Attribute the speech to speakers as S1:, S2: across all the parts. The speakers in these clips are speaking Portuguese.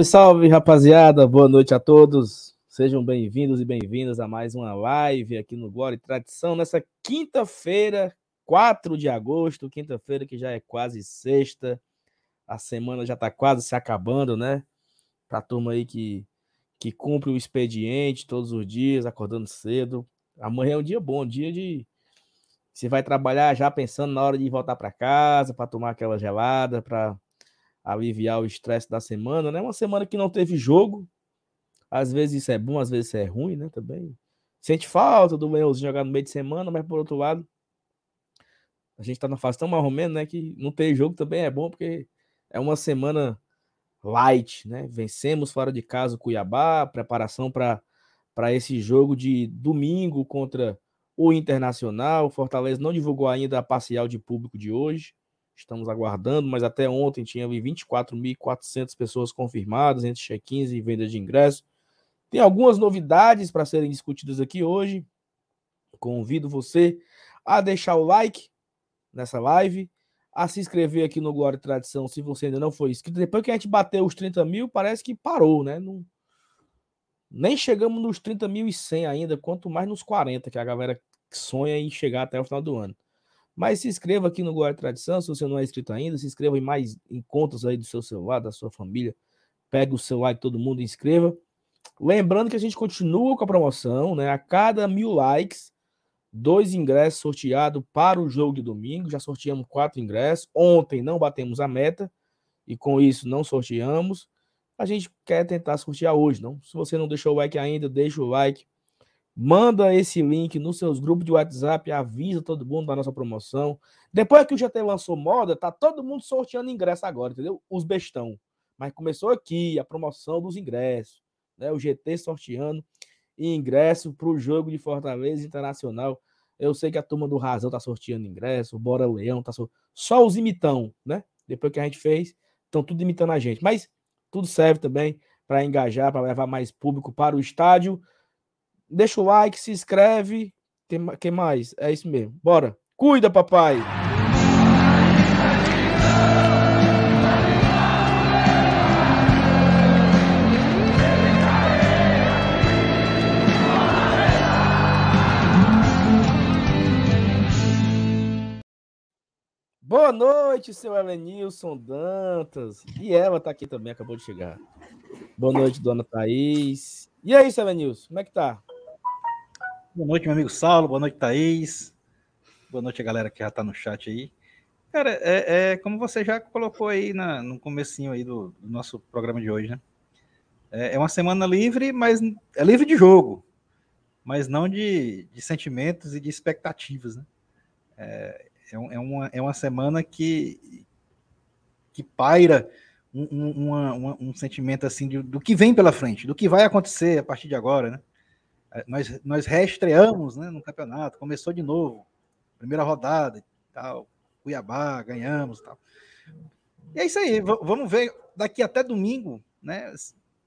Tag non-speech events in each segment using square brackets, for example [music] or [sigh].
S1: Salve, salve, rapaziada. Boa noite a todos. Sejam bem-vindos e bem-vindas a mais uma live aqui no Glória e Tradição nessa quinta-feira, 4 de agosto, quinta-feira que já é quase sexta. A semana já tá quase se acabando, né? Pra turma aí que que cumpre o expediente todos os dias, acordando cedo. Amanhã é um dia bom, um dia de você vai trabalhar já pensando na hora de voltar para casa, para tomar aquela gelada, para aliviar o estresse da semana, né? Uma semana que não teve jogo. Às vezes isso é bom, às vezes isso é ruim, né? Também. Sente falta do Leãozinho jogar no meio de semana, mas por outro lado, a gente tá na fase tão mais ou menos, né? Que não ter jogo também é bom, porque é uma semana light, né? Vencemos fora de casa o Cuiabá, preparação para esse jogo de domingo contra o Internacional. O Fortaleza não divulgou ainda a parcial de público de hoje. Estamos aguardando, mas até ontem tinha 24.400 pessoas confirmadas entre check-ins e vendas de ingressos. Tem algumas novidades para serem discutidas aqui hoje. Convido você a deixar o like nessa live, a se inscrever aqui no Glória e Tradição se você ainda não foi inscrito. Depois que a gente bateu os 30 mil, parece que parou, né? Não, nem chegamos nos 30 mil e 100 ainda, quanto mais nos 40, que a galera sonha em chegar até o final do ano. Mas se inscreva aqui no e Tradição, se você não é inscrito ainda, se inscreva em mais encontros aí do seu celular, da sua família. Pega o celular de todo mundo e inscreva. Lembrando que a gente continua com a promoção, né? A cada mil likes, dois ingressos sorteados para o jogo de domingo. Já sorteamos quatro ingressos. Ontem não batemos a meta e com isso não sorteamos. A gente quer tentar sortear hoje, não? Se você não deixou o like ainda, deixa o like. Manda esse link nos seus grupos de WhatsApp, avisa todo mundo da nossa promoção. Depois que o GT lançou moda, tá todo mundo sorteando ingresso agora, entendeu? Os bestão. Mas começou aqui a promoção dos ingressos, né? O GT sorteando ingresso para o jogo de Fortaleza Internacional. Eu sei que a turma do Razão tá sorteando ingresso, Bora Leão tá sorteando. Só os imitão, né? Depois que a gente fez, estão tudo imitando a gente. Mas tudo serve também para engajar, para levar mais público para o estádio. Deixa o like, se inscreve. Tem que mais? É isso mesmo. Bora. Cuida, papai. Boa noite, seu Elenilson Dantas. E ela tá aqui também, acabou de chegar. Boa noite, dona Thaís. E aí, seu Elenilson, como é que tá?
S2: Boa noite, meu amigo Saulo. Boa noite, Thaís. Boa noite a galera que já tá no chat aí. Cara, é, é como você já colocou aí na, no comecinho aí do, do nosso programa de hoje, né? É, é, uma semana livre, mas é livre de jogo, mas não de, de sentimentos e de expectativas, né? É, é, é, uma, é uma semana que, que paira um, um, uma, um sentimento assim de, do que vem pela frente, do que vai acontecer a partir de agora, né? É, nós, nós reestreamos né, no campeonato, começou de novo, primeira rodada tal, Cuiabá, ganhamos tal. E é isso aí, vamos ver daqui até domingo, né?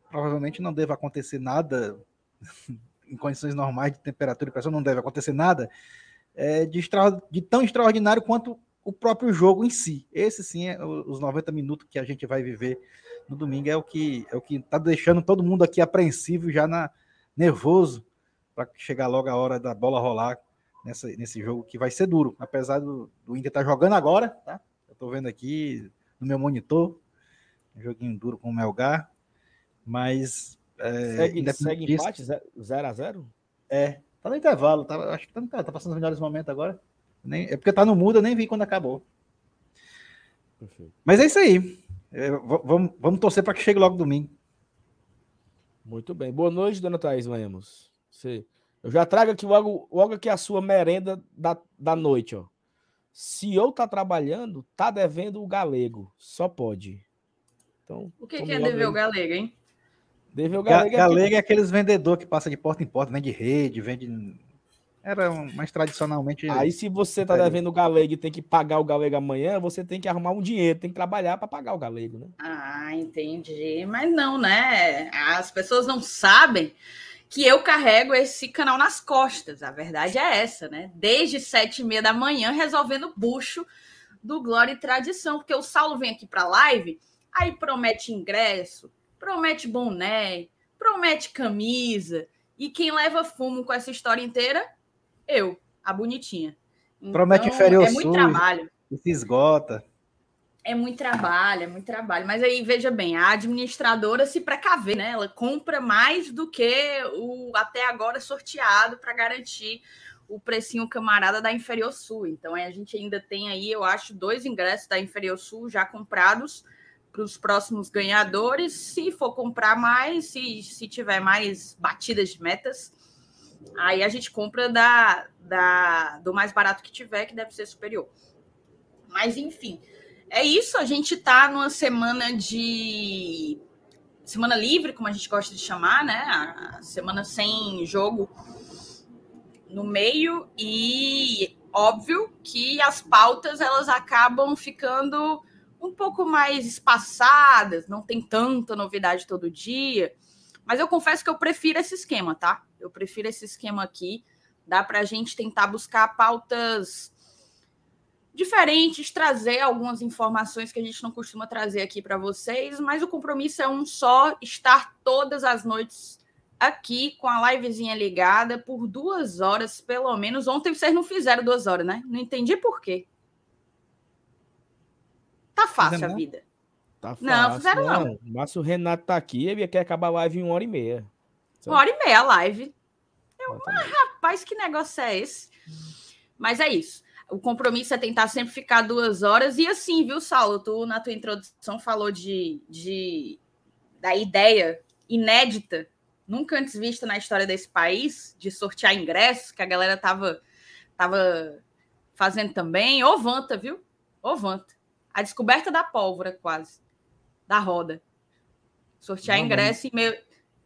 S2: Provavelmente não deve acontecer nada [laughs] em condições normais de temperatura e pressão, não deve acontecer nada é, de, extra, de tão extraordinário quanto o próprio jogo em si. Esse sim é os 90 minutos que a gente vai viver no domingo é o que é o que está deixando todo mundo aqui apreensivo já na nervoso para chegar logo a hora da bola rolar nessa, nesse jogo que vai ser duro, apesar do, do Inter estar tá jogando agora, tá? Eu estou vendo aqui no meu monitor, um joguinho duro com o Melgar, mas
S1: é, segue, segue empate 0 a 0
S2: É, Tá no intervalo, tá, acho que tá, tá passando os melhores momentos agora. Nem, é porque tá no mudo, eu nem vi quando acabou. Perfeito. Mas é isso aí. É, vamos, vamos torcer para que chegue logo domingo.
S1: Muito bem. Boa noite, dona Thaís Lemos. Você, eu já trago aqui logo, logo aqui a sua merenda da, da noite, ó. Se eu tá trabalhando, tá devendo o galego. Só pode.
S3: Então, o que, que é dever o galego, hein?
S2: Deve o Galega. Galega é aqueles vendedor que passa de porta em porta, vende rede, vende. Era mais tradicionalmente.
S1: Aí, se você tá devendo o galego e tem que pagar o galego amanhã, você tem que arrumar um dinheiro, tem que trabalhar para pagar o galego, né?
S3: Ah, entendi. Mas não, né? As pessoas não sabem que eu carrego esse canal nas costas. A verdade é essa, né? Desde sete e meia da manhã, resolvendo o bucho do Glória e Tradição, porque o Saulo vem aqui para live, aí promete ingresso, promete boné, promete camisa. E quem leva fumo com essa história inteira? Eu, a bonitinha.
S2: Então, promete inferior
S3: É muito sujo, trabalho.
S2: E se esgota.
S3: É muito trabalho, é muito trabalho. Mas aí, veja bem, a administradora se precaver, né? Ela compra mais do que o até agora sorteado para garantir o precinho camarada da Inferior Sul. Então, a gente ainda tem aí, eu acho, dois ingressos da Inferior Sul já comprados para os próximos ganhadores. Se for comprar mais, se, se tiver mais batidas de metas, aí a gente compra da, da, do mais barato que tiver, que deve ser superior. Mas, enfim. É isso, a gente está numa semana de semana livre, como a gente gosta de chamar, né? A semana sem jogo no meio e óbvio que as pautas elas acabam ficando um pouco mais espaçadas, não tem tanta novidade todo dia. Mas eu confesso que eu prefiro esse esquema, tá? Eu prefiro esse esquema aqui. Dá para a gente tentar buscar pautas diferentes, trazer algumas informações que a gente não costuma trazer aqui para vocês, mas o compromisso é um só, estar todas as noites aqui com a livezinha ligada por duas horas, pelo menos. Ontem vocês não fizeram duas horas, né? Não entendi por quê. Tá fácil a vida.
S1: Tá fácil. Não, fizeram não. não. Mas o Renato tá aqui, ele quer acabar a live em uma hora e meia.
S3: Uma hora e meia a live. Eu, ah, rapaz, que negócio é esse? Mas é isso o compromisso é tentar sempre ficar duas horas. E assim, viu, Saulo? Tu, na tua introdução, falou de, de da ideia inédita, nunca antes vista na história desse país, de sortear ingressos, que a galera tava, tava fazendo também. Ô, Vanta, viu? Ô, Vanta. A descoberta da pólvora, quase. Da roda. Sortear não, ingresso mas... em, meio,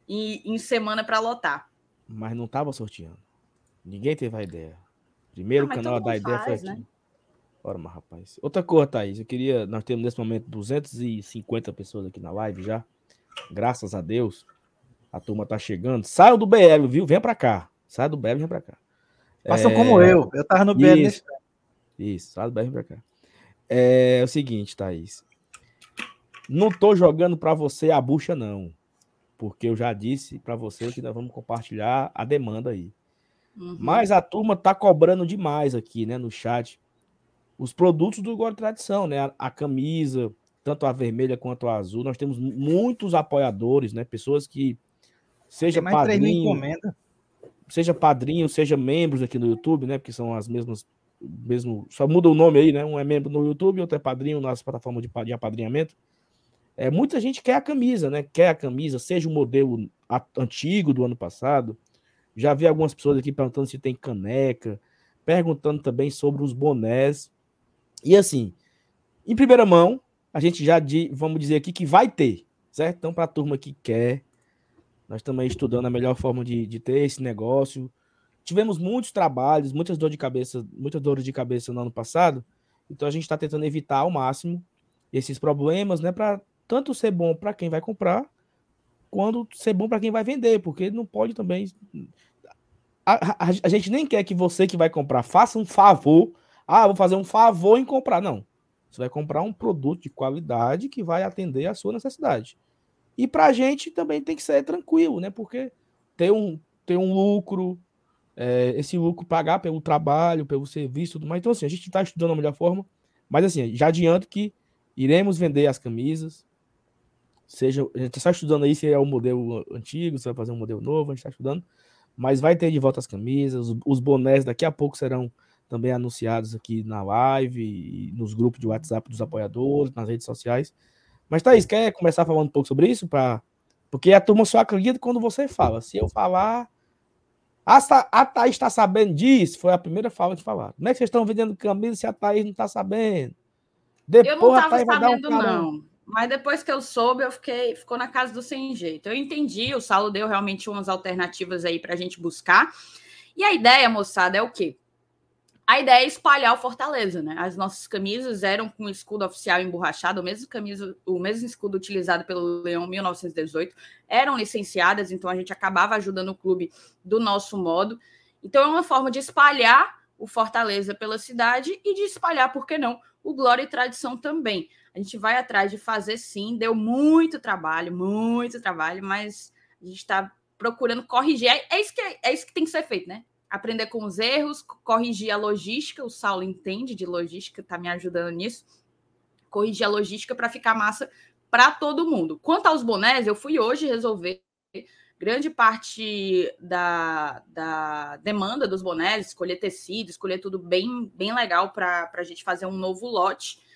S3: em, em semana para lotar.
S1: Mas não tava sorteando. Ninguém teve a ideia. Primeiro ah, canal da ideia faz, foi aqui. Né? Ora, mas rapaz. Outra coisa, Thaís, eu queria. Nós temos nesse momento 250 pessoas aqui na live já. Graças a Deus. A turma tá chegando. Saiam do BL, viu? Vem para cá. Sai do BL, vem para cá.
S2: Façam é... como eu. Eu tava no BL
S1: isso, Isso, sai do BL, vem pra cá. É, é o seguinte, Thaís. Não tô jogando para você a bucha, não. Porque eu já disse para você que nós vamos compartilhar a demanda aí. Uhum. Mas a turma tá cobrando demais aqui, né, no chat. Os produtos do Gol Tradição, né? A, a, camisa, tanto a vermelha quanto a azul. Nós temos muitos apoiadores, né? Pessoas que seja padrinho, seja padrinho, seja membros aqui no YouTube, né? Porque são as mesmas mesmo, só muda o nome aí, né? Um é membro no YouTube, outro é padrinho nas plataformas de, de apadrinhamento. É, muita gente quer a camisa, né? Quer a camisa, seja o modelo antigo do ano passado, já vi algumas pessoas aqui perguntando se tem caneca, perguntando também sobre os bonés. E assim, em primeira mão, a gente já de, vamos dizer aqui que vai ter, certo? Então, para a turma que quer, nós estamos estudando a melhor forma de, de ter esse negócio. Tivemos muitos trabalhos, muitas dores de cabeça, muitas dores de cabeça no ano passado. Então a gente está tentando evitar ao máximo esses problemas, né? Para tanto ser bom para quem vai comprar, quanto ser bom para quem vai vender, porque não pode também a, a, a, gente nem quer que você que vai comprar faça um favor. Ah, vou fazer um favor em comprar. Não. Você vai comprar um produto de qualidade que vai atender a sua necessidade. E para a gente também tem que ser tranquilo, né? Porque tem um, tem um lucro, é, esse lucro pagar pelo trabalho, pelo serviço, tudo mais. Então, assim, a gente está estudando a melhor forma. Mas, assim, já adianto que iremos vender as camisas. Seja, a gente está estudando aí se é o modelo antigo, se vai fazer um modelo novo, a gente está estudando mas vai ter de volta as camisas, os bonés daqui a pouco serão também anunciados aqui na live nos grupos de WhatsApp dos apoiadores, nas redes sociais. Mas Thaís, quer começar falando um pouco sobre isso? Pra... Porque a turma só acredita quando você fala. Se eu falar. A, a Thaís está sabendo disso? Foi a primeira fala de falar. Como é que vocês estão vendendo camisa se a Thaís não está sabendo?
S3: Depois, eu não estava sabendo, um não. Mas depois que eu soube, eu fiquei, ficou na casa do sem jeito. Eu entendi, o Saulo deu realmente umas alternativas aí para a gente buscar. E a ideia, moçada, é o quê? A ideia é espalhar o Fortaleza, né? As nossas camisas eram com escudo oficial emborrachado, o mesmo camisa, o mesmo escudo utilizado pelo Leão 1918, eram licenciadas, então a gente acabava ajudando o clube do nosso modo. Então é uma forma de espalhar o Fortaleza pela cidade e de espalhar, por que não, o Glória e Tradição também. A gente vai atrás de fazer sim, deu muito trabalho, muito trabalho, mas a gente está procurando corrigir. É, é, isso que, é, é isso que tem que ser feito, né? Aprender com os erros, corrigir a logística. O Saulo entende de logística, está me ajudando nisso. Corrigir a logística para ficar massa para todo mundo. Quanto aos bonés, eu fui hoje resolver grande parte da, da demanda dos bonés, escolher tecido, escolher tudo bem, bem legal para a gente fazer um novo lote.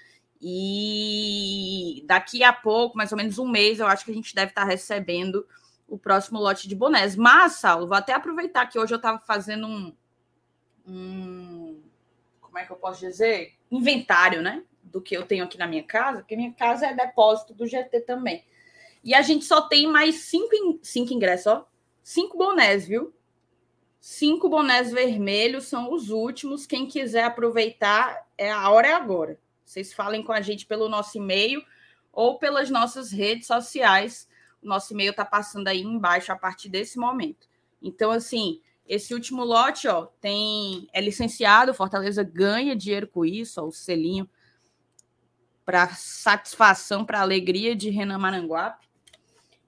S3: E daqui a pouco, mais ou menos um mês, eu acho que a gente deve estar recebendo o próximo lote de bonés. Mas, Saulo, vou até aproveitar que hoje eu estava fazendo um, um. Como é que eu posso dizer? Inventário, né? Do que eu tenho aqui na minha casa, porque minha casa é depósito do GT também. E a gente só tem mais cinco, cinco ingressos, ó. Cinco bonés, viu? Cinco bonés vermelhos são os últimos. Quem quiser aproveitar, é a hora é agora. Vocês falem com a gente pelo nosso e-mail ou pelas nossas redes sociais. O nosso e-mail está passando aí embaixo a partir desse momento. Então, assim, esse último lote, ó, tem é licenciado, Fortaleza ganha dinheiro com isso, ó, o selinho para satisfação, para alegria de Renan Maranguape.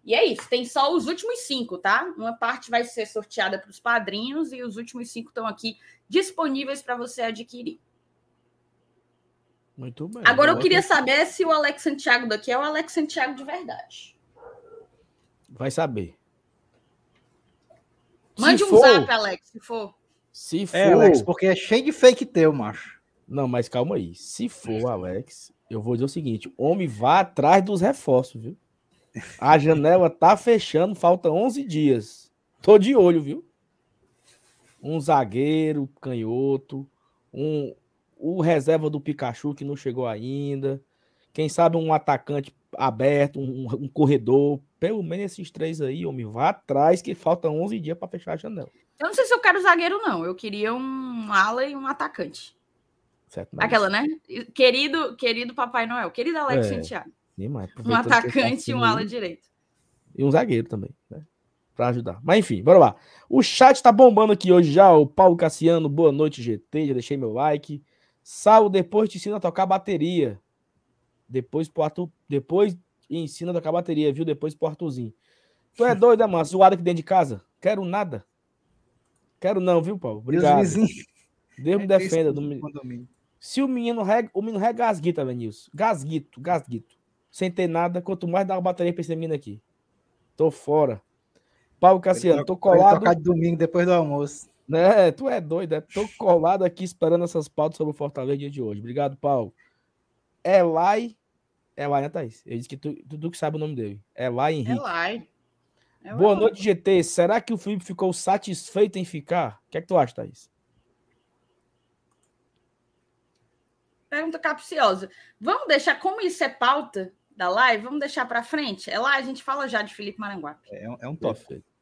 S3: E é isso, tem só os últimos cinco, tá? Uma parte vai ser sorteada para os padrinhos e os últimos cinco estão aqui disponíveis para você adquirir.
S1: Muito bem.
S3: Agora eu queria saber se o Alex Santiago daqui é o Alex Santiago de verdade.
S1: Vai saber.
S3: Mande se um for, zap, Alex, se for.
S2: Se é, for. É, Alex, porque é cheio de fake teu, macho.
S1: Não, mas calma aí. Se for, Alex, eu vou dizer o seguinte: o homem vá atrás dos reforços, viu? A janela tá fechando, falta 11 dias. Tô de olho, viu? Um zagueiro, canhoto, um, o reserva do Pikachu que não chegou ainda. Quem sabe um atacante aberto, um, um corredor. Pelo menos esses três aí, homem, vá atrás que falta 11 dias para fechar a janela.
S3: Eu não sei se eu quero zagueiro, não. Eu queria um ala e um atacante. Certo, Aquela, né? Querido, querido Papai Noel. Querido Alex é, Santiago. um atacante e um ala direito.
S1: E um zagueiro também, né? Pra ajudar. Mas enfim, bora lá. O chat tá bombando aqui hoje já. O Paulo Cassiano, boa noite, GT. Já deixei meu like. Sal, depois te ensina a tocar bateria. Depois pro Arthur, depois ensina a tocar bateria, viu? Depois pro Arthurzinho. Tu é [laughs] doido, né, mano? Zoado aqui dentro de casa. Quero nada. Quero não, viu, Paulo? Obrigado. Deus me é defenda. Do... Se o menino rega, o menino rega gasguita, Venilson. Gasguito, gasguito. Sem ter nada, quanto mais dá uma bateria pra esse menino aqui. Tô fora. Paulo Cassiano, tô colado.
S2: Tocar de domingo depois do almoço.
S1: Né? Tu é doido, é? Tô colado aqui esperando essas pautas sobre o Fortaleza dia de hoje. Obrigado, Paulo. Elai. Elai, né, Thaís? Ele disse que tu, tu, tu que sabe o nome dele. Elai Henrique. Elai. É Boa noite, GT. Será que o Felipe ficou satisfeito em ficar? O que é que tu acha, Thaís?
S3: Pergunta capciosa. Vamos deixar, como isso é pauta da live, vamos deixar para frente? É lá, a gente fala já de Felipe Maranguape.
S2: É, é um top. Perfeito.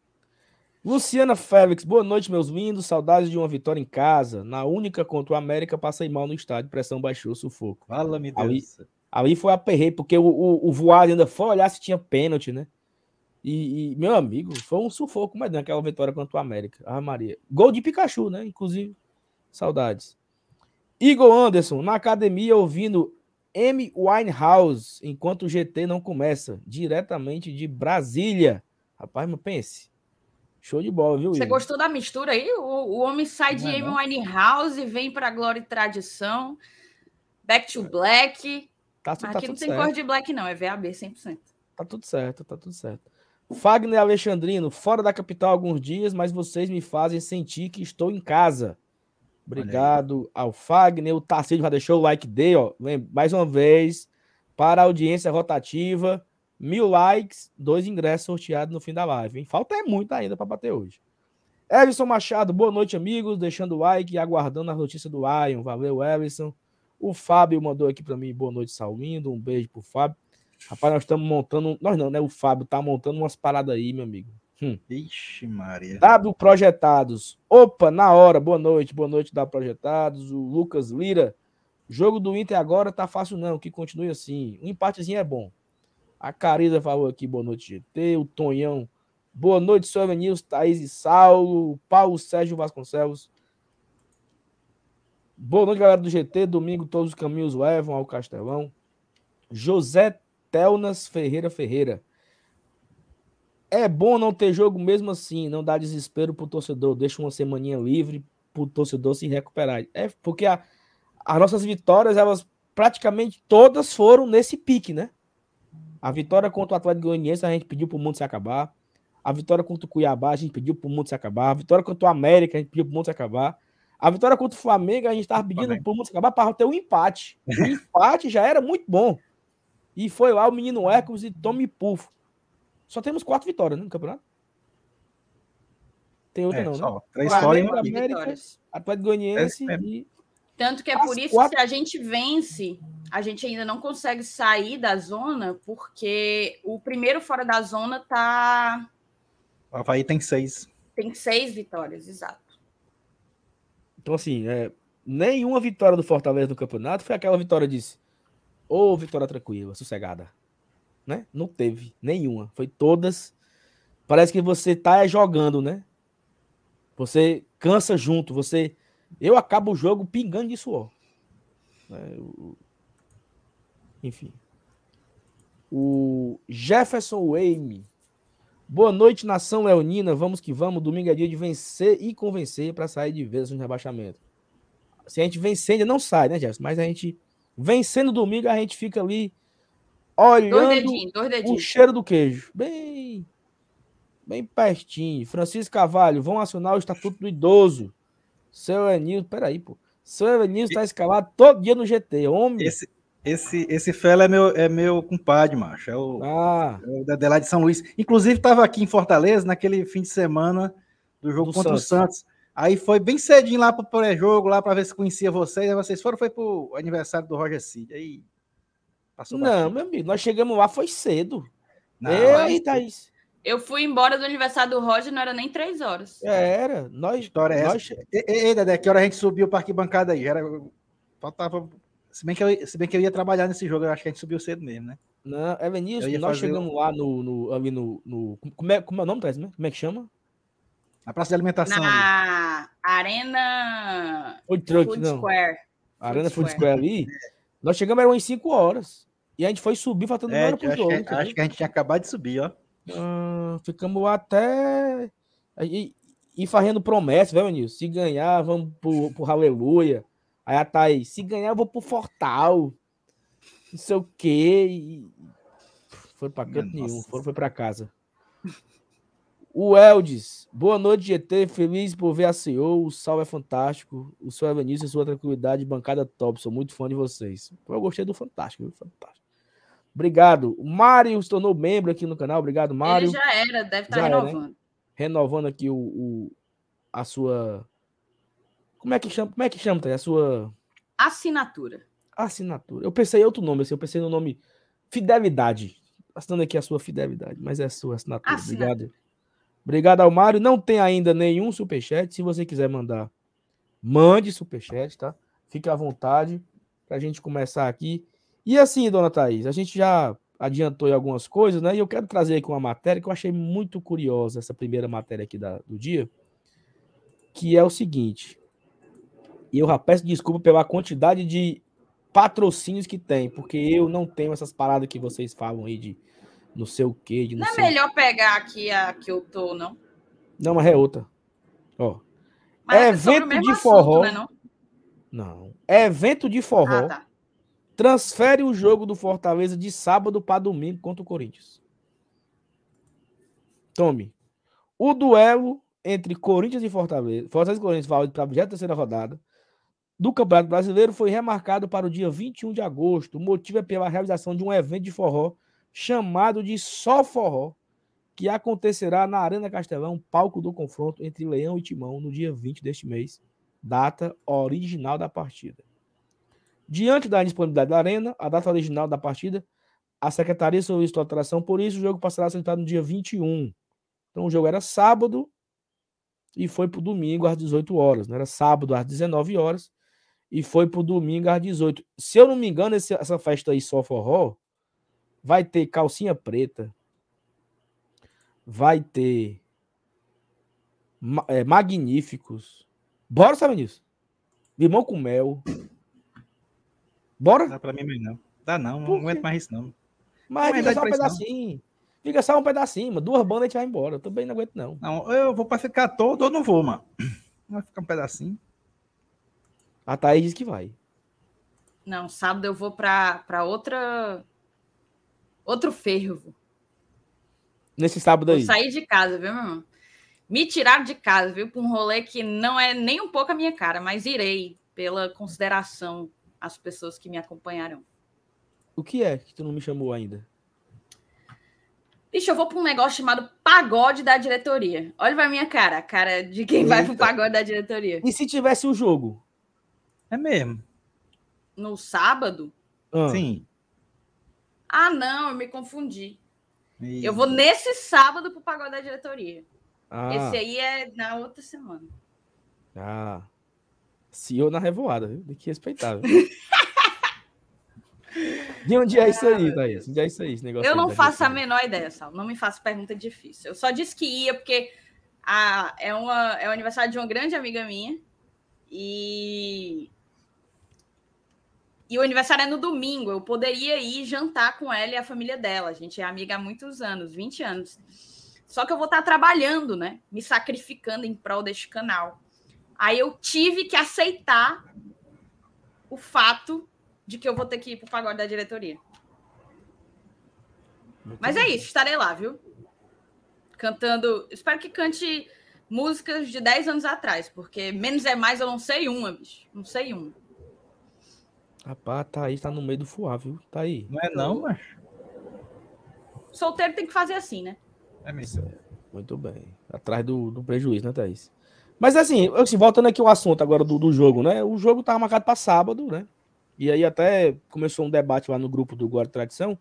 S1: Luciana Félix, boa noite, meus lindos. Saudades de uma vitória em casa. Na única contra o América, passei mal no estádio, pressão baixou, sufoco.
S2: Fala-me
S1: Deus. Ali, ali foi aperrei, porque o, o, o voado ainda foi olhar se tinha pênalti, né? E, e, meu amigo, foi um sufoco, mas naquela vitória contra o América. Ah, Maria. Gol de Pikachu, né? Inclusive, saudades. Igor Anderson, na academia, ouvindo M. Winehouse, enquanto o GT não começa, diretamente de Brasília. Rapaz, mas pense. Show de bola, viu?
S3: Você Igor? gostou da mistura aí? O, o homem sai de Amy Winehouse e vem para Glória e Tradição. Back to Black. Tá, tá Aqui não tem certo. cor de black, não, é VAB 100%.
S1: Tá tudo certo, tá tudo certo. Fagner Alexandrino, fora da capital alguns dias, mas vocês me fazem sentir que estou em casa. Obrigado ao Fagner. O Tarcísio já deixou o like dele, ó. Mais uma vez, para a audiência rotativa. Mil likes, dois ingressos sorteados no fim da live. Hein? Falta é muito ainda para bater hoje. Everson Machado, boa noite, amigos. Deixando o like e aguardando as notícias do Lion. Valeu, Everson. O Fábio mandou aqui para mim, boa noite, Salmindo. Um beijo pro Fábio. Rapaz, nós estamos montando. Nós não, né? O Fábio tá montando umas paradas aí, meu amigo.
S2: Hum. Ixi, Maria.
S1: W Projetados. Opa, na hora. Boa noite, boa noite, W Projetados. O Lucas Lira. Jogo do Inter agora tá fácil, não. Que continue assim. Um empatezinho é bom. A Carisa falou aqui, boa noite, GT. O Tonhão, boa noite, senhor Evanilson, Thaís e Saulo. Paulo Sérgio Vasconcelos. Boa noite, galera do GT. Domingo todos os caminhos levam ao Castelão. José Telnas Ferreira Ferreira. É bom não ter jogo mesmo assim, não dá desespero pro torcedor, deixa uma semaninha livre pro torcedor se recuperar. É porque a, as nossas vitórias, elas praticamente todas foram nesse pique, né? A vitória contra o Atlético Goianiense, a gente pediu pro mundo se acabar. A vitória contra o Cuiabá, a gente pediu pro mundo se acabar. A vitória contra o América, a gente pediu pro mundo se acabar. A vitória contra o Flamengo, a gente estava pedindo pro mundo se acabar para ter um empate. O empate já era muito bom. E foi lá o menino Hércules e Tommy Pufo. Só temos quatro vitórias né, no campeonato. Tem outra é, não,
S2: só,
S1: né?
S2: Três fora e
S1: América, Atlético Goianiense é e...
S3: Tanto que é As por isso quatro... que a gente vence, a gente ainda não consegue sair da zona, porque o primeiro fora da zona tá...
S2: O Havaí tem seis.
S3: Tem seis vitórias, exato.
S1: Então, assim, é, nenhuma vitória do Fortaleza no campeonato foi aquela vitória de ou oh, vitória tranquila, sossegada. Né? Não teve nenhuma. Foi todas. Parece que você tá jogando, né? Você cansa junto. Você. Eu acabo o jogo pingando de suor. É, Enfim. O Jefferson Wayne. Boa noite, nação leonina. Vamos que vamos. Domingo é dia de vencer e convencer para sair de vez no rebaixamento. Se a gente vencer, ainda não sai, né, Jefferson? Mas a gente Vencendo domingo, a gente fica ali olhando dois dedinhos, dois dedinhos. o cheiro do queijo. Bem, bem pertinho. Francisco Cavalho, vão acionar o Estatuto do Idoso. Seu Enilson, peraí, pô. Seu Enilson está escalado todo dia no GT, homem.
S2: Esse, esse, esse fela é meu, é meu compadre, macho. É o, ah. é o da, de lá de São Luís. Inclusive, estava aqui em Fortaleza naquele fim de semana do jogo do contra Santos. o Santos. Aí foi bem cedinho lá pro pré-jogo, lá para ver se conhecia vocês. Aí vocês foram, foi pro aniversário do Roger Cid. Aí
S1: passou Não, bastante. meu amigo, nós chegamos lá, foi cedo. Não, aí, Thaís.
S3: Eu fui embora do aniversário do Roger, não era nem três horas.
S1: É, era. Nós,
S2: História é nós... essa. Ei, Dedé, que hora a gente subiu para arquibancada aí? Era... Faltava... Se bem, que eu, se bem que eu ia trabalhar nesse jogo, eu acho que a gente subiu cedo mesmo, né?
S1: Não, é Vinícius, nós chegamos lá no, no, ali no, no. Como, é, como é o nome, Thaís? Como é que chama?
S2: Na praça de alimentação.
S3: Na ali. Arena
S1: Food, Truck, Food não. Square. Arena Food, Food Square. ali. Nós chegamos, eram em 5 horas. E a gente foi subir, faltando é,
S2: uma hora pro jogo. Que, acho que a gente tinha acabado de subir, ó.
S1: Ah, ficamos até. E, e fazendo promessa, velho, Nilson? Se ganhar, vamos pro, pro Aleluia. Aí a Thaís, se ganhar, eu vou pro Fortal. Não sei o quê. E... Foi pra canto nenhum, foram, foi pra casa. O Eldes, boa noite, GT. Feliz por ver a CEO. O Sal é fantástico. O seu Evanício e sua tranquilidade, bancada top. Sou muito fã de vocês. Eu gostei do Fantástico, viu? Fantástico. Obrigado. O Mário se tornou membro aqui no canal. Obrigado, Mário. Ele
S3: já era, deve estar tá renovando. Era, né?
S1: Renovando aqui o, o, a sua. Como é que chama? Como é que chama? A sua.
S3: Assinatura.
S1: Assinatura. Eu pensei em outro nome, assim, eu pensei no nome Fidelidade. Assinando aqui a sua fidelidade, mas é a sua assinatura. assinatura. Obrigado. Obrigado ao Mário. Não tem ainda nenhum superchat. Se você quiser mandar, mande superchat, tá? Fique à vontade para a gente começar aqui. E assim, dona Thaís, a gente já adiantou algumas coisas, né? E eu quero trazer aqui uma matéria que eu achei muito curiosa, essa primeira matéria aqui da, do dia, que é o seguinte. E eu já peço desculpa pela quantidade de patrocínios que tem, porque eu não tenho essas paradas que vocês falam aí de não sei o quê. De
S3: não, não
S1: é
S3: melhor pegar aqui a que eu tô, não?
S1: Não, mas é outra. Ó. Mas é evento de forró. Assunto, né, não? não. É evento de forró. Ah, tá. Transfere o jogo do Fortaleza de sábado para domingo contra o Corinthians. Tome. O duelo entre Corinthians e Fortaleza, Fortaleza e Corinthians, válido para a 23 rodada do Campeonato Brasileiro, foi remarcado para o dia 21 de agosto. O motivo é pela realização de um evento de forró chamado de Só Forró, que acontecerá na Arena Castelão, palco do confronto entre Leão e Timão, no dia 20 deste mês, data original da partida. Diante da disponibilidade da Arena, a data original da partida, a Secretaria solicitou alteração, por isso o jogo passará a ser no dia 21. Então o jogo era sábado e foi para o domingo às 18 horas. Não era sábado às 19 horas e foi para o domingo às 18. Se eu não me engano, esse, essa festa aí, Só Forró, vai ter calcinha preta, vai ter é, magníficos. Bora, sabe nisso? limão com mel. Bora?
S2: Dá pra mim mais não. Dá não, não aguento mais isso não.
S1: Mas
S2: Não é
S1: fica só um
S2: pra não.
S1: pedacinho. Fica só um pedacinho, mano. Duas bandas a gente vai embora. Eu também não aguento, não.
S2: Não, eu vou pra ficar todo ou não vou, mano. Vai ficar um pedacinho.
S1: A Thaís diz que vai.
S3: Não, sábado eu vou para para outra outro fervo.
S1: Nesse sábado
S3: Vou
S1: aí.
S3: sair de casa, viu, meu irmão? Me tiraram de casa, viu, para um rolê que não é nem um pouco a minha cara, mas irei pela consideração às pessoas que me acompanharão.
S1: O que é que tu não me chamou ainda?
S3: Bicho, eu vou para um negócio chamado pagode da diretoria. Olha pra minha cara, a cara de quem vai pro
S2: Eita.
S3: pagode da diretoria.
S1: E se tivesse o jogo?
S2: É mesmo.
S3: No sábado?
S1: Ah,
S2: Sim.
S3: Ah, não, eu me confundi.
S2: E-
S3: Eu vou nesse sábado pro pagode da diretoria.
S1: Ah,
S3: Esse aí é na outra semana.
S1: ah. CEO na revoada, viu? Tem que respeitar. viu? [laughs] De onde é isso aí, Thaís? Onde é isso aí, esse negócio
S3: Eu não faço a menor ideia, Sal. Não me faça pergunta difícil. Eu só disse que ia porque a, é, uma, é o aniversário de uma grande amiga minha. E. E o aniversário é no domingo. Eu poderia ir jantar com ela e a família dela. A gente é amiga há muitos anos 20 anos. Só que eu vou estar trabalhando, né? Me sacrificando em prol deste canal. Aí eu tive que aceitar o fato de que eu vou ter que ir pro pagode da diretoria.
S1: Muito
S3: Mas é isso, estarei lá, viu? Cantando. Espero que cante músicas de 10 anos atrás, porque menos é mais, eu não sei uma, bicho. Não sei uma.
S1: Rapaz, a Thaís tá no meio do fuá, viu? Tá aí.
S2: Não é não, mas.
S3: Solteiro tem que fazer assim, né?
S2: É mesmo.
S1: Muito bem. Atrás do, do prejuízo, né, Thaís? Mas assim, eu, assim, voltando aqui ao assunto agora do, do jogo, né? O jogo tava marcado para sábado, né? E aí até começou um debate lá no grupo do Guarda Tradição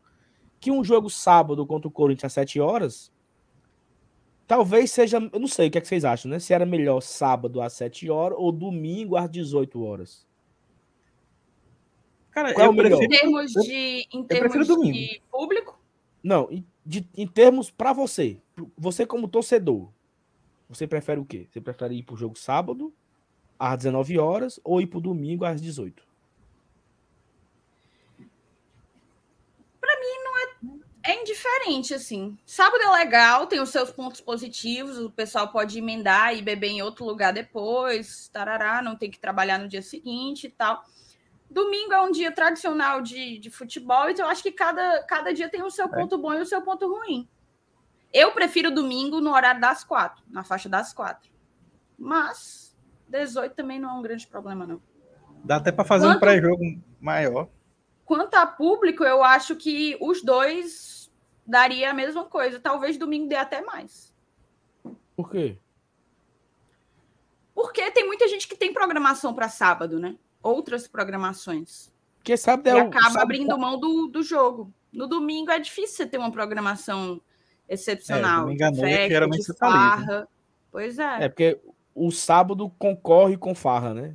S1: que um jogo sábado contra o Corinthians às 7 horas talvez seja, eu não sei o que, é que vocês acham, né? Se era melhor sábado às 7 horas ou domingo às 18 horas.
S2: Cara,
S1: Qual é
S2: eu
S1: o melhor?
S3: Em
S2: prefiro.
S3: termos de, em
S2: prefiro
S3: termos
S2: domingo.
S3: de público,
S1: Não, em, de- em termos para você, você como torcedor, você prefere o quê? Você prefere ir pro jogo sábado às 19 horas ou ir pro domingo às 18?
S3: é indiferente, assim. Sábado é legal, tem os seus pontos positivos, o pessoal pode emendar e beber em outro lugar depois, tarará, não tem que trabalhar no dia seguinte e tal. Domingo é um dia tradicional de, de futebol, então eu acho que cada, cada dia tem o seu ponto bom e o seu ponto ruim. Eu prefiro domingo no horário das quatro, na faixa das quatro. Mas 18 também não é um grande problema, não.
S2: Dá até pra fazer um
S3: Quanto-
S2: pré-jogo maior.
S3: Quanto a público, eu acho que os dois daria a mesma coisa. Talvez domingo dê até mais.
S1: Por quê?
S3: Porque tem muita gente que tem programação para sábado, né? Outras programações.
S1: Porque sábado
S3: E
S1: é o.
S3: acaba
S1: sábado-
S3: abrindo mão do, do jogo. No domingo é difícil você ter uma programação excepcional.
S2: É, domingo à
S3: de
S2: noite,
S3: festa,
S2: geralmente você tá livre.
S3: farra. Pois é.
S1: É porque o sábado concorre com farra, né?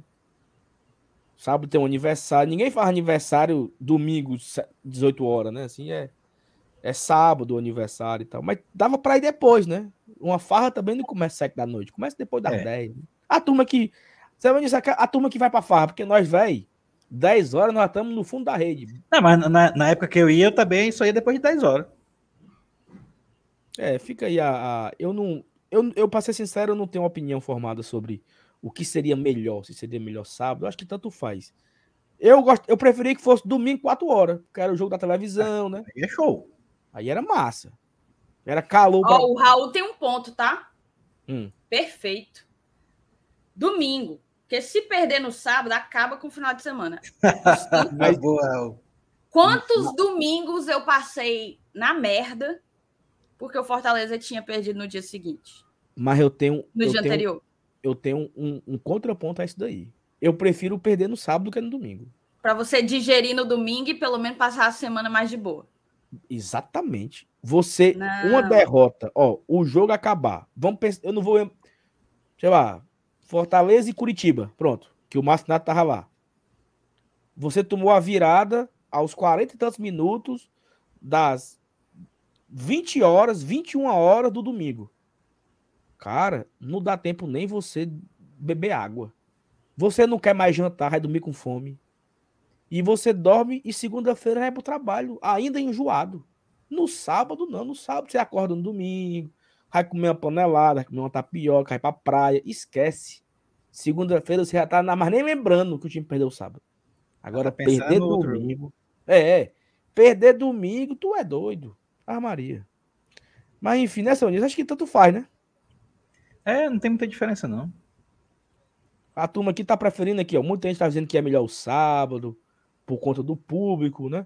S1: Sábado tem um aniversário. Ninguém faz aniversário domingo, se- 18 horas, né? Assim é. É sábado o aniversário e tal. Mas dava pra ir depois, né? Uma farra também não começa às 7 da noite. Começa depois das
S2: É.
S1: 10. né? A turma que. Você vai dizer que a turma que vai pra farra, porque nós, velho, 10 horas nós estamos no fundo da rede.
S2: Não, mas na, na época que eu ia, eu também só ia depois de 10 horas.
S1: É, fica aí a. a- eu não. Eu, eu, pra ser sincero, eu não tenho opinião formada sobre o que seria melhor, se seria melhor sábado. Eu acho que tanto faz. Eu, gosto, eu preferia que fosse domingo, 4 horas, porque era o jogo da televisão, né?
S2: Aí é show.
S1: Aí era massa. Era calor. pra-
S3: Ó, o Raul tem um ponto, tá?
S1: Hum.
S3: Perfeito. Domingo. Porque se perder no sábado, acaba com o final de semana. [laughs]
S2: Mas boa.
S3: Quantos domingos eu passei na merda porque o Fortaleza tinha perdido no dia seguinte,
S1: Mas eu tenho.
S3: no
S1: eu
S3: dia
S1: tenho,
S3: anterior?
S1: eu tenho um, um contraponto a isso daí. Eu prefiro perder no sábado do que no domingo.
S3: Para você digerir no domingo e pelo menos passar a semana mais de boa.
S1: Exatamente. Você,
S3: Não.
S1: uma derrota, ó, o jogo acabar. Vamos pensar, eu não vou, sei lá, Fortaleza e Curitiba, pronto, que o Marcinato tava lá. Você tomou a virada aos 40 e tantos minutos das 20 horas, 21 horas do domingo. Cara, não dá tempo nem você beber água. Você não quer mais jantar, vai dormir com fome. E você dorme e segunda-feira vai pro trabalho, ainda enjoado. No sábado, não. No sábado você acorda no domingo, vai comer uma panelada, vai comer uma tapioca, vai pra praia. Esquece. Segunda-feira você já tá mais nem lembrando que o time perdeu o sábado. Agora, tá perder domingo. É, é. Perder domingo, tu é doido. Armaria. Mas enfim, nessa né, acho que tanto faz, né?
S2: É, não tem muita diferença, não.
S1: A turma aqui tá preferindo aqui, ó. Muita gente tá dizendo que é melhor o sábado, por conta do público, né?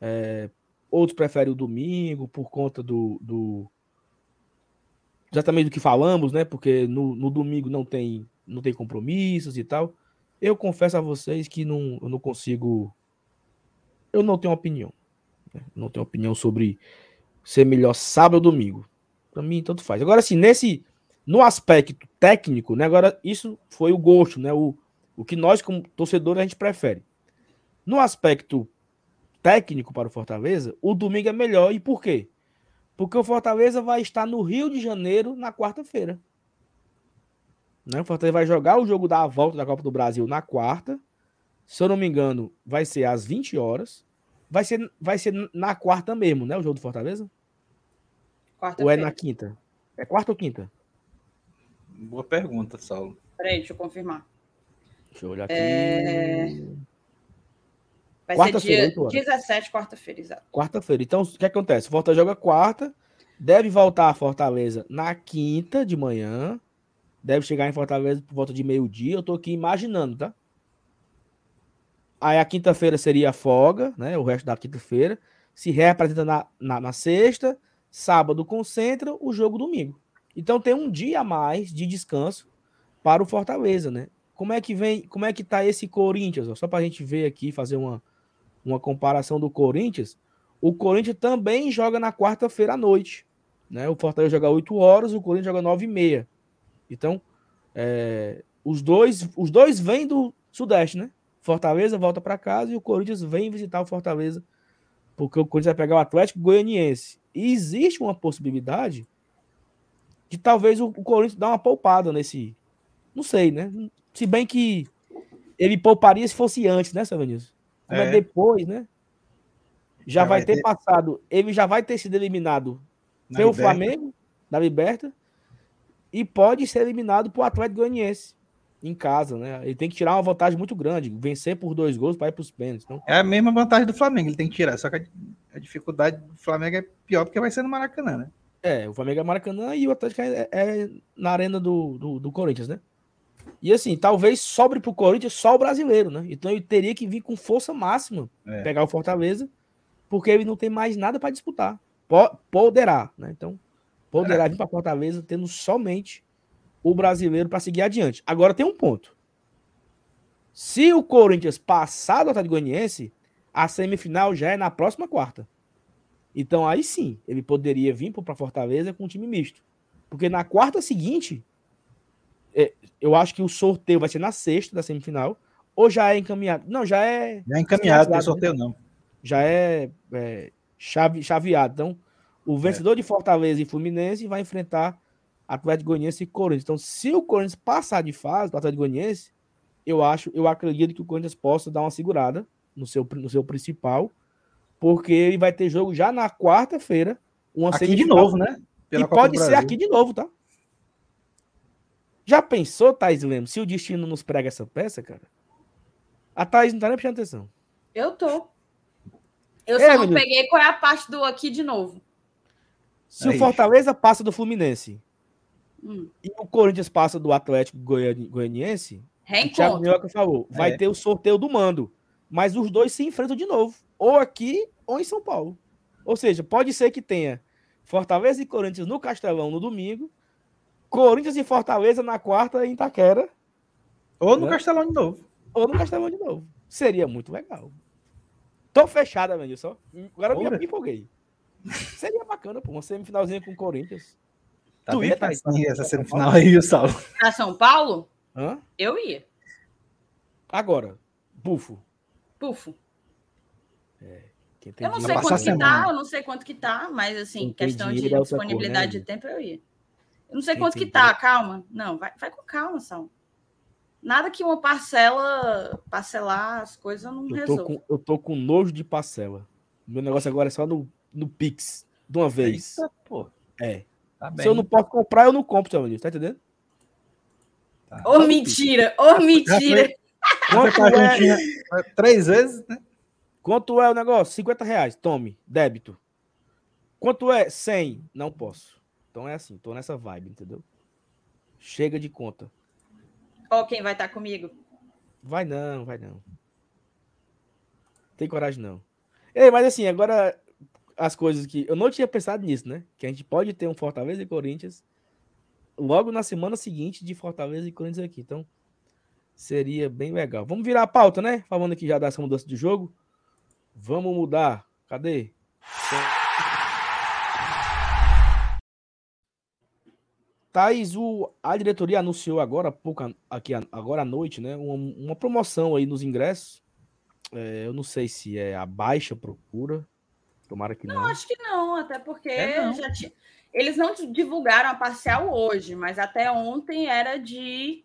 S1: É, outros preferem o domingo por conta do, do, exatamente do que falamos, né? Porque no, no domingo não tem não tem compromissos e tal. Eu confesso a vocês que não, eu não consigo. Eu não tenho opinião. Né? Não tenho opinião sobre ser melhor sábado ou domingo. Para mim, tanto faz. Agora, assim, nesse. No aspecto técnico, né? Agora, isso foi o gosto, né? O, o que nós, como torcedores, a gente prefere. No aspecto técnico para o Fortaleza, o domingo é melhor. E por quê? Porque o Fortaleza vai estar no Rio de Janeiro na quarta-feira. Né? O Fortaleza vai jogar o jogo da volta da Copa do Brasil na quarta. Se eu não me engano, vai ser às 20 horas. Vai ser, vai ser na quarta mesmo, né? O jogo do Fortaleza? Quarta ou é na quinta? É quarta ou quinta?
S2: Boa pergunta, Saulo.
S3: Peraí, deixa eu confirmar.
S1: Deixa eu olhar aqui. É...
S3: Vai quarta-feira, ser dia 17, quarta-feira, exato.
S1: Quarta-feira. Então, o que acontece? Fortaleza joga quarta, deve voltar a Fortaleza na quinta de manhã, deve chegar em Fortaleza por volta de meio-dia. Eu tô aqui imaginando, tá? Aí a quinta-feira seria folga, né? O resto da quinta-feira. Se reapresenta na, na, na, sexta, sábado concentra, o jogo domingo. Então tem um dia a mais de descanso para o Fortaleza, né? Como é que vem, como é que tá esse Corinthians? Ó? Só para a gente ver aqui, fazer uma, uma comparação do Corinthians, o Corinthians também joga na quarta-feira à noite. Né? O Fortaleza joga 8 horas, o Corinthians joga 9 e meia. Então, é, os, dois, os dois vêm do Sudeste, né? Fortaleza volta para casa e o Corinthians vem visitar o Fortaleza, porque o Corinthians vai pegar o Atlético Goianiense. E existe uma possibilidade de talvez o, o Corinthians dar uma poupada nesse. Não sei, né? Se bem que ele pouparia se fosse antes, né, Savanilson? Como é. é depois, né? Já, já vai, vai ter, ter, passado, ele já vai ter sido eliminado Na pelo Liberta. Flamengo, da Liberta, e pode ser eliminado por Atlético Goianiense em casa, né? Ele tem que tirar uma vantagem muito grande, vencer por dois gols para ir para os pênaltis. Então...
S2: É a mesma vantagem do Flamengo, ele tem que tirar, só que a dificuldade do Flamengo é pior porque vai ser no Maracanã, né?
S1: É, o Flamengo é Maracanã e o Atlético é, é na arena do, do, do Corinthians, né? E assim, talvez sobre pro Corinthians só o brasileiro, né? Então ele teria que vir com força máxima é. pegar o Fortaleza, porque ele não tem mais nada para disputar. Poderá, né? Então, poderá é. vir para Fortaleza tendo somente o brasileiro para seguir adiante. Agora tem um ponto. Se o Corinthians passar do Atlético Goianiense, a semifinal já é na próxima quarta. Então aí sim, ele poderia vir para Fortaleza com um time misto. Porque na quarta seguinte, é, eu acho que o sorteio vai ser na sexta da semifinal, ou já é encaminhado? Não, já é.
S2: Já é encaminhado, não é sorteio, não.
S1: Já é, é chave, chaveado. Então, o vencedor é. de Fortaleza e Fluminense vai enfrentar Atlético Goianiense e Corinthians. Então, se o Corinthians passar de fase do Atlético Goianiense, eu acho, eu acredito que o Corinthians possa dar uma segurada no seu, no seu principal, porque ele vai ter jogo já na quarta-feira.
S2: Aqui de novo, né?
S1: Pela e Copa pode ser aqui de novo, tá? Já pensou, Thais Lemos, se o destino nos prega essa peça, cara? A Thais não tá nem prestando atenção.
S3: Eu tô. Eu é, só não menino. peguei qual é a parte do aqui de novo.
S1: Se é o Fortaleza isso. passa do Fluminense hum. e o Corinthians passa do Atlético Goianiense, o Thiago Minhoca falou, vai é. ter o sorteio do mando. Mas os dois se enfrentam de novo. Ou aqui, ou em São Paulo. Ou seja, pode ser que tenha Fortaleza e Corinthians no Castelão no domingo Corinthians e Fortaleza na quarta em Itaquera.
S2: Ou no né? Castelão de novo.
S1: Ou no Castelão de novo. Seria muito legal. Tô fechada, velho, só. Agora eu me empolguei. Seria bacana, pô, uma semifinalzinha com o Corinthians.
S2: Tá tu bem ia, tá essa semifinal aí, o Saulo.
S3: Pra São Paulo?
S1: Hã?
S3: Eu ia.
S1: Agora, bufo.
S3: Bufo. É, eu não sei quanto que tá, eu não sei quanto que tá, mas assim, quem questão de disponibilidade cor, né? de tempo eu ia. Eu não sei quanto Entendi. que tá, calma. Não, vai, vai com calma, Sal. Nada que uma parcela, parcelar as coisas não
S1: Eu
S3: resolva.
S1: tô, com, eu tô com nojo de parcela. Meu negócio agora é só no, no Pix, de uma vez.
S2: Eita, pô.
S1: É.
S2: Tá bem.
S1: Se eu não posso comprar, eu não compro, seu amigo. Tá entendendo?
S2: Tá.
S3: Ô, mentira! Ô, mentira!
S2: Quanto
S1: é,
S2: três vezes, né?
S1: quanto é o negócio? 50 reais. Tome, débito. Quanto é? 100. Não posso. Então é assim, tô nessa vibe, entendeu? Chega de conta.
S3: Ó, quem vai estar comigo?
S1: Vai não, vai não. Tem coragem não. Ei, mas assim, agora as coisas que. Eu não tinha pensado nisso, né? Que a gente pode ter um Fortaleza e Corinthians logo na semana seguinte de Fortaleza e Corinthians aqui. Então, seria bem legal. Vamos virar a pauta, né? Falando aqui já dessa mudança de jogo. Vamos mudar. Cadê? Thaís, o, a diretoria anunciou agora, pouco, aqui, agora à noite, né? Uma, uma promoção aí nos ingressos. É, eu não sei se é a baixa procura. Tomara que não.
S3: Não, acho que não, até porque
S2: É, não.
S3: já tinha- eles não divulgaram a parcial hoje, mas até ontem era de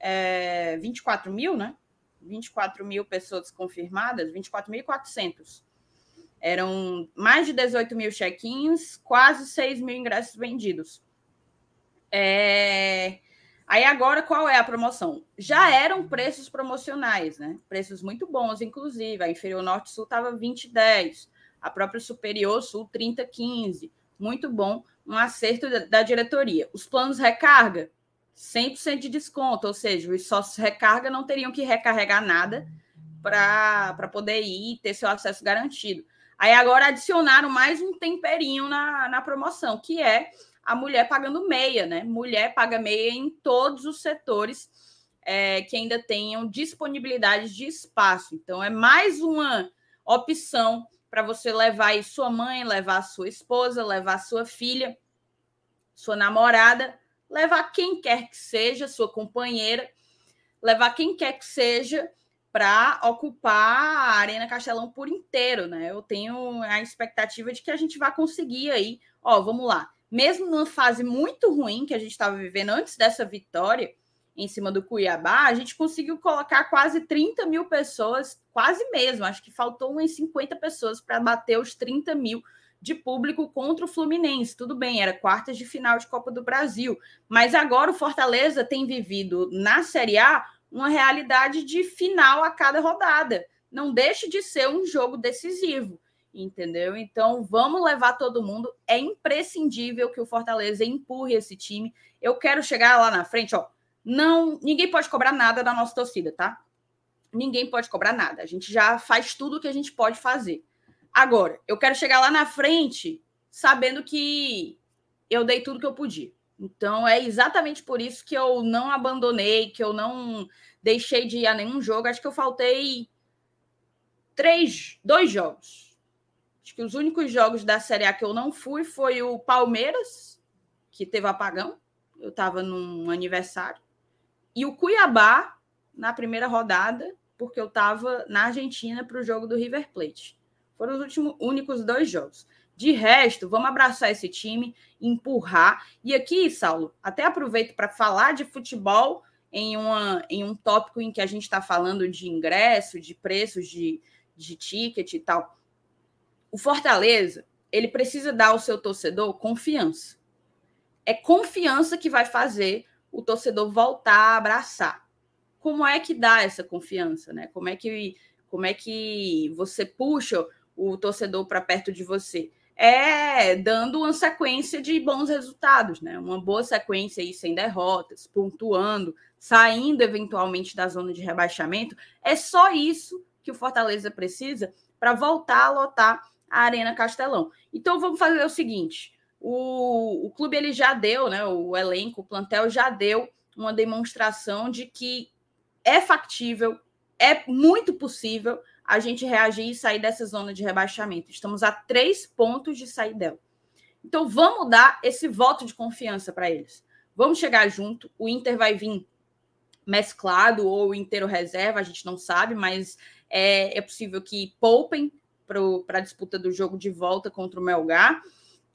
S3: é, 24 mil, né? 24 mil pessoas confirmadas, 24.400. Eram mais de 18 mil check-ins, quase 6 mil ingressos vendidos. É, Aí agora qual é a promoção? Já eram preços promocionais, né? Preços muito bons, inclusive. A Inferior Norte Sul estava 20,10. A própria Superior Sul 30,15. Muito bom, um acerto da, diretoria. Os planos recarga, 100% de desconto, ou seja, os sócios recarga não teriam que recarregar nada para poder ir e ter seu acesso garantido. Aí agora adicionaram mais um temperinho na, na promoção, que é a mulher pagando meia, né? Mulher paga meia em todos os setores é, que ainda tenham disponibilidade de espaço. Então, é mais uma opção para você levar aí sua mãe, levar sua esposa, levar sua filha, sua namorada, levar quem quer que seja, sua companheira, levar quem quer que seja para ocupar a Arena Castelão por inteiro, né? Eu tenho a expectativa de que a gente vai conseguir aí, ó, vamos lá mesmo numa fase muito ruim que a gente estava vivendo antes dessa vitória em cima do Cuiabá, a gente conseguiu colocar quase 30 mil pessoas, quase mesmo, acho que faltou umas 50 pessoas para bater os 30 mil de público contra o Fluminense. Tudo bem, era quartas de final de Copa do Brasil, mas agora o Fortaleza tem vivido na Série A uma realidade de final a cada rodada. Não deixe de ser um jogo decisivo entendeu? Então vamos levar todo mundo. É imprescindível que o Fortaleza empurre esse time. Eu quero chegar lá na frente, ó. Não, ninguém pode cobrar nada da nossa torcida, tá? Ninguém pode cobrar nada. A gente já faz tudo o que a gente pode fazer. Agora, eu quero chegar lá na frente sabendo que eu dei tudo que eu podia. Então é exatamente por isso que eu não abandonei, que eu não deixei de ir a nenhum jogo. Acho que eu faltei três, dois jogos Acho que os únicos jogos da Série A que eu não fui foi o Palmeiras, que teve apagão. Eu estava num aniversário. E o Cuiabá, na primeira rodada, porque eu estava na Argentina para o jogo do River Plate. Foram os últimos, únicos dois jogos. De resto, vamos abraçar esse time, empurrar. E aqui, Saulo, até aproveito para falar de futebol em, uma, em um tópico em que a gente está falando de ingresso, de preços de, de ticket e tal o Fortaleza, ele precisa dar ao seu torcedor confiança. É confiança que vai fazer o torcedor voltar a abraçar. Como é que dá essa confiança, né? Como é que como é que você puxa o torcedor para perto de você? É dando uma sequência de bons resultados, né? Uma boa sequência aí sem derrotas, pontuando, saindo eventualmente da zona de rebaixamento. É só isso que o Fortaleza precisa para voltar a lotar a Arena Castelão. Então vamos fazer o seguinte: o, o clube ele já deu, né? O elenco, o plantel já deu uma demonstração de que é factível, é muito possível a gente reagir e sair dessa zona de rebaixamento. Estamos a três pontos de sair dela. Então vamos dar esse voto de confiança para eles. Vamos chegar junto. O Inter vai vir mesclado ou inteiro reserva, a gente não sabe, mas é, é possível que poupem para a disputa do jogo de volta contra o Melgar.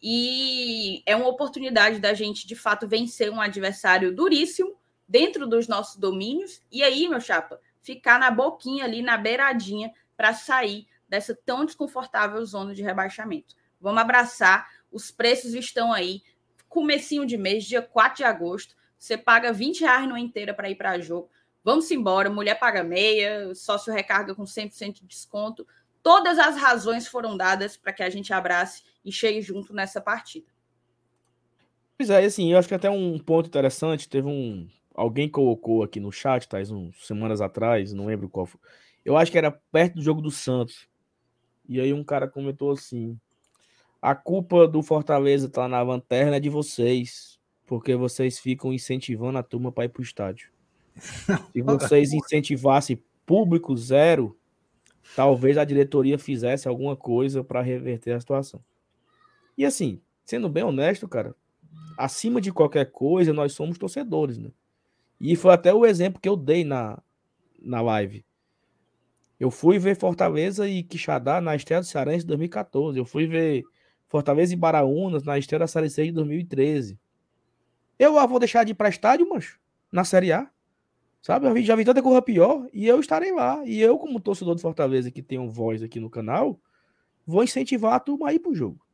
S3: E é uma oportunidade da gente, de fato, vencer um adversário duríssimo, dentro dos nossos domínios. E aí, meu chapa, ficar na boquinha ali, na beiradinha, para sair dessa tão desconfortável zona de rebaixamento. Vamos abraçar, os preços estão aí. Comecinho de mês, dia 4 de agosto, você paga 20 reais no inteira para ir para jogo. Vamos embora, mulher paga meia, sócio recarga com 100% de desconto. Todas as razões foram dadas para que a gente abrace e chegue junto nessa partida.
S1: Pois é, assim, eu acho que até um ponto interessante, teve um alguém colocou aqui no chat, tais uns semanas atrás, não lembro qual foi. Eu acho que era perto do jogo do Santos. E aí um cara comentou assim: a culpa do Fortaleza tá na lanterna é de vocês, porque vocês ficam incentivando a turma para ir pro estádio. [laughs] Se vocês incentivassem público zero, talvez a diretoria fizesse alguma coisa para reverter a situação. E assim, sendo bem honesto, cara, acima de qualquer coisa, nós somos torcedores, né? E foi até o exemplo que eu dei na, na live. Eu fui ver Fortaleza e Quixadá na estreia do Cearense de 2014. Eu fui ver Fortaleza e Baraúnas na estreia da Série C de 2013. Eu ah, vou deixar de ir para estádio, mancho, na Série A. Sabe? Eu já vi tanta coisa pior e eu estarei lá. E eu, como torcedor de Fortaleza que tem um voz aqui no canal, vou incentivar a turma a ir pro jogo.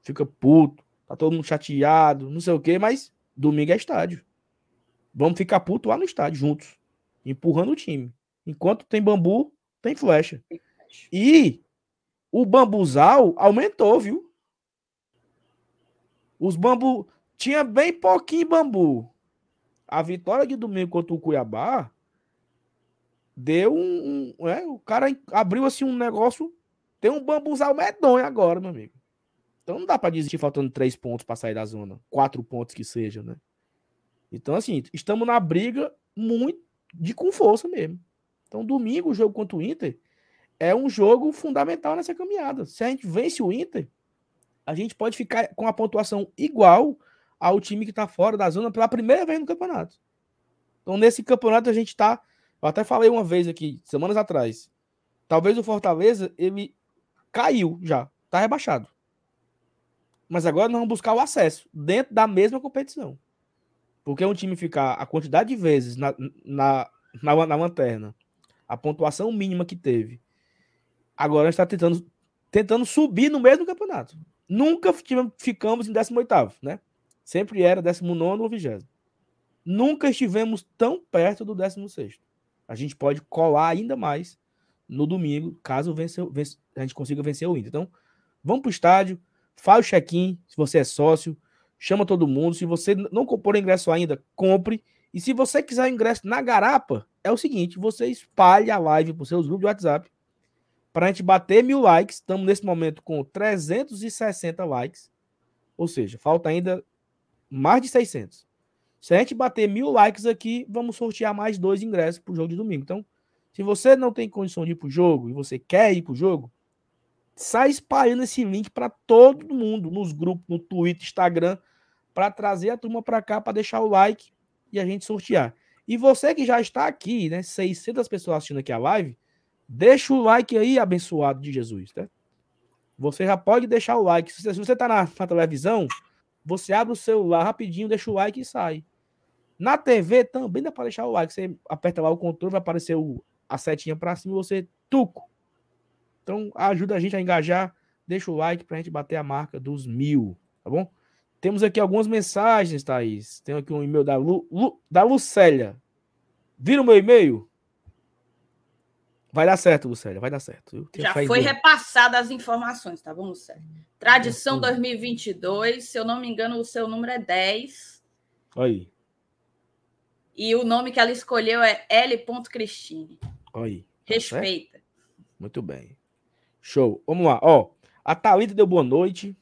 S1: Fica puto, tá todo mundo chateado, não sei o quê, mas domingo é estádio. Vamos ficar puto lá no estádio juntos, empurrando o time. Enquanto tem bambu, tem flecha. E o bambuzal aumentou, viu? Os bambu tinha bem pouquinho bambu a vitória de domingo contra o Cuiabá deu um. um é, o cara abriu assim um negócio. Tem um bambuzal medonho agora, meu amigo. Então não dá para desistir faltando três pontos para sair da zona. Quatro pontos que seja, né? Então, assim, estamos na briga muito de com força mesmo. Então, domingo, o jogo contra o Inter é um jogo fundamental nessa caminhada. Se a gente vence o Inter, a gente pode ficar com a pontuação igual ao time que está fora da zona pela primeira vez no campeonato. Então, nesse campeonato, a gente está. Eu até falei uma vez aqui, semanas atrás. Talvez o Fortaleza ele caiu já, está rebaixado. Mas agora nós vamos buscar o acesso dentro da mesma competição. Porque um time ficar a quantidade de vezes na, na, na, na lanterna, a pontuação mínima que teve, agora está tentando, tentando subir no mesmo campeonato. Nunca ficamos em 18, né? Sempre era 19 ou 20. Nunca estivemos tão perto do 16. A gente pode colar ainda mais no domingo, caso vence, vence, a gente consiga vencer o Inter. Então, vamos para o estádio, faz o check-in, se você é sócio, chama todo mundo. Se você não comprou ingresso ainda, compre. E se você quiser ingresso na garapa, é o seguinte: você espalhe a live para os seus grupos de WhatsApp para a gente bater mil likes. Estamos nesse momento com 360 likes. Ou seja, falta ainda mais de 600. Se a gente bater mil likes aqui, vamos sortear mais dois ingressos para o jogo de domingo. Então, se você não tem condição de ir para o jogo e você quer ir para o jogo, sai espalhando esse link para todo mundo, nos grupos, no Twitter, Instagram, para trazer a turma para cá, para deixar o like e a gente sortear. E você que já está aqui, né, 600 pessoas assistindo aqui a live, deixa o like aí, abençoado de Jesus, tá? Você já pode deixar o like. Se você está na, na televisão, você abre o celular rapidinho, deixa o like e sai. Na TV também dá para deixar o like. Você aperta lá o controle, vai aparecer o, a setinha para cima e você tuco. Então ajuda a gente a engajar. Deixa o like para a gente bater a marca dos mil, tá bom? Temos aqui algumas mensagens, Thaís. Tem aqui um e-mail da, Lu, Lu, da Lucélia. Vira o meu e-mail? Vai dar certo, Lucélia, vai dar certo.
S3: Já foi repassada as informações, tá bom, Lucélia? Tradição 2022, se eu não me engano, o seu número é 10.
S1: Aí.
S3: E o nome que ela escolheu é L. Cristine.
S1: Aí.
S3: Tá Respeita.
S1: Muito bem. Show. Vamos lá. Ó, a Thalita deu boa noite.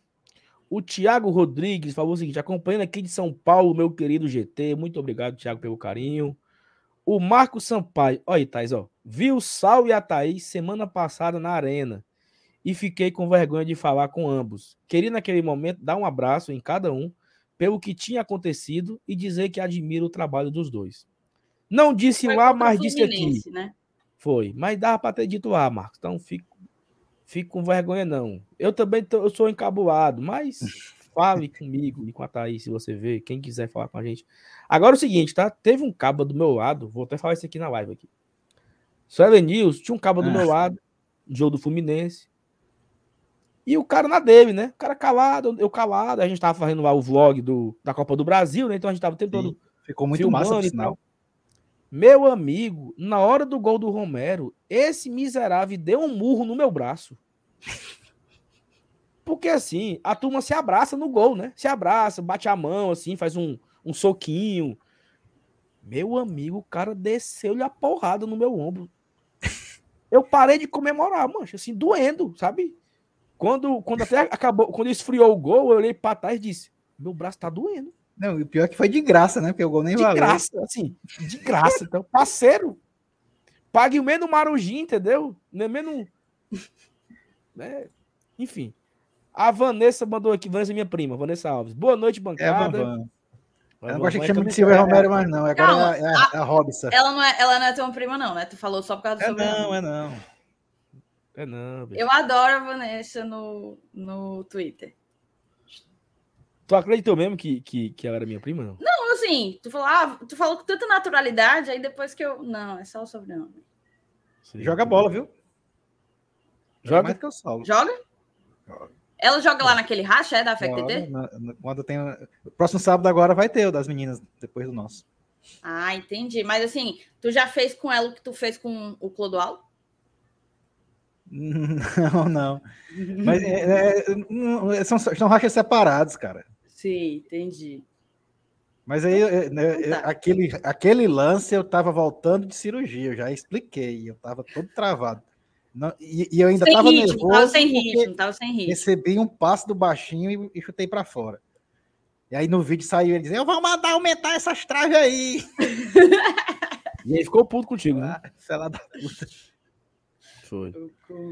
S1: O Tiago Rodrigues falou o seguinte: acompanhando aqui de São Paulo, meu querido GT. Muito obrigado, Tiago, pelo carinho. O Marco Sampaio, olha aí, Thais, ó. Vi o Sal e a Thaís semana passada na arena e fiquei com vergonha de falar com ambos. Queria naquele momento dar um abraço em cada um pelo que tinha acontecido e dizer que admiro o trabalho dos dois. Não disse Foi lá, mas disse aqui. Né? Foi, mas dava para ter dito lá, Marcos. Então fico, fico com vergonha não. Eu também tô, eu sou encabulado, mas [laughs] fale comigo e com a Thaís, se você ver, quem quiser falar com a gente. Agora é o seguinte, tá? Teve um cabo do meu lado, vou até falar isso aqui na live aqui. Suelen News, tinha um cabo do ah. meu lado, jogo do Fluminense. E o cara na dele, né? O cara calado, eu calado. A gente tava fazendo lá o vlog do, da Copa do Brasil, né? Então a gente tava tentando.
S2: Ficou muito massa, por sinal.
S1: Meu amigo, na hora do gol do Romero, esse miserável deu um murro no meu braço. Porque assim, a turma se abraça no gol, né? Se abraça, bate a mão, assim, faz um, um soquinho. Meu amigo, o cara desceu-lhe a porrada no meu ombro. [laughs] Eu parei de comemorar, mancha, assim, doendo, sabe? Quando, quando até acabou, quando esfriou o gol, eu olhei pra trás e disse: Meu braço tá doendo.
S2: Não, e o pior é que foi de graça, né? Porque o gol nem
S1: de
S2: valeu.
S1: De graça, assim, de graça. Então, parceiro, pague o menos marujinho, entendeu? Não é menos. [laughs] Né? Enfim. A Vanessa mandou aqui, Vanessa é minha prima, Vanessa Alves. Boa noite, bancada. É, Van.
S2: Eu não gosto que chame de Silvia Romero mais, não. Agora Calma, é, a, é a Robson.
S3: Ela não, é, ela não é tua prima, não, né? Tu falou só por causa do
S2: é sobrenome. Não, é não.
S1: É não.
S3: Bicho. Eu adoro a Vanessa no, no Twitter.
S1: Tu acreditou mesmo que, que, que ela era minha prima, não?
S3: Não, assim, tu falou, ah, tu falou com tanta naturalidade, aí depois que eu. Não, é só o sobrenome.
S2: Sim, joga bola, viu?
S1: Joga mais
S3: que eu solo. Joga? Joga. Ela joga lá naquele racha, é da FTT?
S2: Quando tem. Próximo sábado agora vai ter o das meninas, depois do nosso.
S3: Ah, entendi. Mas assim, tu já fez com ela o que tu fez com o Clodoal? [laughs]
S2: Não, não. Mas é, é, são, são rachas separados, cara.
S3: Sim, entendi.
S2: Mas aí, é, né, então tá. aquele, aquele lance eu tava voltando de cirurgia, eu já expliquei, eu tava todo travado. Não, e, e, eu ainda sem tava ritmo, nervoso.
S3: Tava sem ritmo, tava sem ritmo.
S2: Recebi um passo do baixinho e, e chutei para fora. E aí no vídeo saiu ele dizendo: Eu vou mandar aumentar essas traves aí. [laughs]
S1: e aí ficou puto contigo, né?
S2: Ah, da puta.
S1: Foi.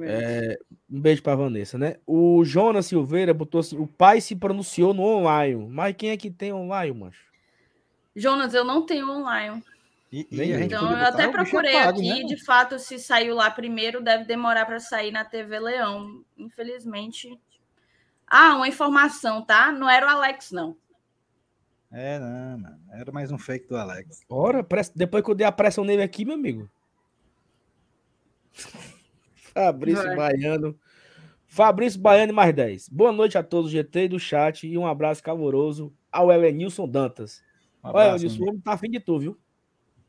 S1: É, um beijo pra Vanessa, né? O Jonas Silveira botou assim: o pai se pronunciou no online. Mas quem é que tem online, macho?
S3: Jonas, eu não tenho online. E, e então, eu até procurei pago, aqui, né? de fato, se saiu lá primeiro, deve demorar para sair na TV Leão. Infelizmente. Ah, uma informação, tá? Não era o Alex, não.
S2: É, não, mano. Era mais um fake do Alex.
S1: Ora, depois que eu dei a pressão nele aqui, meu amigo. [laughs] Fabrício Vai. Baiano. Fabrício Baiano mais 10. Boa noite a todos, GT do chat, e um abraço caloroso ao Elenilson Dantas. Um abraço, Olha, Elenilson, o homem tá afim de tu, viu?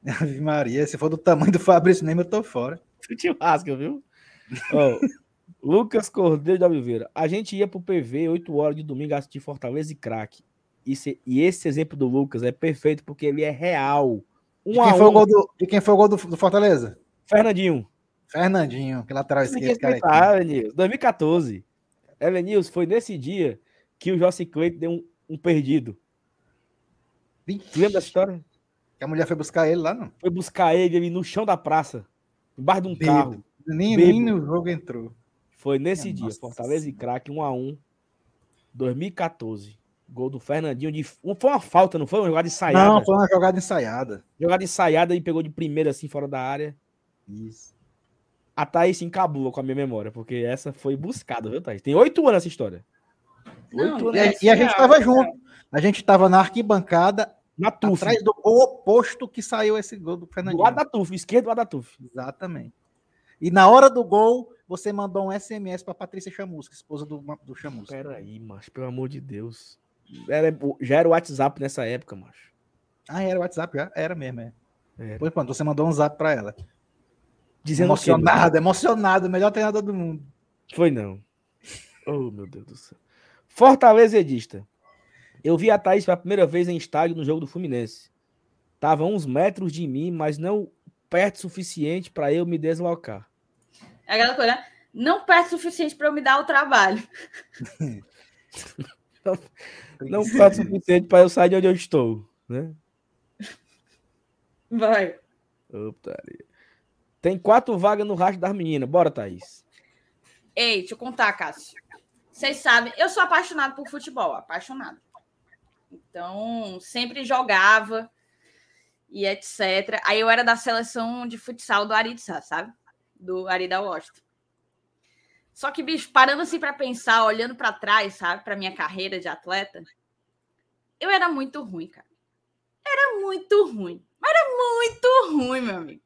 S1: [laughs]
S2: Ave Maria, se for do tamanho do Fabrício Neymar, eu tô fora.
S1: Tu te rasga, viu? oh, Lucas Cordeiro de Oliveira. A gente ia pro PV 8 horas de domingo assistir Fortaleza e craque. E, e esse exemplo do Lucas é perfeito porque ele é real.
S2: Um de, quem foi um. o gol do, de quem foi o gol do, do Fortaleza?
S1: Fernandinho.
S2: Fernandinho, que lateral esquerdo.
S1: Cara 2014. Elenils, foi nesse dia que o Jossi Cleiton deu um, um perdido. Lembra dessa história?
S2: Que a mulher foi buscar ele lá, não?
S1: Foi buscar ele ali no chão da praça, embaixo de um Bebo. carro.
S2: Nem, nem no jogo entrou.
S1: Foi nesse dia, nossa. Fortaleza e craque, 1 a 1 2014. Gol do Fernandinho de. Foi uma falta, não foi? Uma jogada ensaiada. Não,
S2: foi uma jogada ensaiada.
S1: Jogada ensaiada e pegou de primeira, assim, fora da área.
S2: Isso.
S1: A Thaís se encabula com a minha memória, porque essa foi buscada, viu, Thaís? Tem oito anos essa história.
S2: Oito anos. E, e a gente tava junto. A gente tava na arquibancada
S1: na TUF.
S2: Atrás do gol oposto que saiu esse gol do Fernandinho. Do
S1: lado da TUF, esquerdo do lado da TUF.
S2: Exatamente. E na hora do gol, você mandou um SMS para Patrícia Chamusca, esposa do, do Chamusca.
S1: Peraí, macho, pelo amor de Deus. Era, já era o WhatsApp nessa época, macho.
S2: Ah, era o WhatsApp já? Era mesmo, é. Era. Pois pronto, você mandou um zap para ela.
S1: Dizendo
S2: emocionado, emocionado, melhor treinador do mundo.
S1: Foi não. Oh, meu Deus do céu. Fortaleza Edista. Eu vi a Thaís pela primeira vez em estádio no jogo do Fluminense. Tava uns metros de mim, mas não perto o suficiente para eu me deslocar.
S3: É aquela coisa, né? Não perto o suficiente para eu me dar o trabalho. [laughs]
S1: não, não perto o suficiente para eu sair de onde eu estou, né?
S3: Vai.
S1: Optaria. Tem quatro vagas no rastro das meninas. Bora, Thaís.
S3: Ei, deixa eu contar, Cássio. Vocês sabem, eu sou apaixonado por futebol, apaixonado. Então, sempre jogava e etc. Aí eu era da seleção de futsal do Aritza, sabe? Do Arida Washington. Só que, bicho, parando assim para pensar, olhando para trás, sabe, para minha carreira de atleta, eu era muito ruim, cara. Era muito ruim. Mas era muito ruim, meu amigo.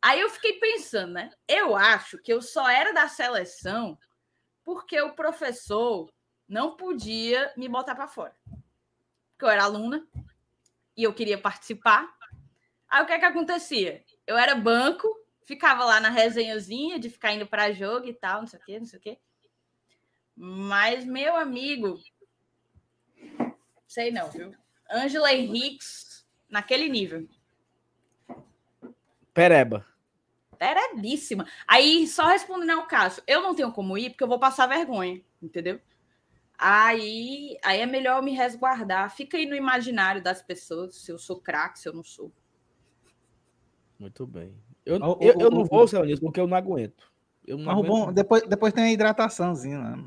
S3: Aí eu fiquei pensando, né? Eu acho que eu só era da seleção porque o professor não podia me botar para fora. Porque eu era aluna e eu queria participar. Aí o que é que acontecia? Eu era banco, ficava lá na resenhazinha de ficar indo para jogo e tal, não sei o quê, não sei o quê. Mas, meu amigo, sei não, viu? Ângela Henriques, naquele nível.
S1: Pereba.
S3: Perebíssima. Aí, só respondendo ao caso, eu não tenho como ir porque eu vou passar vergonha, entendeu? Aí, aí é melhor eu me resguardar. Fica aí no imaginário das pessoas se eu sou craque, se eu não sou.
S1: Muito bem. Eu, eu, eu, eu não vou, Celso, porque eu não aguento.
S2: Eu não aguento. Bom, depois, depois tem a hidrataçãozinha, né?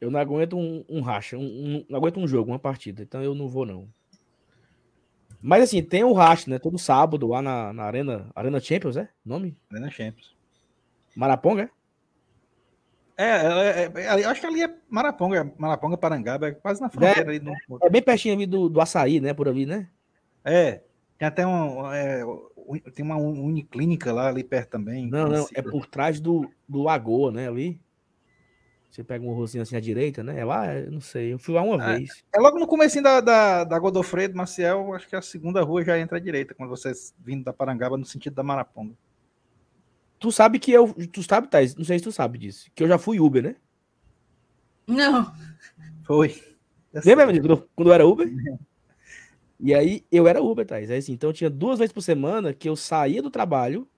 S1: Eu não aguento um, um racha, um, um, não aguento um jogo, uma partida. Então eu não vou, não. Mas assim, tem o racha, né? Todo sábado lá na, na Arena. Arena Champions, é? Nome?
S2: Arena Champions.
S1: Maraponga,
S2: é? É, é, é, eu acho que ali é Maraponga, Maraponga, Parangaba, é quase na fronteira.
S1: É, no... é bem pertinho ali do, do açaí, né? Por ali, né?
S2: É. Tem até um. É, tem uma uniclínica lá ali perto também.
S1: Não, não, é por trás do, do Lagoa, né? Ali. Você pega um rosinho assim à direita, né? É lá, não sei. Eu fui lá uma
S2: é,
S1: vez.
S2: É logo no começo da, da, da Godofredo, Maciel, acho que a segunda rua já entra à direita, quando você vindo da Parangaba no sentido da Maraponga.
S1: Tu sabe que eu. Tu sabe, Thais? Não sei se tu sabe disso. Que eu já fui Uber, né?
S3: Não.
S2: Foi.
S1: Lembra, quando, quando eu era Uber? [laughs] E aí eu era Uber, Thais. Aí, assim, então tinha duas vezes por semana que eu saía do trabalho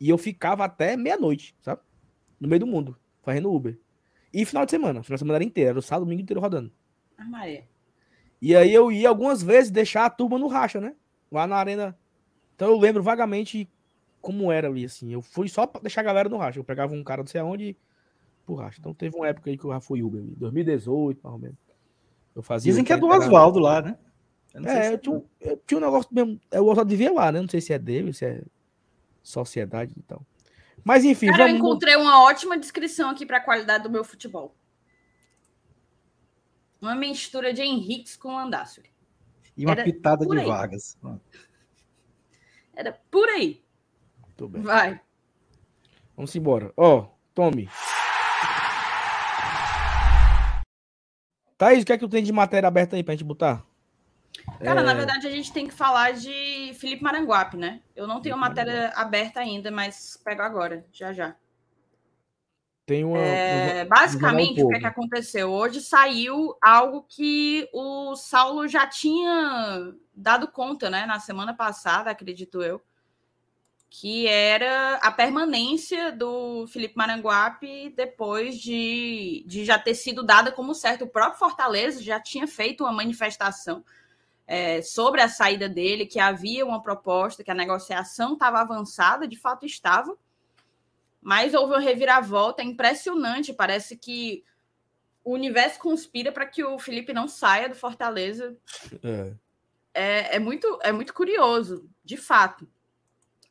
S1: e eu ficava até meia-noite, sabe? No meio do mundo, fazendo Uber. E final de semana. Final de semana era inteiro. Era o sábado, domingo inteiro rodando.
S3: Ah, Maria.
S1: E aí eu ia algumas vezes deixar a turma no racha, né? Lá na arena. Então eu lembro vagamente como era ali, assim. Eu fui só pra deixar a galera no racha. Eu pegava um cara não sei aonde pro racha. Então teve uma época aí que eu já fui Uber, 2018, mais ou menos.
S2: Eu fazia Dizem que é do Oswaldo lá, né?
S1: Eu é, eu tinha, eu tinha, um negócio mesmo. O Oswaldo vivia lá, né? Não sei se é dele, se é sociedade e tal. Mas enfim.
S3: Cara, vamos... eu encontrei uma ótima descrição aqui para a qualidade do meu futebol. Uma mistura de Henriques com Andácio.
S2: E uma Era pitada de vagas.
S3: Era por aí.
S1: Muito bem.
S3: Vai.
S1: Vamos embora. Ó, oh, tome. Thaís, o que é que tu tem de matéria aberta aí pra gente botar?
S3: Cara, é... na verdade, a gente tem que falar de Felipe Maranguape, né? Eu não tenho Felipe matéria Maranguape. aberta ainda, mas pego agora, já já.
S1: Tem uma.
S3: É, basicamente, um o que, é que aconteceu? Hoje saiu algo que o Saulo já tinha dado conta, né? Na semana passada, acredito eu, que era a permanência do Felipe Maranguape depois de, de já ter sido dada como certo. O próprio Fortaleza já tinha feito uma manifestação é, sobre a saída dele, que havia uma proposta, que a negociação estava avançada, de fato estava, mas houve uma reviravolta é impressionante. Parece que o universo conspira para que o Felipe não saia do Fortaleza. É. É, é, muito, é muito curioso, de fato.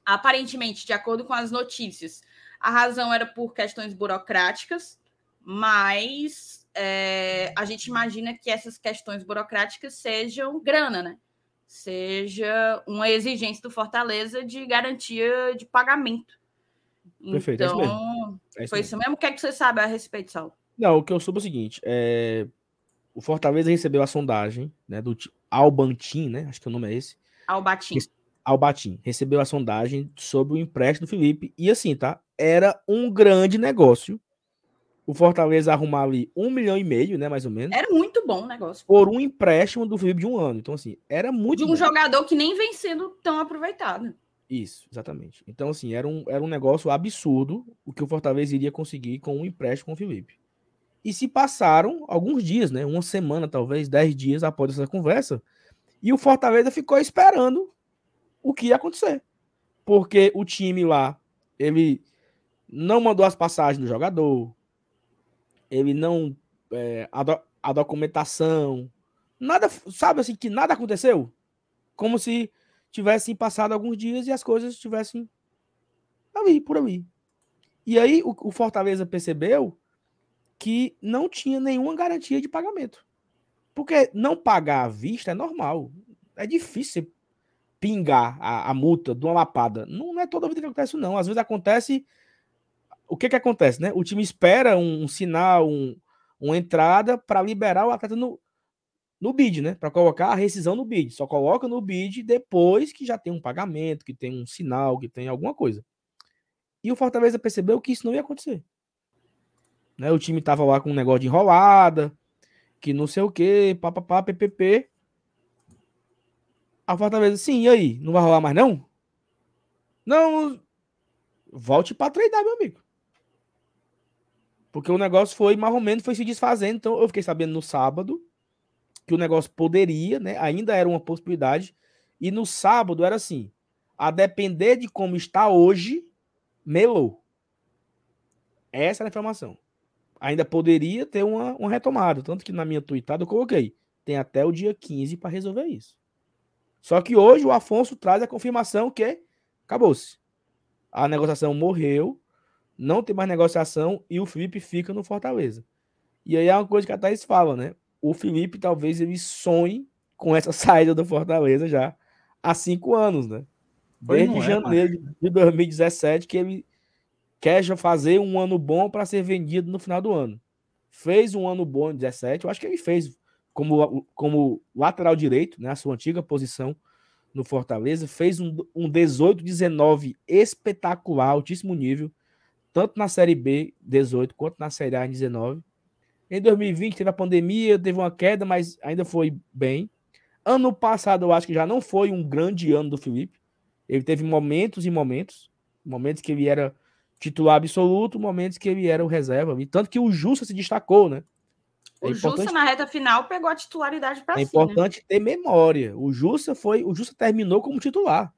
S3: Aparentemente, de acordo com as notícias, a razão era por questões burocráticas, mas é, a gente imagina que essas questões burocráticas sejam grana, né? Seja uma exigência do Fortaleza de garantia de pagamento. Perfeito, então, é isso mesmo. Então, é isso foi mesmo. isso mesmo. O que é que você sabe a respeito, Saulo?
S1: Não, o que eu soube é o seguinte: é... o Fortaleza recebeu a sondagem né, do Albantin, né? Acho que o nome é esse.
S3: Albatim.
S1: Albatim recebeu a sondagem sobre o empréstimo do Felipe. E assim, tá? Era um grande negócio o Fortaleza arrumar ali um milhão e meio, né, mais ou menos.
S3: Era muito bom o negócio.
S1: Por um empréstimo do Felipe de um ano. Então, assim, era muito.
S3: De um bom. jogador que nem vem sendo tão aproveitado.
S1: Isso, exatamente. Então, assim, era um, era um negócio absurdo o que o Fortaleza iria conseguir com um empréstimo com o Felipe. E se passaram alguns dias, né? Uma semana, talvez, dez dias após essa conversa. E o Fortaleza ficou esperando o que ia acontecer. Porque o time lá, ele não mandou as passagens do jogador, ele não. É, a, do, a documentação, nada, sabe assim, que nada aconteceu? Como se tivessem passado alguns dias e as coisas estivessem ali, por ali. E aí o, o Fortaleza percebeu que não tinha nenhuma garantia de pagamento. Porque não pagar à vista é normal. É difícil pingar a, a multa de uma lapada. Não, não, é toda vida que acontece, não. Às vezes acontece. O que que acontece, né? O time espera um, um sinal, um, uma entrada para liberar o atleta no, no bid, né? Para colocar a rescisão no bid. Só coloca no bid depois que já tem um pagamento, que tem um sinal, que tem alguma coisa. E o Fortaleza percebeu que isso não ia acontecer. Né? O time tava lá com um negócio de enrolada, que não sei o que, papapá, ppp. A Fortaleza, sim, e aí? Não vai rolar mais não? Não, volte para treinar, meu amigo. Porque o negócio foi, mais ou menos, foi se desfazendo. Então, eu fiquei sabendo no sábado que o negócio poderia, né? Ainda era uma possibilidade. E no sábado era assim: a depender de como está hoje, melou. Essa era a informação ainda poderia ter uma, uma retomada. Tanto que na minha tweetada eu coloquei. Tem até o dia 15 para resolver isso. Só que hoje o Afonso traz a confirmação que acabou-se. A negociação morreu, não tem mais negociação e o Felipe fica no Fortaleza. E aí é uma coisa que a Thaís fala, né? O Felipe talvez ele sonhe com essa [laughs] saída do Fortaleza já há cinco anos, né? Desde é, janeiro de 2017 que ele quer fazer um ano bom para ser vendido no final do ano. Fez um ano bom em 17, eu acho que ele fez como, como lateral direito, né, a sua antiga posição no Fortaleza, fez um, um 18-19 espetacular, altíssimo nível, tanto na Série B 18 quanto na Série A 19. Em 2020 teve a pandemia, teve uma queda, mas ainda foi bem. Ano passado eu acho que já não foi um grande ano do Felipe. Ele teve momentos e momentos, momentos que ele era titular absoluto, momentos que ele era o reserva. E tanto que o Justa se destacou, né?
S3: É o Justa na reta final pegou a titularidade para
S1: É si, importante né? ter memória. O Justa foi, o Justa terminou como titular.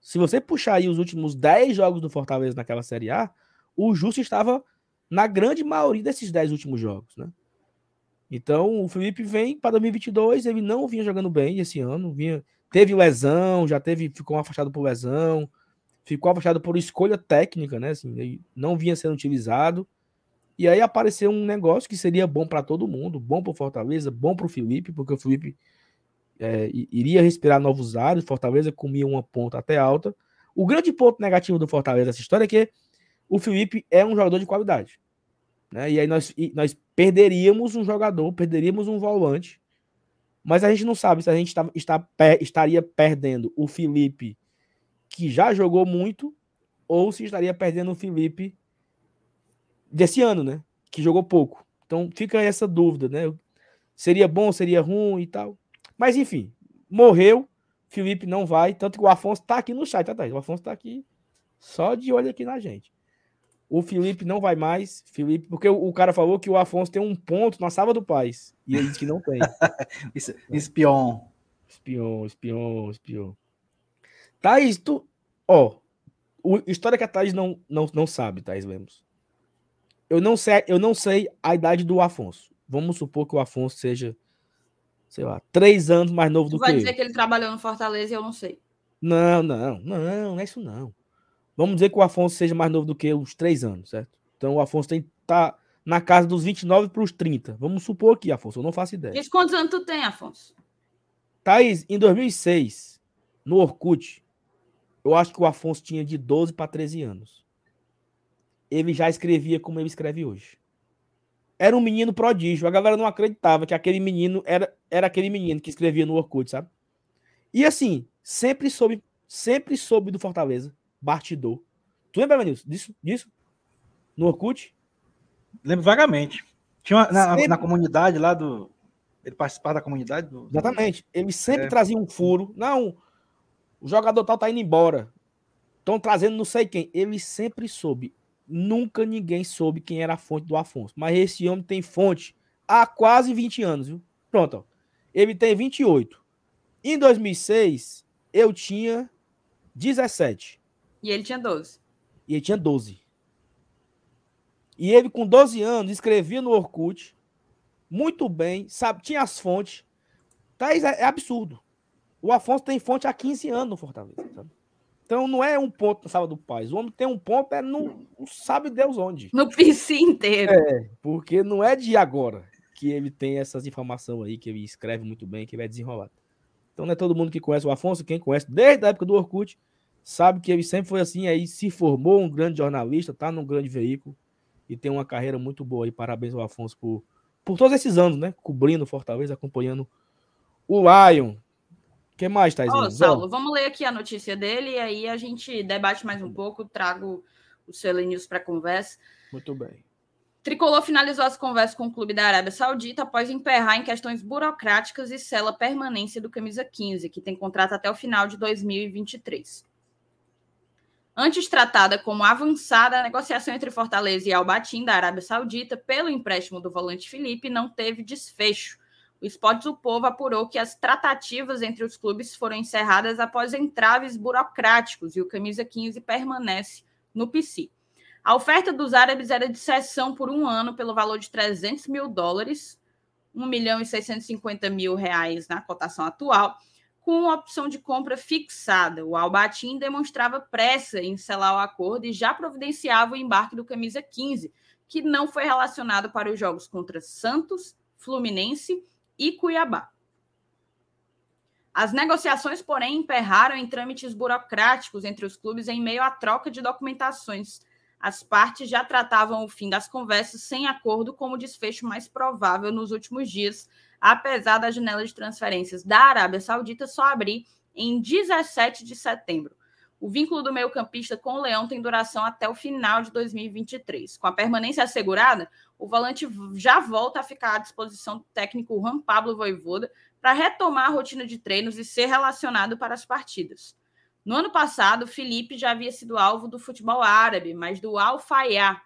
S1: Se você puxar aí os últimos 10 jogos do Fortaleza naquela Série A, o Justa estava na grande maioria desses 10 últimos jogos, né? Então, o Felipe vem para 2022, ele não vinha jogando bem esse ano, vinha teve lesão, já teve ficou afastado por lesão, ficou afastado por escolha técnica, né? Assim, não vinha sendo utilizado. E aí apareceu um negócio que seria bom para todo mundo, bom para Fortaleza, bom para o Felipe, porque o Felipe é, iria respirar novos ares, Fortaleza comia uma ponta até alta. O grande ponto negativo do Fortaleza dessa história é que o Felipe é um jogador de qualidade. Né? E aí nós, nós perderíamos um jogador, perderíamos um volante, mas a gente não sabe se a gente tá, está, estaria perdendo o Felipe que já jogou muito, ou se estaria perdendo o Felipe desse ano, né? Que jogou pouco. Então fica essa dúvida, né? Seria bom, seria ruim e tal. Mas enfim, morreu. Felipe não vai. Tanto que o Afonso tá aqui no chat, tá, tá? O Afonso tá aqui só de olho aqui na gente. O Felipe não vai mais. Felipe, porque o, o cara falou que o Afonso tem um ponto na sala do Paz. E ele disse que não tem. [laughs]
S2: espion.
S1: Espion, espion, espion. Thaís, tu. Ó, o, história que a Thaís não, não, não sabe, Thaís Lemos. Eu não, sei, eu não sei a idade do Afonso. Vamos supor que o Afonso seja, sei lá, três anos mais novo tu do que. Vai
S3: dizer que ele trabalhou no Fortaleza e eu não sei.
S1: Não, não, não, não é isso não. Vamos dizer que o Afonso seja mais novo do que uns três anos, certo? Então o Afonso tem tá na casa dos 29 para os 30. Vamos supor aqui, Afonso, eu não faço ideia.
S3: Diz quantos anos tu tem, Afonso?
S1: Thaís, em 2006, no Orkut, eu acho que o Afonso tinha de 12 para 13 anos. Ele já escrevia como ele escreve hoje. Era um menino prodígio. A galera não acreditava que aquele menino era, era aquele menino que escrevia no Orkut, sabe? E assim, sempre soube, sempre soube do Fortaleza. Bastidor. Tu lembra, Manilson, disso, disso? No Orkut?
S2: Lembro vagamente. Tinha uma, na, na, comunidade lá do. Ele participava da comunidade do.
S1: Exatamente. Ele sempre é. trazia um furo. Não, o jogador tal tá indo embora. Estão trazendo não sei quem. Ele sempre soube. Nunca ninguém soube quem era a fonte do Afonso. Mas esse homem tem fonte há quase 20 anos, viu? Pronto, ó. Ele tem 28. Em 2006, eu tinha 17.
S3: E ele tinha 12.
S1: E ele tinha 12. E ele, com 12 anos, escrevia no Orkut, muito bem, sabe, tinha as fontes. Tá, é, é absurdo. O Afonso tem fonte há 15 anos no Fortaleza. Sabe? Então não é um ponto na Sábado Paz. O homem tem um ponto, é no. Não sabe Deus onde.
S3: No PC inteiro.
S1: É, porque não é de agora que ele tem essas informações aí, que ele escreve muito bem, que ele é desenrolado. Então não é todo mundo que conhece o Afonso, quem conhece desde a época do Orkut, sabe que ele sempre foi assim, aí se formou um grande jornalista, tá num grande veículo e tem uma carreira muito boa aí. Parabéns ao Afonso por, por todos esses anos, né? Cobrindo Fortaleza, acompanhando o Lion. O que mais?
S3: Ô, Saulo, vamos ler aqui a notícia dele e aí a gente debate mais um pouco, trago o Selenius para conversa.
S1: Muito bem.
S3: Tricolor finalizou as conversas com o clube da Arábia Saudita após emperrar em questões burocráticas e sela permanência do Camisa 15, que tem contrato até o final de 2023. Antes tratada como avançada, a negociação entre Fortaleza e Albatim, da Arábia Saudita, pelo empréstimo do volante Felipe, não teve desfecho. O Esportes do Povo apurou que as tratativas entre os clubes foram encerradas após entraves burocráticos e o Camisa 15 permanece no PC. A oferta dos árabes era de cessão por um ano pelo valor de 300 mil dólares, 1 milhão e 650 mil reais na cotação atual, com opção de compra fixada. O Albatim demonstrava pressa em selar o acordo e já providenciava o embarque do camisa 15, que não foi relacionado para os jogos contra Santos, Fluminense e Cuiabá. As negociações, porém, emperraram em trâmites burocráticos entre os clubes em meio à troca de documentações as partes já tratavam o fim das conversas sem acordo como desfecho mais provável nos últimos dias, apesar da janela de transferências da Arábia Saudita só abrir em 17 de setembro. O vínculo do meio-campista com o Leão tem duração até o final de 2023. Com a permanência assegurada, o volante já volta a ficar à disposição do técnico Juan Pablo Voivoda para retomar a rotina de treinos e ser relacionado para as partidas. No ano passado, Felipe já havia sido alvo do futebol árabe, mas do Al Fayá,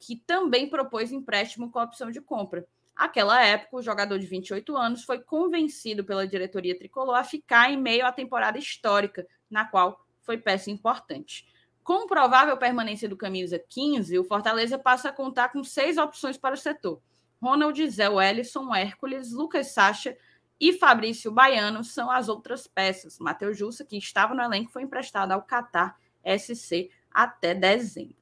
S3: que também propôs empréstimo com opção de compra. Aquela época, o jogador de 28 anos foi convencido pela diretoria tricolor a ficar em meio à temporada histórica, na qual foi peça importante. Com provável permanência do camisa 15, o Fortaleza passa a contar com seis opções para o setor. Ronald, Zé Wellison, Hércules, Lucas Sacha, e Fabrício Baiano são as outras peças. Matheus Jussa, que estava no elenco, foi emprestado ao Qatar SC até dezembro.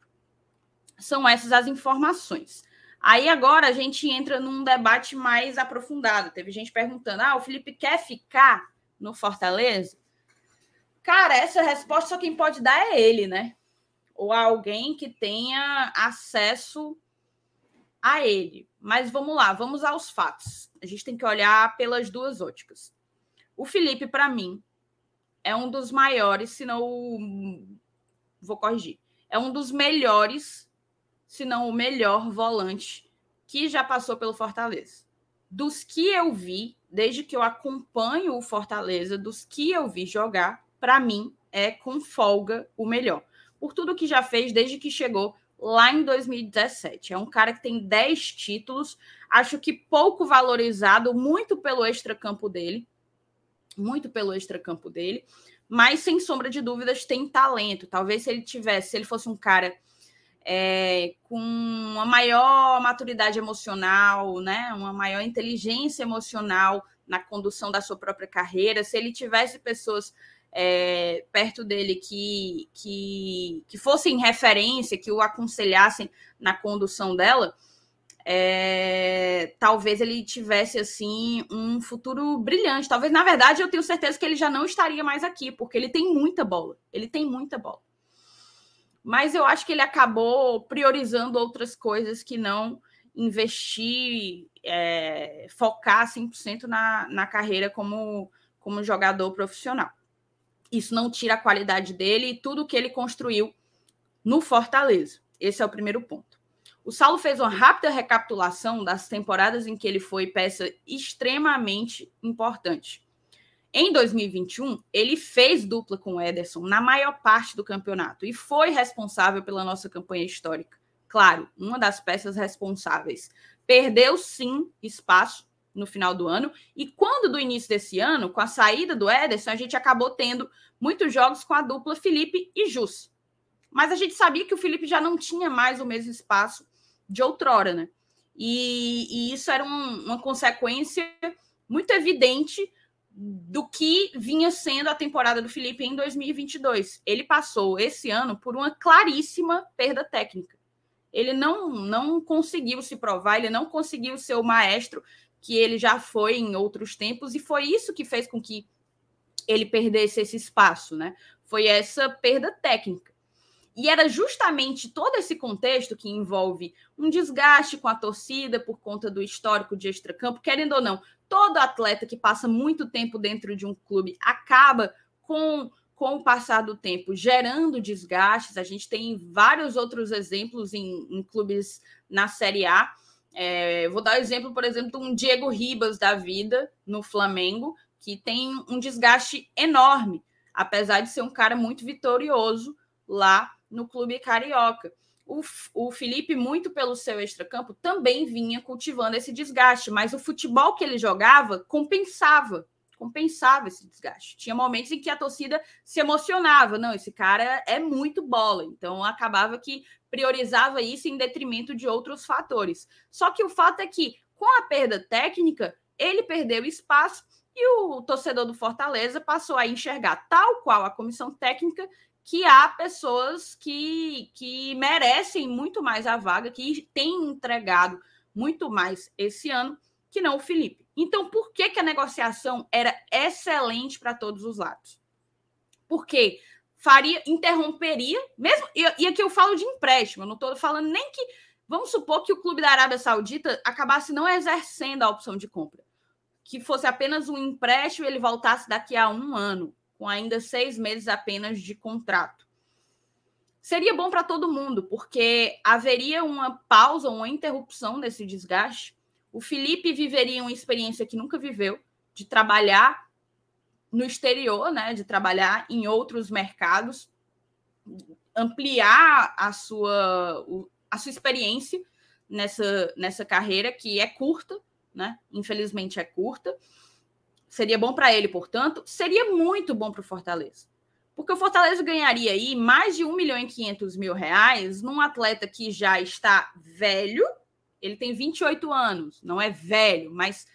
S3: São essas as informações. Aí agora a gente entra num debate mais aprofundado. Teve gente perguntando: ah, o Felipe quer ficar no Fortaleza? Cara, essa resposta só quem pode dar é ele, né? Ou alguém que tenha acesso a ele. Mas vamos lá, vamos aos fatos. A gente tem que olhar pelas duas óticas. O Felipe, para mim, é um dos maiores, se não. Vou corrigir. É um dos melhores, se não o melhor volante que já passou pelo Fortaleza. Dos que eu vi, desde que eu acompanho o Fortaleza, dos que eu vi jogar, para mim é com folga o melhor. Por tudo que já fez desde que chegou lá em 2017. É um cara que tem 10 títulos, acho que pouco valorizado, muito pelo extracampo dele, muito pelo extracampo dele, mas sem sombra de dúvidas tem talento. Talvez se ele tivesse, se ele fosse um cara é, com uma maior maturidade emocional, né, uma maior inteligência emocional na condução da sua própria carreira, se ele tivesse pessoas é, perto dele que, que, que fossem referência, que o aconselhassem na condução dela, é, talvez ele tivesse assim um futuro brilhante. Talvez, na verdade, eu tenho certeza que ele já não estaria mais aqui, porque ele tem muita bola. Ele tem muita bola. Mas eu acho que ele acabou priorizando outras coisas que não investir, é, focar 100% na, na carreira como, como jogador profissional. Isso não tira a qualidade dele e tudo que ele construiu no Fortaleza. Esse é o primeiro ponto. O Saulo fez uma rápida recapitulação das temporadas em que ele foi peça extremamente importante. Em 2021, ele fez dupla com o Ederson na maior parte do campeonato e foi responsável pela nossa campanha histórica. Claro, uma das peças responsáveis. Perdeu sim espaço no final do ano. E quando do início desse ano, com a saída do Ederson, a gente acabou tendo muitos jogos com a dupla Felipe e Jus. Mas a gente sabia que o Felipe já não tinha mais o mesmo espaço de outrora, né? E, e isso era um, uma consequência muito evidente do que vinha sendo a temporada do Felipe em 2022. Ele passou esse ano por uma claríssima perda técnica. Ele não, não conseguiu se provar, ele não conseguiu ser o maestro que ele já foi em outros tempos, e foi isso que fez com que ele perdesse esse espaço, né? Foi essa perda técnica. E era justamente todo esse contexto que envolve um desgaste com a torcida por conta do histórico de extracampo, querendo ou não, todo atleta que passa muito tempo dentro de um clube acaba com com o passar do tempo gerando desgastes. A gente tem vários outros exemplos em, em clubes na Série A. É, vou dar o exemplo, por exemplo, de um Diego Ribas da vida no Flamengo, que tem um desgaste enorme, apesar de ser um cara muito vitorioso lá no clube carioca. O, o Felipe, muito pelo seu extracampo, também vinha cultivando esse desgaste, mas o futebol que ele jogava compensava compensava esse desgaste. Tinha momentos em que a torcida se emocionava, não, esse cara é muito bola, então acabava que priorizava isso em detrimento de outros fatores. Só que o fato é que com a perda técnica, ele perdeu espaço e o torcedor do Fortaleza passou a enxergar, tal qual a comissão técnica, que há pessoas que, que merecem muito mais a vaga, que têm entregado muito mais esse ano que não o Felipe. Então, por que, que a negociação era excelente para todos os lados? Porque faria, interromperia, mesmo. E, e aqui eu falo de empréstimo, eu não estou falando nem que. Vamos supor que o clube da Arábia Saudita acabasse não exercendo a opção de compra. Que fosse apenas um empréstimo e ele voltasse daqui a um ano, com ainda seis meses apenas de contrato. Seria bom para todo mundo, porque haveria uma pausa, uma interrupção nesse desgaste o Felipe viveria uma experiência que nunca viveu, de trabalhar no exterior, né, de trabalhar em outros mercados, ampliar a sua, a sua experiência nessa, nessa carreira que é curta, né? Infelizmente é curta. Seria bom para ele, portanto, seria muito bom para o Fortaleza. Porque o Fortaleza ganharia aí mais de 1 milhão e 500 mil reais num atleta que já está velho ele tem 28 anos, não é velho, mas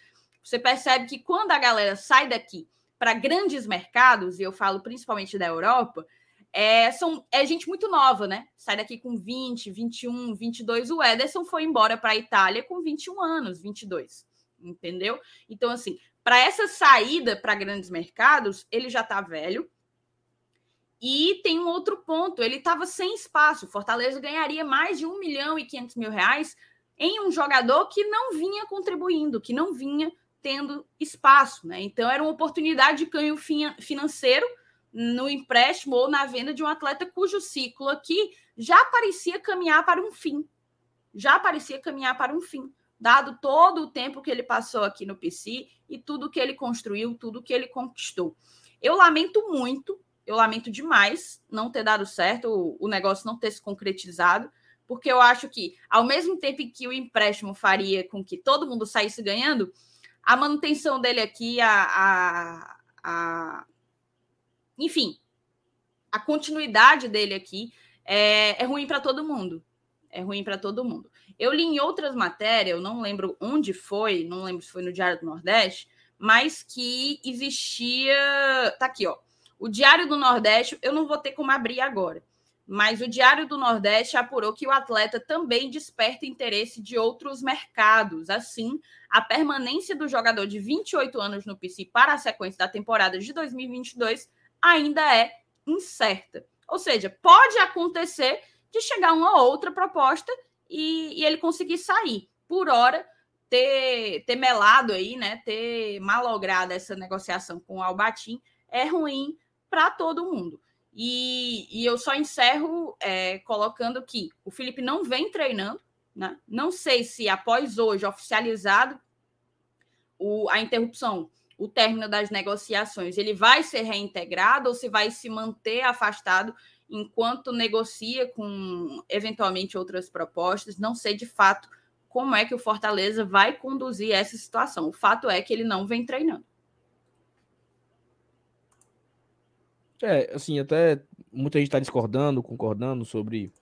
S3: você percebe que quando a galera sai daqui para grandes mercados, e eu falo principalmente da Europa, é, são, é gente muito nova, né? Sai daqui com 20, 21, 22. O Ederson foi embora para a Itália com 21 anos, 22, entendeu? Então, assim, para essa saída para grandes mercados, ele já está velho. E tem um outro ponto, ele estava sem espaço. Fortaleza ganharia mais de 1 milhão e 500 mil reais em um jogador que não vinha contribuindo, que não vinha tendo espaço. Né? Então, era uma oportunidade de ganho financeiro no empréstimo ou na venda de um atleta cujo ciclo aqui já parecia caminhar para um fim. Já parecia caminhar para um fim, dado todo o tempo que ele passou aqui no PC e tudo que ele construiu, tudo que ele conquistou. Eu lamento muito, eu lamento demais não ter dado certo, o negócio não ter se concretizado porque eu acho que, ao mesmo tempo que o empréstimo faria com que todo mundo saísse ganhando, a manutenção dele aqui, a, a, a enfim, a continuidade dele aqui é, é ruim para todo mundo. É ruim para todo mundo. Eu li em outras matérias, eu não lembro onde foi, não lembro se foi no Diário do Nordeste, mas que existia. Tá aqui, ó. O Diário do Nordeste, eu não vou ter como abrir agora, mas o Diário do Nordeste apurou que o atleta também desperta interesse de outros mercados. Assim, a permanência do jogador de 28 anos no PC para a sequência da temporada de 2022 ainda é incerta. Ou seja, pode acontecer de chegar uma outra proposta e, e ele conseguir sair. Por hora, ter, ter melado aí, né, ter malogrado essa negociação com o Albatim é ruim para todo mundo. E, e eu só encerro é, colocando que o Felipe não vem treinando, né? Não sei se após hoje oficializado o, a interrupção, o término das negociações, ele vai ser reintegrado ou se vai se manter afastado enquanto negocia com eventualmente outras propostas. Não sei de fato como é que o Fortaleza vai conduzir essa situação. O fato é que ele não vem treinando.
S1: É, assim, até muita gente está discordando, concordando sobre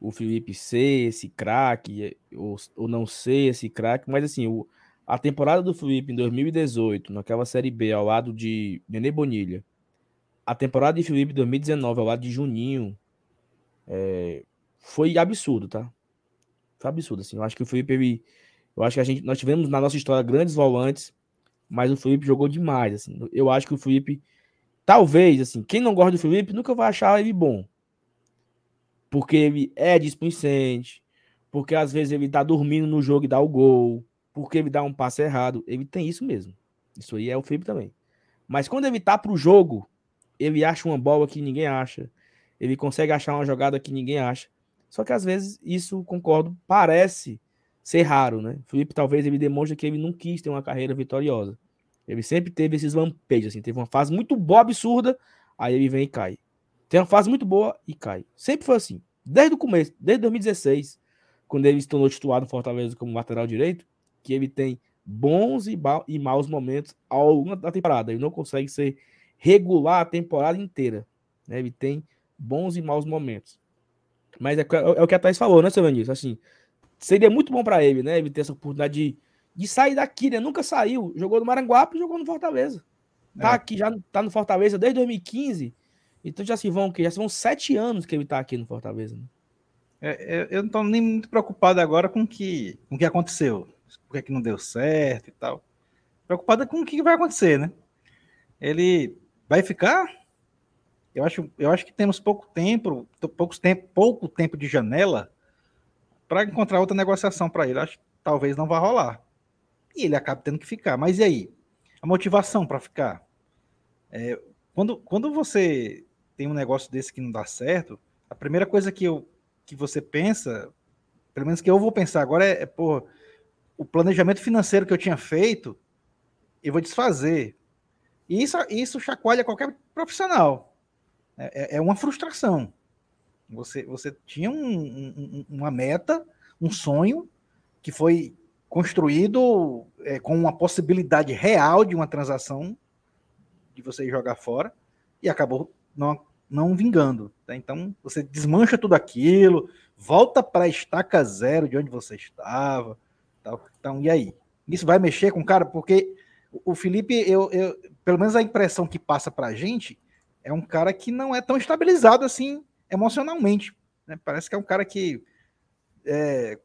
S1: o Felipe ser esse craque, ou, ou não ser esse craque, mas assim, o, a temporada do Felipe em 2018, naquela Série B, ao lado de Nenê Bonilha, a temporada de Felipe em 2019, ao lado de Juninho, é, foi absurdo, tá? Foi absurdo, assim. Eu acho que o Felipe, ele, eu acho que a gente, nós tivemos na nossa história grandes volantes, mas o Felipe jogou demais, assim. Eu acho que o Felipe, talvez, assim, quem não gosta do Felipe nunca vai achar ele bom. Porque ele é displicente, porque às vezes ele tá dormindo no jogo e dá o gol, porque ele dá um passe errado. Ele tem isso mesmo. Isso aí é o Felipe também. Mas quando ele tá pro jogo, ele acha uma bola que ninguém acha. Ele consegue achar uma jogada que ninguém acha. Só que às vezes isso, concordo, parece ser raro, né? Felipe talvez ele demonstre que ele não quis ter uma carreira vitoriosa. Ele sempre teve esses lampejos, assim, teve uma fase muito boa, absurda, aí ele vem e cai. Tem uma fase muito boa e cai. Sempre foi assim. Desde o começo, desde 2016, quando ele se tornou titular no Fortaleza como lateral direito, que ele tem bons e, e maus momentos ao longo da temporada. Ele não consegue ser regular a temporada inteira. Né? Ele tem bons e maus momentos. Mas é, é, o que a Thaís falou, né, seu Vinícius? Assim, seria muito bom para ele, né? Ele ter essa oportunidade de, de sair daqui, né? Nunca saiu. Jogou no Maranguape e jogou no Fortaleza. Tá é. aqui, já tá no Fortaleza desde 2015. Então já se vão que já se vão sete anos que ele tá aqui no Fortaleza. Né?
S2: É, é eu não tô nem muito preocupado agora com que, o que aconteceu. Por que, que não deu certo e tal. Preocupado com o que vai acontecer, né? Ele vai ficar? Eu acho, eu acho que temos pouco tempo, poucos tempo, pouco tempo de janela para encontrar outra negociação para ele. Acho que talvez não vá rolar. E ele acaba tendo que ficar. Mas e aí? A motivação para ficar? É, quando, quando você tem um negócio desse que não dá certo, a primeira coisa que, eu, que você pensa, pelo menos que eu vou pensar agora, é, é pô, o planejamento financeiro que eu tinha feito, eu vou desfazer. E isso, isso chacoalha qualquer profissional. É, é, é uma frustração. Você, você tinha um, um, uma meta, um sonho que foi construído é, com uma possibilidade real de uma transação de você jogar fora e acabou não, não vingando. Tá? Então você desmancha tudo aquilo, volta para a estaca zero de onde você estava. Então, e aí? Isso vai mexer com o cara? Porque o Felipe, eu, eu, pelo menos a impressão que passa para a gente é um cara que não é tão estabilizado assim emocionalmente. Né? Parece que é um cara que é,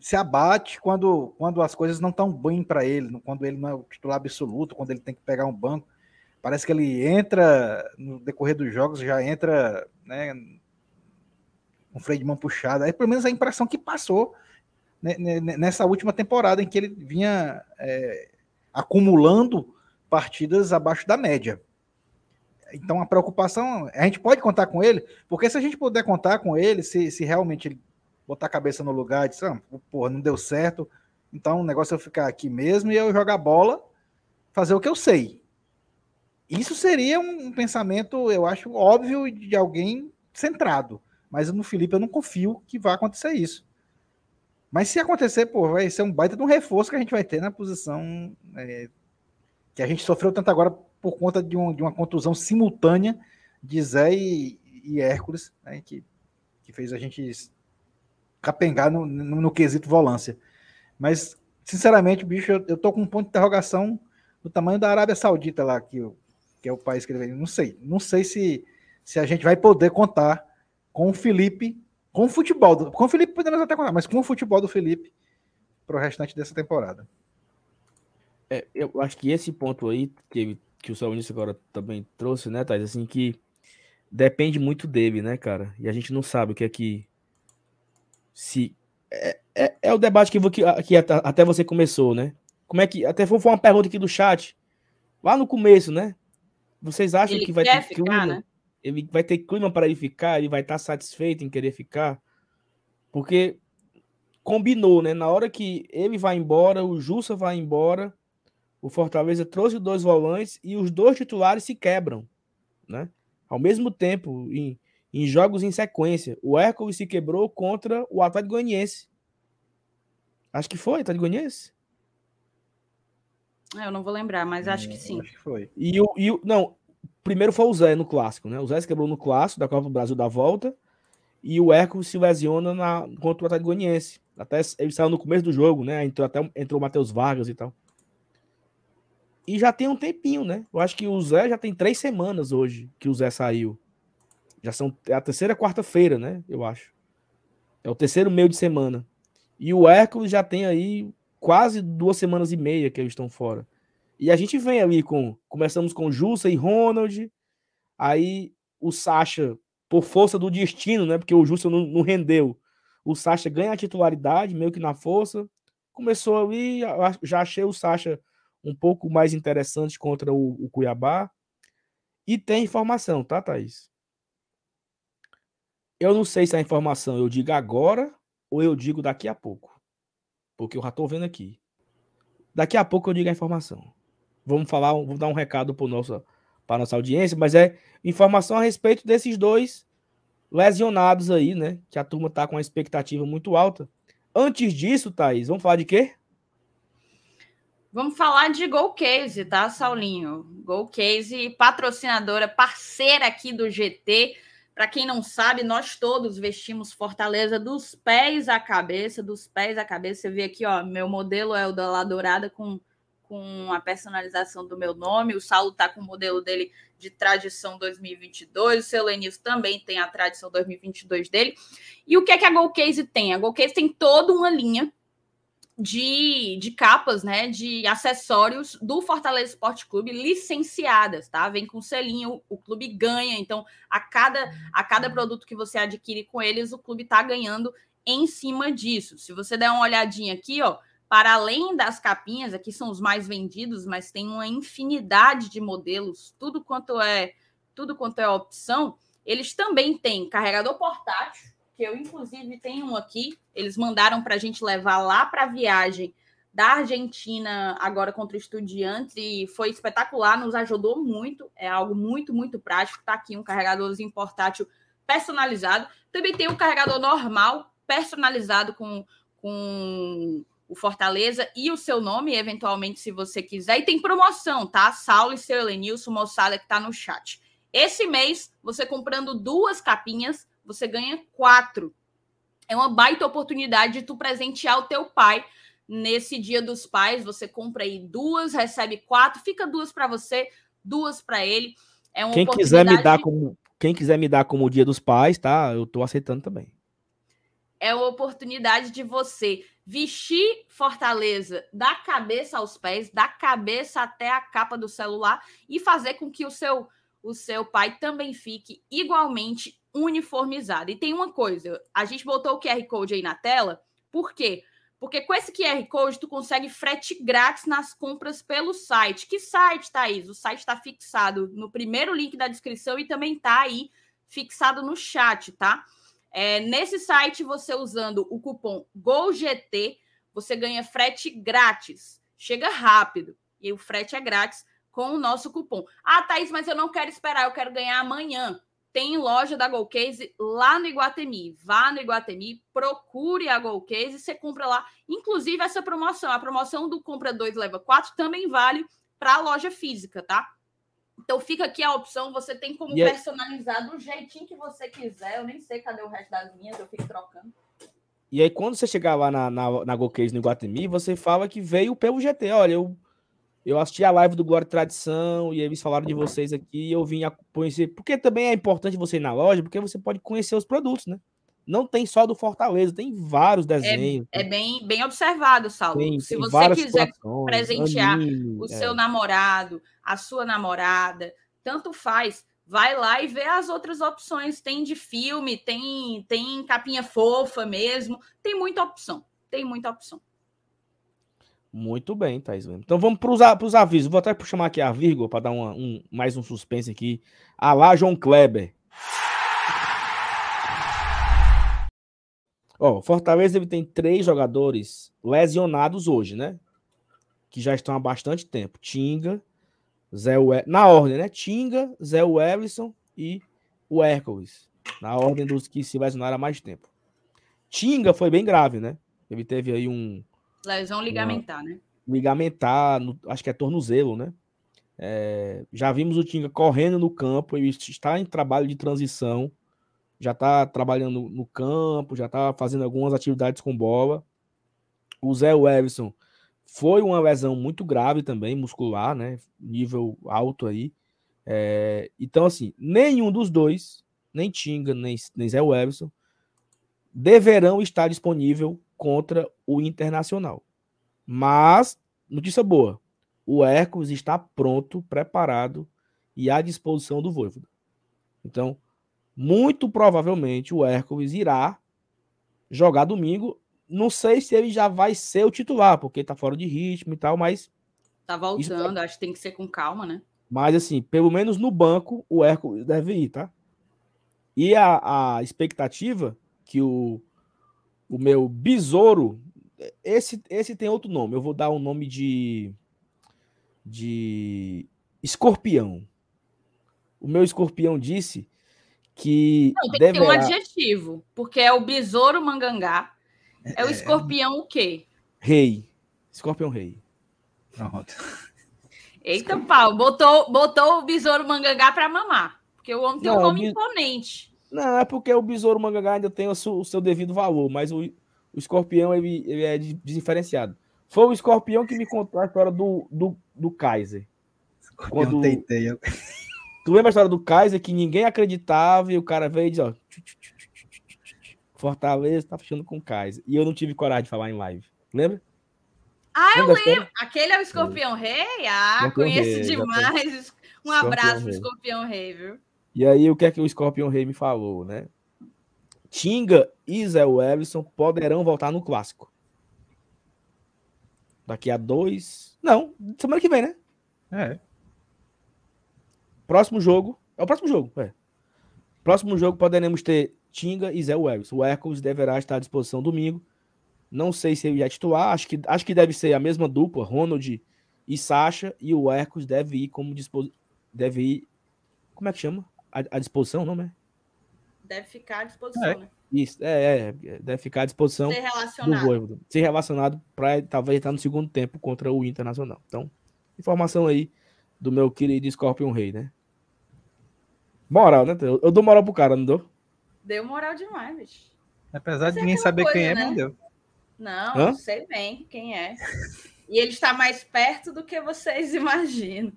S2: se abate quando, quando as coisas não estão bem para ele, quando ele não é o titular absoluto, quando ele tem que pegar um banco. Parece que ele entra no decorrer dos jogos, já entra né, com freio de mão puxado. Aí, pelo menos a impressão que passou né, nessa última temporada em que ele vinha é, acumulando partidas abaixo da média. Então a preocupação, a gente pode contar com ele, porque se a gente puder contar com ele, se, se realmente ele botar a cabeça no lugar e dizer, ah, porra, não deu certo, então o negócio é eu ficar aqui mesmo e eu jogar bola, fazer o que eu sei. Isso seria um pensamento, eu acho, óbvio de alguém centrado. Mas no Felipe eu não confio que vá acontecer isso. Mas se acontecer, pô, vai ser um baita de um reforço que a gente vai ter na posição é, que a gente sofreu tanto agora por conta de, um, de uma contusão simultânea de Zé e, e Hércules, né, que, que fez a gente capengar no, no, no quesito volância. Mas, sinceramente, bicho, eu, eu tô com um ponto de interrogação do tamanho da Arábia Saudita lá, que, que é o país que ele vem. Não sei. Não sei se, se a gente vai poder contar com o Felipe, com o futebol. Do, com o Felipe podemos até contar, mas com o futebol do Felipe para o restante dessa temporada.
S1: É, eu acho que esse ponto aí que, que o Salonista agora também trouxe, né, Thais? Assim, que depende muito dele, né, cara? E a gente não sabe o que é que. Se. É, é, é o debate que, que, que até você começou, né? Como é que. Até foi uma pergunta aqui do chat. Lá no começo, né? Vocês acham ele que vai ter ficar, clima? Né? Ele vai ter clima para ele ficar? Ele vai estar satisfeito em querer ficar? Porque combinou, né? Na hora que ele vai embora, o Jussa vai embora o Fortaleza trouxe dois volantes e os dois titulares se quebram, né? Ao mesmo tempo, em, em jogos em sequência, o Hércules se quebrou contra o Atlético Goianiense. Acho que foi, Atlético Goianiense.
S3: É, eu não vou lembrar, mas acho que é, sim. Acho que
S1: foi. E o, e o, não, primeiro foi o Zé no clássico, né? O Zé se quebrou no clássico da Copa do Brasil da volta e o Hércules se lesiona na, contra o Atlético Goianiense. Até ele saiu no começo do jogo, né? Entrou até entrou o Matheus Vargas e tal. E já tem um tempinho, né? Eu acho que o Zé já tem três semanas hoje que o Zé saiu. Já são é a terceira quarta-feira, né? Eu acho. É o terceiro meio de semana. E o Hércules já tem aí quase duas semanas e meia que eles estão fora. E a gente vem ali com. Começamos com Jussa e Ronald. Aí o Sacha, por força do destino, né? Porque o Jussa não, não rendeu. O Sacha ganha a titularidade, meio que na força. Começou ali, já achei o Sacha um pouco mais interessante contra o, o Cuiabá. E tem informação, tá, Thaís? Eu não sei se a informação eu digo agora ou eu digo daqui a pouco. Porque eu já estou vendo aqui. Daqui a pouco eu digo a informação. Vamos falar, vou dar um recado para nossa, a nossa audiência, mas é informação a respeito desses dois lesionados aí, né? Que a turma tá com uma expectativa muito alta. Antes disso, Thaís, vamos falar de quê?
S3: Vamos falar de Gol Case, tá, Saulinho? Gol Case, patrocinadora, parceira aqui do GT. Para quem não sabe, nós todos vestimos Fortaleza dos pés à cabeça, dos pés à cabeça. Você vê aqui, ó, meu modelo é o da La Dourada com, com a personalização do meu nome. O Saulo tá com o modelo dele de tradição 2022. O seu Lenilson também tem a tradição 2022 dele. E o que é que a Gol Case tem? A Gol Case tem toda uma linha de, de capas, né, de acessórios do Fortaleza Esporte Clube licenciadas, tá? Vem com selinho, o clube ganha, então a cada a cada produto que você adquire com eles, o clube tá ganhando em cima disso. Se você der uma olhadinha aqui, ó, para além das capinhas, aqui são os mais vendidos, mas tem uma infinidade de modelos, tudo quanto é tudo quanto é opção, eles também têm carregador portátil que eu inclusive tenho um aqui. Eles mandaram para a gente levar lá para a viagem da Argentina agora contra o Estudiantes e foi espetacular, nos ajudou muito. É algo muito, muito prático. Tá aqui um carregadorzinho portátil personalizado. Também tem um carregador normal personalizado com, com o Fortaleza e o seu nome, eventualmente, se você quiser. E tem promoção, tá? Saulo e seu Elenilson, moçada que tá no chat. Esse mês, você comprando duas capinhas, você ganha quatro. É uma baita oportunidade de tu presentear o teu pai nesse Dia dos Pais. Você compra aí duas, recebe quatro, fica duas para você, duas para ele.
S1: É uma quem quiser me dar como quem quiser me dar como Dia dos Pais, tá? Eu tô aceitando também.
S3: É uma oportunidade de você vestir Fortaleza da cabeça aos pés, da cabeça até a capa do celular e fazer com que o seu o seu pai também fique igualmente uniformizado. E tem uma coisa, a gente botou o QR Code aí na tela, por quê? Porque com esse QR Code tu consegue frete grátis nas compras pelo site. Que site, Thaís? O site está fixado no primeiro link da descrição e também está aí fixado no chat, tá? É, nesse site, você usando o cupom GOLGT, você ganha frete grátis. Chega rápido. E o frete é grátis com o nosso cupom. Ah, Thaís, mas eu não quero esperar, eu quero ganhar amanhã tem loja da Golcase lá no Iguatemi. Vá no Iguatemi, procure a Golcase e você compra lá. Inclusive, essa promoção, a promoção do compra 2 leva 4 também vale para a loja física, tá? Então fica aqui a opção, você tem como personalizar é... do jeitinho que você quiser. Eu nem sei cadê o resto das minhas, eu fico trocando.
S1: E aí, quando você chegar lá na, na, na Golcase no Iguatemi, você fala que veio pelo GT. Olha, eu eu assisti a live do Glória Tradição e eles falaram de vocês aqui e eu vim conhecer. Porque também é importante você ir na loja, porque você pode conhecer os produtos, né? Não tem só do Fortaleza, tem vários é, desenhos.
S3: É, é bem, bem observado, Saulo. Tem, Se tem você quiser presentear anime, o seu é. namorado, a sua namorada, tanto faz. Vai lá e vê as outras opções. Tem de filme, tem, tem capinha fofa mesmo. Tem muita opção. Tem muita opção.
S1: Muito bem, Thais. Então vamos para os avisos. Vou até chamar aqui a vírgula para dar uma, um, mais um suspense aqui. Alá, João Kleber. Ó, Fortaleza ele tem três jogadores lesionados hoje, né? Que já estão há bastante tempo. Tinga, Zé We... Na ordem, né? Tinga, Zé Wellison e o Hércules. Na ordem dos que se lesionaram há mais tempo. Tinga foi bem grave, né? Ele teve aí um,
S3: Lesão ligamentar,
S1: né? Ligamentar, no, acho que é tornozelo, né? É, já vimos o Tinga correndo no campo, ele está em trabalho de transição, já está trabalhando no campo, já está fazendo algumas atividades com bola. O Zé Everson foi uma lesão muito grave também, muscular, né? Nível alto aí. É, então, assim, nenhum dos dois, nem Tinga, nem, nem Zé Everson, deverão estar disponível contra o Internacional. Mas, notícia boa, o Hércules está pronto, preparado e à disposição do Voivoda. Então, muito provavelmente o Hércules irá jogar domingo. Não sei se ele já vai ser o titular, porque tá fora de ritmo e tal, mas.
S3: Tá voltando, acho que tem que ser com calma, né?
S1: Mas, assim, pelo menos no banco, o Hércules deve ir, tá? E a, a expectativa que o, o meu besouro. Esse, esse tem outro nome. Eu vou dar um nome de. de. Escorpião. O meu escorpião disse que.
S3: Não, tem deverá... que ter um adjetivo, porque é o besouro mangangá. É o é. escorpião o quê?
S1: Rei. Escorpião rei.
S3: Pronto. Eita, pau, botou, botou o besouro mangangá para mamar. Porque o homem tem não, um nome imponente.
S1: Não, é porque o besouro mangangá ainda tem o seu, o seu devido valor, mas o, o escorpião ele, ele é diferenciado. Foi o escorpião que me contou a história do, do, do Kaiser.
S2: Escorpião Quando... teiteia. [laughs]
S1: Tu lembra a história do Kaiser que ninguém acreditava e o cara veio e disse, ó. Fortaleza tá fechando com o Kaiser. E eu não tive coragem de falar em live. Lembra?
S3: Ah, eu lembro. Aquele é o Escorpião é. Rei? Ah, Escorpião conheço Rei, demais. Um abraço pro Escorpião Rei, viu?
S1: E aí, o que é que o Escorpião Rei me falou, né? Tinga e Zé Wellison poderão voltar no clássico. Daqui a dois. Não, semana que vem, né?
S2: É.
S1: Próximo jogo. É o próximo jogo, é. Próximo jogo poderemos ter Tinga e Zé Wellison. O Hércules deverá estar à disposição domingo. Não sei se ele vai titular. Acho que, acho que deve ser a mesma dupla, Ronald e Sacha. E o Hércules deve ir como disposição. Deve ir. Como é que chama? À, disposição, não, né?
S3: Deve ficar à disposição, é. né?
S1: Isso, é, é, deve ficar à disposição.
S3: Ser relacionado.
S1: Do ser relacionado para talvez estar no segundo tempo contra o Internacional. Então, informação aí do meu querido Scorpion Rei, né? Moral, né? Eu, eu dou moral pro cara, não dou?
S3: Deu moral demais, bicho.
S2: Apesar Mas de é ninguém saber coisa, quem é, né? não deu.
S3: Não, Hã? sei bem quem é. E ele está mais perto do que vocês imaginam.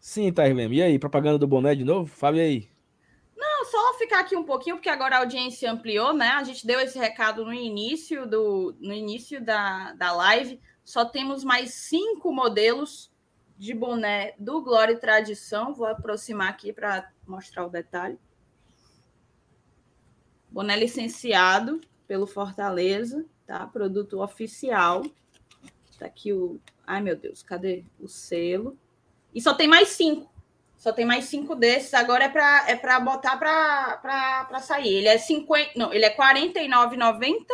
S1: Sim, tá, Irlem. E aí, propaganda do boné de novo? Fale aí.
S3: Não, só ficar aqui um pouquinho, porque agora a audiência ampliou, né? A gente deu esse recado no início do no início da, da live. Só temos mais cinco modelos de boné do Glória e Tradição. Vou aproximar aqui para mostrar o detalhe. Boné licenciado pelo Fortaleza, tá? Produto oficial. Tá aqui o. Ai, meu Deus, cadê o selo? E só tem mais cinco. Só tem mais cinco desses. Agora é para é para botar para sair. Ele é 50, não, ele é 49,90.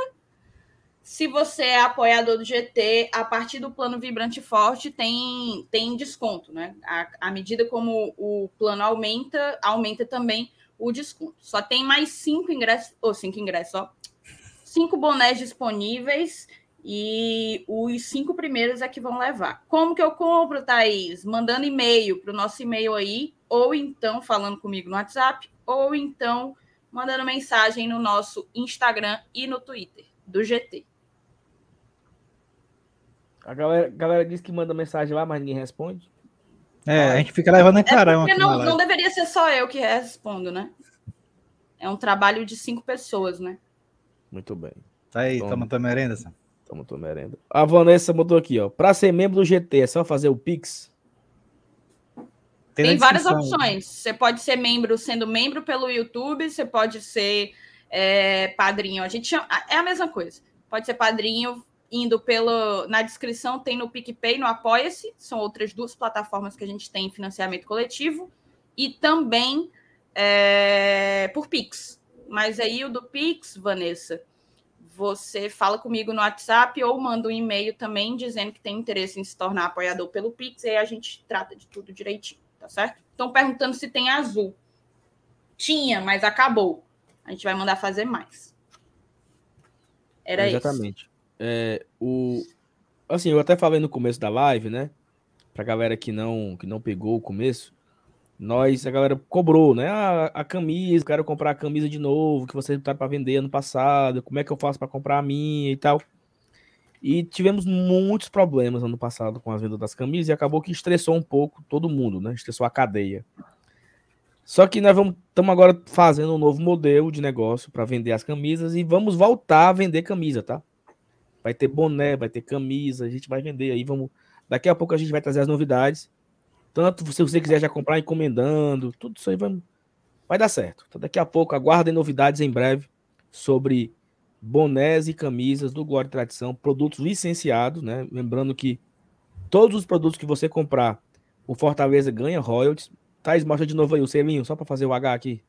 S3: Se você é apoiador do GT, a partir do plano Vibrante Forte tem, tem desconto, né? À, medida como o plano aumenta, aumenta também o desconto. Só tem mais cinco ingressos, ou cinco ingressos, ó. Cinco bonés disponíveis e os cinco primeiros é que vão levar. Como que eu compro, Thaís? Mandando e-mail para o nosso e-mail aí, ou então falando comigo no WhatsApp, ou então mandando mensagem no nosso Instagram e no Twitter do GT.
S1: A galera, a galera diz que manda mensagem lá, mas ninguém responde.
S2: É, a gente fica levando em caramba.
S3: É não, não deveria ser só eu que respondo, né? É um trabalho de cinco pessoas, né?
S1: Muito bem.
S2: Tá aí, toma, toma tua merenda, Sam.
S1: Toma tua merenda. A Vanessa mudou aqui, ó. Para ser membro do GT, é só fazer o Pix?
S3: Tem, Tem várias opções. Você pode ser membro sendo membro pelo YouTube, você pode ser é, padrinho. A gente chama, é a mesma coisa. Pode ser padrinho indo pelo. Na descrição tem no PicPay, no Apoia-se. São outras duas plataformas que a gente tem em financiamento coletivo. E também é, por Pix. Mas aí o do Pix, Vanessa, você fala comigo no WhatsApp ou manda um e-mail também dizendo que tem interesse em se tornar apoiador pelo Pix, e aí a gente trata de tudo direitinho, tá certo? Estão perguntando se tem azul. Tinha, mas acabou. A gente vai mandar fazer mais. Era
S1: Exatamente. isso. É, o... Assim, eu até falei no começo da live, né? Pra galera que não, que não pegou o começo, nós, a galera cobrou, né? Ah, a camisa, quero comprar a camisa de novo, que vocês botaram para vender ano passado, como é que eu faço para comprar a minha e tal. E tivemos muitos problemas ano passado com as vendas das camisas e acabou que estressou um pouco todo mundo, né? Estressou a cadeia. Só que nós vamos estamos agora fazendo um novo modelo de negócio para vender as camisas e vamos voltar a vender camisa, tá? Vai ter boné, vai ter camisa, a gente vai vender aí, vamos Daqui a pouco a gente vai trazer as novidades. Tanto se você quiser já comprar encomendando, tudo isso aí vai, vai dar certo. Então, daqui a pouco aguardem novidades em breve sobre bonés e camisas do Glória e Tradição, produtos licenciados, né? Lembrando que todos os produtos que você comprar, o Fortaleza ganha royalties. Thais, mostra de novo aí o selinho, só para fazer o H aqui.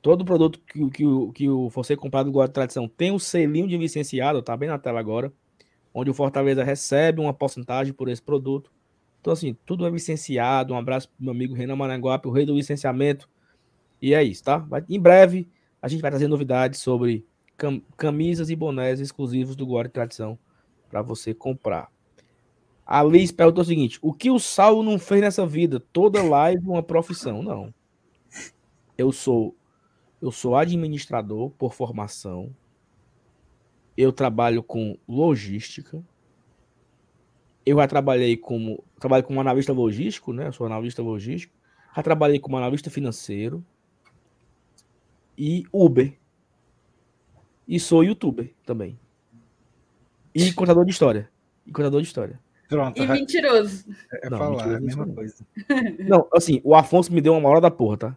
S1: Todo produto que, que, que você comprar do e Tradição tem um selinho de licenciado, tá bem na tela agora, onde o Fortaleza recebe uma porcentagem por esse produto. Então, assim, tudo é licenciado. Um abraço pro meu amigo Renan Maranguape, o rei do licenciamento. E é isso, tá? Vai, em breve, a gente vai trazer novidades sobre cam camisas e bonés exclusivos do e Tradição para você comprar. A Liz perguntou o seguinte: o que o Saulo não fez nessa vida? Toda live uma profissão. Não. Eu sou eu sou administrador por formação. Eu trabalho com logística eu já trabalhei como trabalho como analista logístico, né? Eu sou analista logístico. Já trabalhei como analista financeiro e Uber. E sou youtuber também. E [laughs] contador de história. E contador de história.
S3: Pronto. E mentiroso.
S2: É, é não, falar, mentiroso, é a mesma não. coisa. [laughs]
S1: Não, assim, o Afonso me deu uma moral da porra, tá?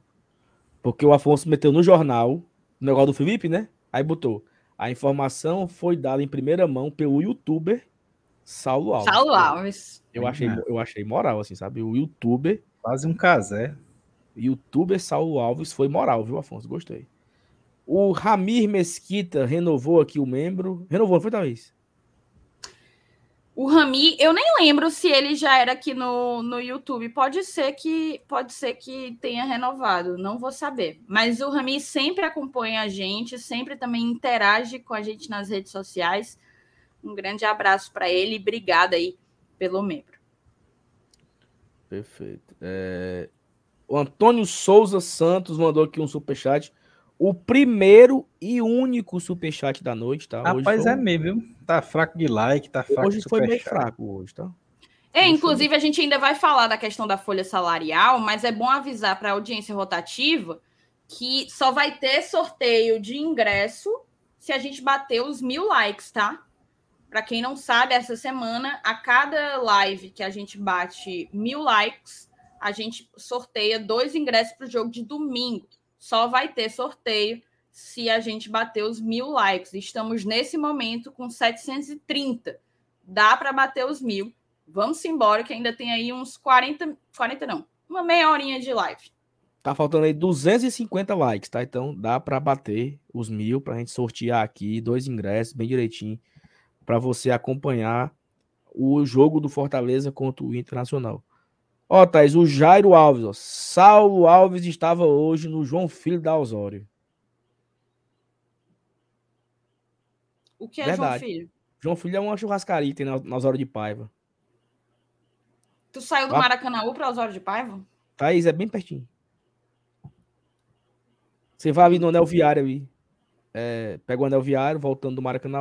S1: Porque o Afonso meteu no jornal, no negócio do Felipe, né? Aí botou. A informação foi dada em primeira mão pelo youtuber Saulo Alves.
S3: Saulo Alves.
S1: Eu achei, é. eu achei moral, assim, sabe? O youtuber.
S2: Quase um casé.
S1: Youtuber Saulo Alves foi moral, viu, Afonso? Gostei. O Ramir Mesquita renovou aqui o membro. Renovou, foi talvez?
S3: O Rami, eu nem lembro se ele já era aqui no, no YouTube. Pode ser que pode ser que tenha renovado, não vou saber. Mas o Rami sempre acompanha a gente, sempre também interage com a gente nas redes sociais. Um grande abraço para ele e obrigada aí pelo membro.
S1: Perfeito. É... O Antônio Souza Santos mandou aqui um superchat. O primeiro e único superchat da noite, tá?
S2: Rapaz, é mesmo, viu? Tá fraco de like, tá fraco
S1: Hoje foi meio fraco hoje, tá?
S3: É, inclusive a gente ainda vai falar da questão da folha salarial, mas é bom avisar para a audiência rotativa que só vai ter sorteio de ingresso se a gente bater os mil likes, tá? Para quem não sabe, essa semana, a cada live que a gente bate mil likes, a gente sorteia dois ingressos para o jogo de domingo. Só vai ter sorteio se a gente bater os mil likes. Estamos nesse momento com 730. Dá para bater os mil. Vamos embora, que ainda tem aí uns 40, 40 não, uma meia horinha de live.
S1: Tá faltando aí 250 likes, tá? Então dá para bater os mil para a gente sortear aqui dois ingressos bem direitinho para você acompanhar o jogo do Fortaleza contra o Internacional. Ó, Thais, o Jairo Alves, ó, Saulo Alves estava hoje no João Filho da Osório.
S3: O que é Verdade. João Filho?
S1: João Filho é uma churrascaria que tem na, na Osório de Paiva.
S3: Tu saiu do Maracanã para Osório de Paiva?
S1: Thaís, é bem pertinho. Você vai ali no anel viário ali. É, pega o anel viário, voltando do Maracanã,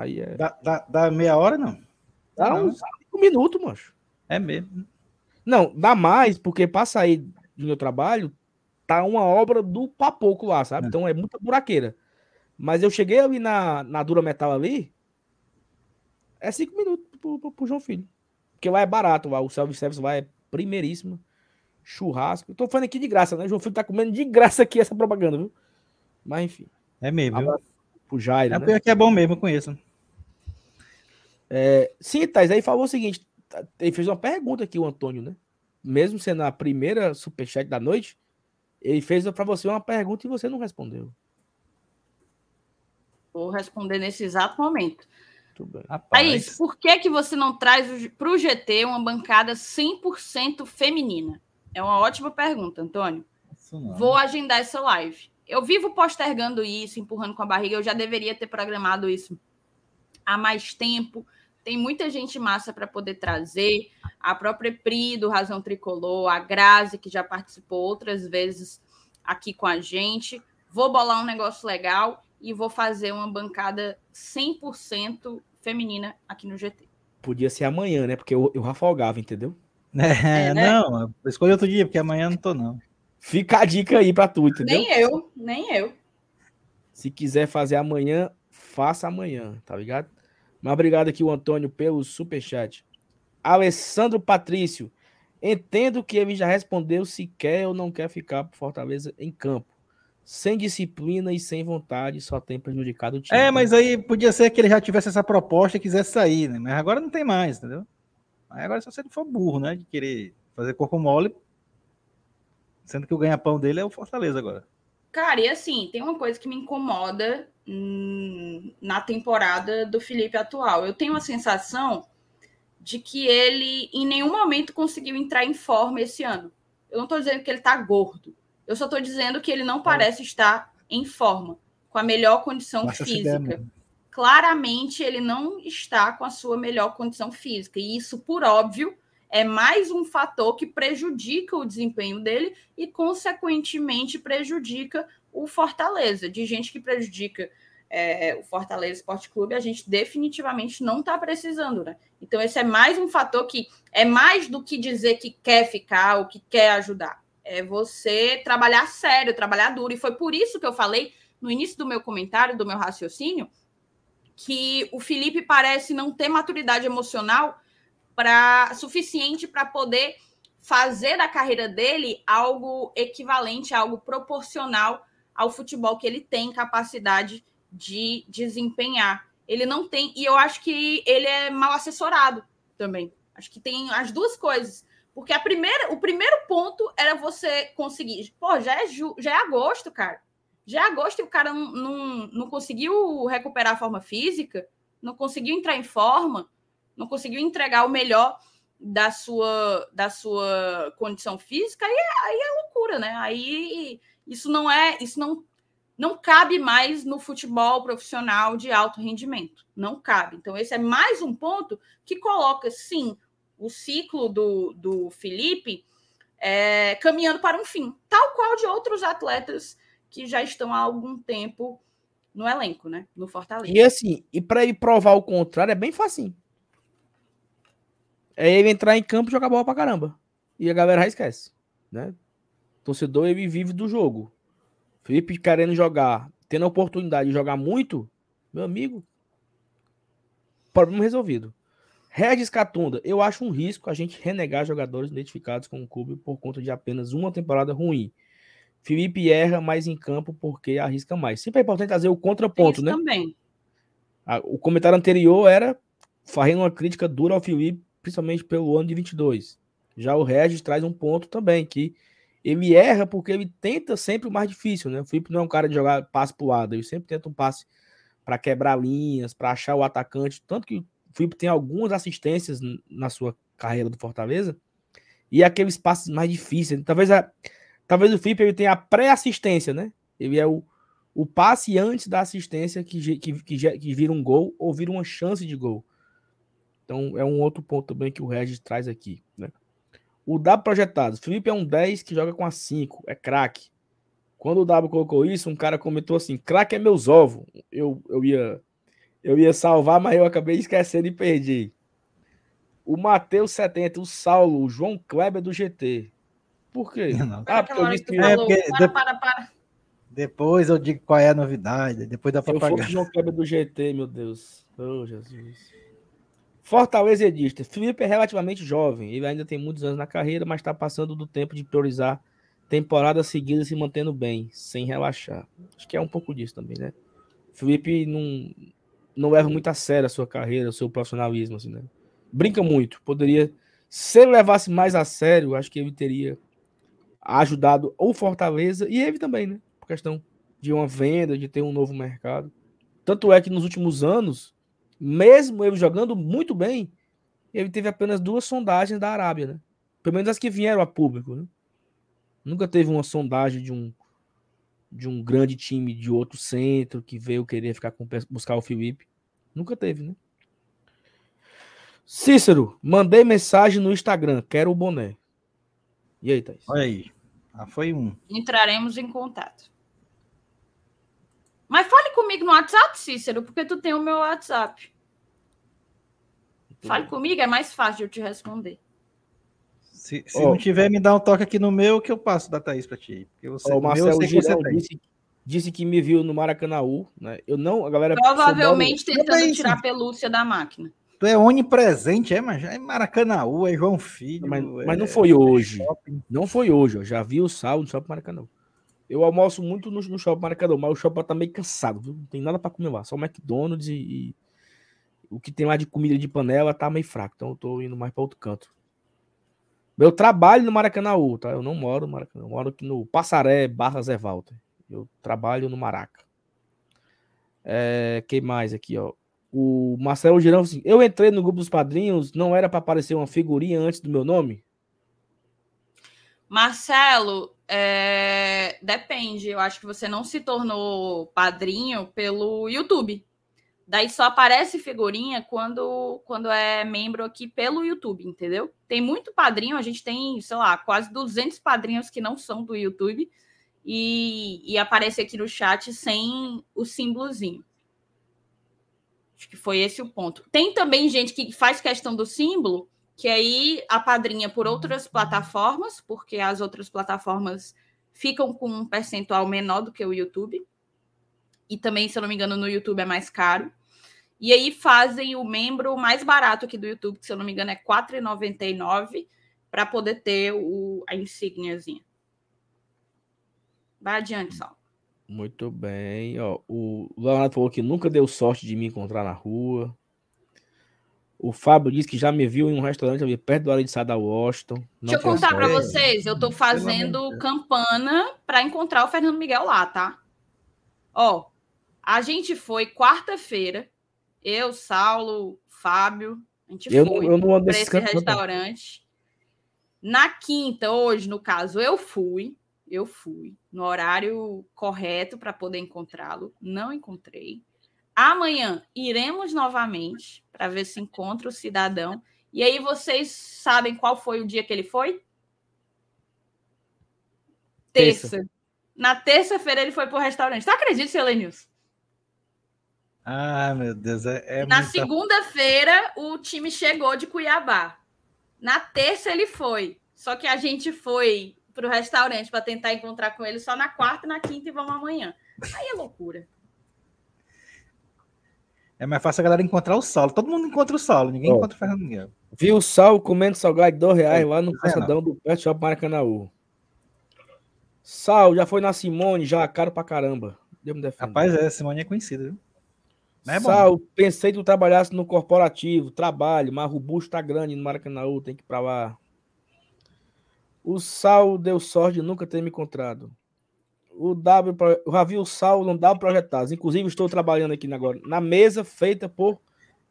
S1: Aí é.
S2: Dá, dá, dá meia hora, não?
S1: Dá não. uns cinco minutos, macho.
S2: É mesmo.
S1: Não, dá mais, porque para sair do meu trabalho, tá uma obra do papoco lá, sabe? É. Então é muita buraqueira. Mas eu cheguei ali na, na Dura Metal ali, é cinco minutos pro, pro, pro João Filho. Porque lá é barato, lá, o self-service lá é primeiríssimo. Churrasco. Eu tô falando aqui de graça, né? O João Filho tá comendo de graça aqui essa propaganda, viu? Mas enfim.
S2: É mesmo,
S1: pro Jairo.
S2: É né? que é bom mesmo, eu conheço.
S1: É, sim, Thais, aí falou o seguinte: ele fez uma pergunta aqui, o Antônio, né? Mesmo sendo a primeira superchat da noite, ele fez para você uma pergunta e você não respondeu.
S3: Vou responder nesse exato momento. Thaís, por que, que você não traz para o GT uma bancada 100% feminina? É uma ótima pergunta, Antônio. Vou agendar essa live eu vivo postergando isso, empurrando com a barriga. Eu já deveria ter programado isso há mais tempo. Tem muita gente massa para poder trazer. A própria Pri do Razão Tricolor, a Grazi, que já participou outras vezes aqui com a gente. Vou bolar um negócio legal e vou fazer uma bancada 100% feminina aqui no GT.
S1: Podia ser amanhã, né? Porque eu, eu rafogava, entendeu?
S2: É, [laughs] é né? não, escolhi outro dia, porque amanhã não tô, não.
S1: Fica a dica aí pra tu, entendeu?
S3: Nem eu, nem eu.
S1: Se quiser fazer amanhã, faça amanhã, tá ligado? Mas obrigado aqui, o Antônio, pelo superchat. Alessandro Patrício. Entendo que ele já respondeu se quer ou não quer ficar por Fortaleza em campo. Sem disciplina e sem vontade, só tem prejudicado o time.
S2: É, mas aí podia ser que ele já tivesse essa proposta e quisesse sair, né? Mas agora não tem mais, entendeu? Aí agora só se ele for burro, né? De querer fazer corpo mole. Sendo que o ganha-pão dele é o Fortaleza agora.
S3: Cara, e assim, tem uma coisa que me incomoda hum, na temporada do Felipe atual. Eu tenho a sensação de que ele em nenhum momento conseguiu entrar em forma esse ano. Eu não estou dizendo que ele está gordo. Eu só estou dizendo que ele não parece estar em forma, com a melhor condição física. Claramente, ele não está com a sua melhor condição física. E isso, por óbvio, é mais um fator que prejudica o desempenho dele e, consequentemente, prejudica o Fortaleza. De gente que prejudica é, o Fortaleza Esporte Clube, a gente definitivamente não está precisando, né? Então, esse é mais um fator que é mais do que dizer que quer ficar ou que quer ajudar. É você trabalhar sério, trabalhar duro. E foi por isso que eu falei no início do meu comentário, do meu raciocínio, que o Felipe parece não ter maturidade emocional para suficiente para poder fazer da carreira dele algo equivalente, algo proporcional ao futebol que ele tem capacidade de desempenhar. Ele não tem, e eu acho que ele é mal assessorado também. Acho que tem as duas coisas. Porque a primeira, o primeiro ponto era você conseguir. Pô, já é, ju, já é agosto, cara. Já é agosto e o cara não, não, não conseguiu recuperar a forma física, não conseguiu entrar em forma, não conseguiu entregar o melhor da sua, da sua condição física, aí é, aí é loucura, né? Aí isso não é, isso não não cabe mais no futebol profissional de alto rendimento. Não cabe. Então, esse é mais um ponto que coloca, sim, o ciclo do, do Felipe é, caminhando para um fim, tal qual de outros atletas que já estão há algum tempo no elenco, né? No Fortaleza.
S1: E assim, e para ele provar o contrário é bem facinho. É ele entrar em campo e jogar bola pra caramba. E a galera já esquece, né? torcedor ele vive do jogo. Felipe querendo jogar, tendo a oportunidade de jogar muito, meu amigo, problema resolvido. Regis Catunda, eu acho um risco a gente renegar jogadores identificados com o clube por conta de apenas uma temporada ruim. Felipe erra mais em campo porque arrisca mais. Sempre é importante trazer o contraponto, né?
S3: Também.
S1: O comentário anterior era fazendo uma crítica dura ao Felipe, principalmente pelo ano de 22. Já o Regis traz um ponto também, que ele erra porque ele tenta sempre o mais difícil, né? O Felipe não é um cara de jogar passe pro lado, ele sempre tenta um passe para quebrar linhas, para achar o atacante, tanto que o Felipe tem algumas assistências na sua carreira do Fortaleza, e aqueles passes mais difíceis. Talvez, a, talvez o Felipe ele tenha a pré-assistência, né? Ele é o, o passe antes da assistência que, que, que, que vira um gol ou vira uma chance de gol. Então é um outro ponto também que o Regis traz aqui, né? O W projetado. Felipe é um 10 que joga com a 5. É craque. Quando o W colocou isso, um cara comentou assim: craque é meus ovos. Eu, eu, ia, eu ia salvar, mas eu acabei esquecendo e perdi. O Matheus 70, o Saulo, o João Kleber do GT. Por quê?
S2: Não, ah, porque eu disse que. É porque para, para, para. Depois eu digo qual é a novidade. Depois dá para pagar. Se eu
S1: o João Kleber do GT, meu Deus. Oh, Jesus. Fortaleza Edista. Felipe é relativamente jovem. Ele ainda tem muitos anos na carreira, mas está passando do tempo de priorizar temporadas seguidas se mantendo bem, sem relaxar. Acho que é um pouco disso também, né? Felipe não, não leva muito a sério a sua carreira, o seu profissionalismo, assim, né? Brinca muito. Poderia, se ele levasse mais a sério, acho que ele teria ajudado o Fortaleza e ele também, né? Por questão de uma venda, de ter um novo mercado. Tanto é que nos últimos anos mesmo ele jogando muito bem, ele teve apenas duas sondagens da Arábia, né? Pelo menos as que vieram a público, né? Nunca teve uma sondagem de um de um grande time de outro centro que veio querer ficar com buscar o Felipe. Nunca teve, né? Cícero, mandei mensagem no Instagram, quero o boné. E aí, Thaís?
S2: Olha aí. Ah, foi um.
S3: Entraremos em contato. Mas fale comigo no WhatsApp, Cícero, porque tu tem o meu WhatsApp. Fale comigo, é mais fácil de eu te responder.
S2: Se, se oh. não tiver, me dá um toque aqui no meu que eu passo da Thaís para ti.
S1: Eu sei, oh, o Marcelo Girão disse, disse, que me viu no Maracanãú, né? Eu não, a galera.
S3: Provavelmente tentando tirar a pelúcia da máquina.
S2: Tu é onipresente, é, mas é Maracanãú, é João Filho.
S1: Mas,
S2: é,
S1: mas não foi hoje. Não foi hoje, eu já vi o sal no shopping Maracanã. Eu almoço muito no, no shopping Maracanã, mas o shopping tá meio cansado, viu? Não tem nada para comer lá, só o McDonald's e, e, o que tem lá de comida de panela tá meio fraco, então eu tô indo mais para outro canto. Meu trabalho no Maracanã, tá? Eu não moro no Maracanã, eu moro aqui no Passaré Barra Zé Walter. Eu trabalho no Maraca. É, que mais aqui, ó? O Marcelo Girão assim, eu entrei no grupo dos padrinhos, não era para aparecer uma figurinha antes do meu nome?
S3: Marcelo, é... depende. Eu acho que você não se tornou padrinho pelo YouTube. Daí só aparece figurinha quando, quando é membro aqui pelo YouTube, entendeu? Tem muito padrinho, a gente tem, sei lá, quase 200 padrinhos que não são do YouTube e, e aparece aqui no chat sem o símbolozinho. Acho que foi esse o ponto. Tem também gente que faz questão do símbolo, que aí apadrinha por outras plataformas, porque as outras plataformas ficam com um percentual menor do que o YouTube. E também, se eu não me engano, no YouTube é mais caro. E aí fazem o membro mais barato aqui do YouTube, que se eu não me engano é R$ 4,99, para poder ter o, a insígniazinha. Vai adiante, Sal.
S1: Muito bem. Ó, o Leonardo falou que nunca deu sorte de me encontrar na rua. O Fábio disse que já me viu em um restaurante ali perto do Alexandre da Washington.
S3: Deixa eu contar para vocês. Eu estou fazendo campana para encontrar o Fernando Miguel lá, tá? Ó, a gente foi quarta-feira. Eu, Saulo, Fábio. A gente
S1: eu,
S3: foi
S1: eu não
S3: para esse restaurante. Na quinta, hoje, no caso, eu fui eu fui no horário correto para poder encontrá-lo, não encontrei. Amanhã iremos novamente para ver se encontra o cidadão. E aí vocês sabem qual foi o dia que ele foi? Terça. Terça. Na terça-feira ele foi para o restaurante. Tu acredita, seu Lenilson?
S2: Ah, meu Deus. É, é
S3: Na muita... segunda-feira o time chegou de Cuiabá. Na terça ele foi. Só que a gente foi para o restaurante para tentar encontrar com ele só na quarta, na quinta e vamos amanhã. Aí é loucura.
S2: É mais fácil a galera encontrar o Saulo. Todo mundo encontra o Saulo, ninguém oh, encontra o Fernando Miguel.
S1: Viu o Saulo comendo salgado de dois reais é, lá no calçadão do Pet Shop Maracanãú. Sal, já foi na Simone, já caro pra caramba.
S2: Me Rapaz, é, Simone é conhecida, viu?
S1: É Sal, pensei que tu trabalhasse no corporativo, trabalho, mas o bucho tá grande no Maracanãú, tem que ir pra lá. O Sal deu sorte de nunca ter me encontrado. O W, o Ravi o Sal não W Projetados. Inclusive, estou trabalhando aqui agora na mesa feita por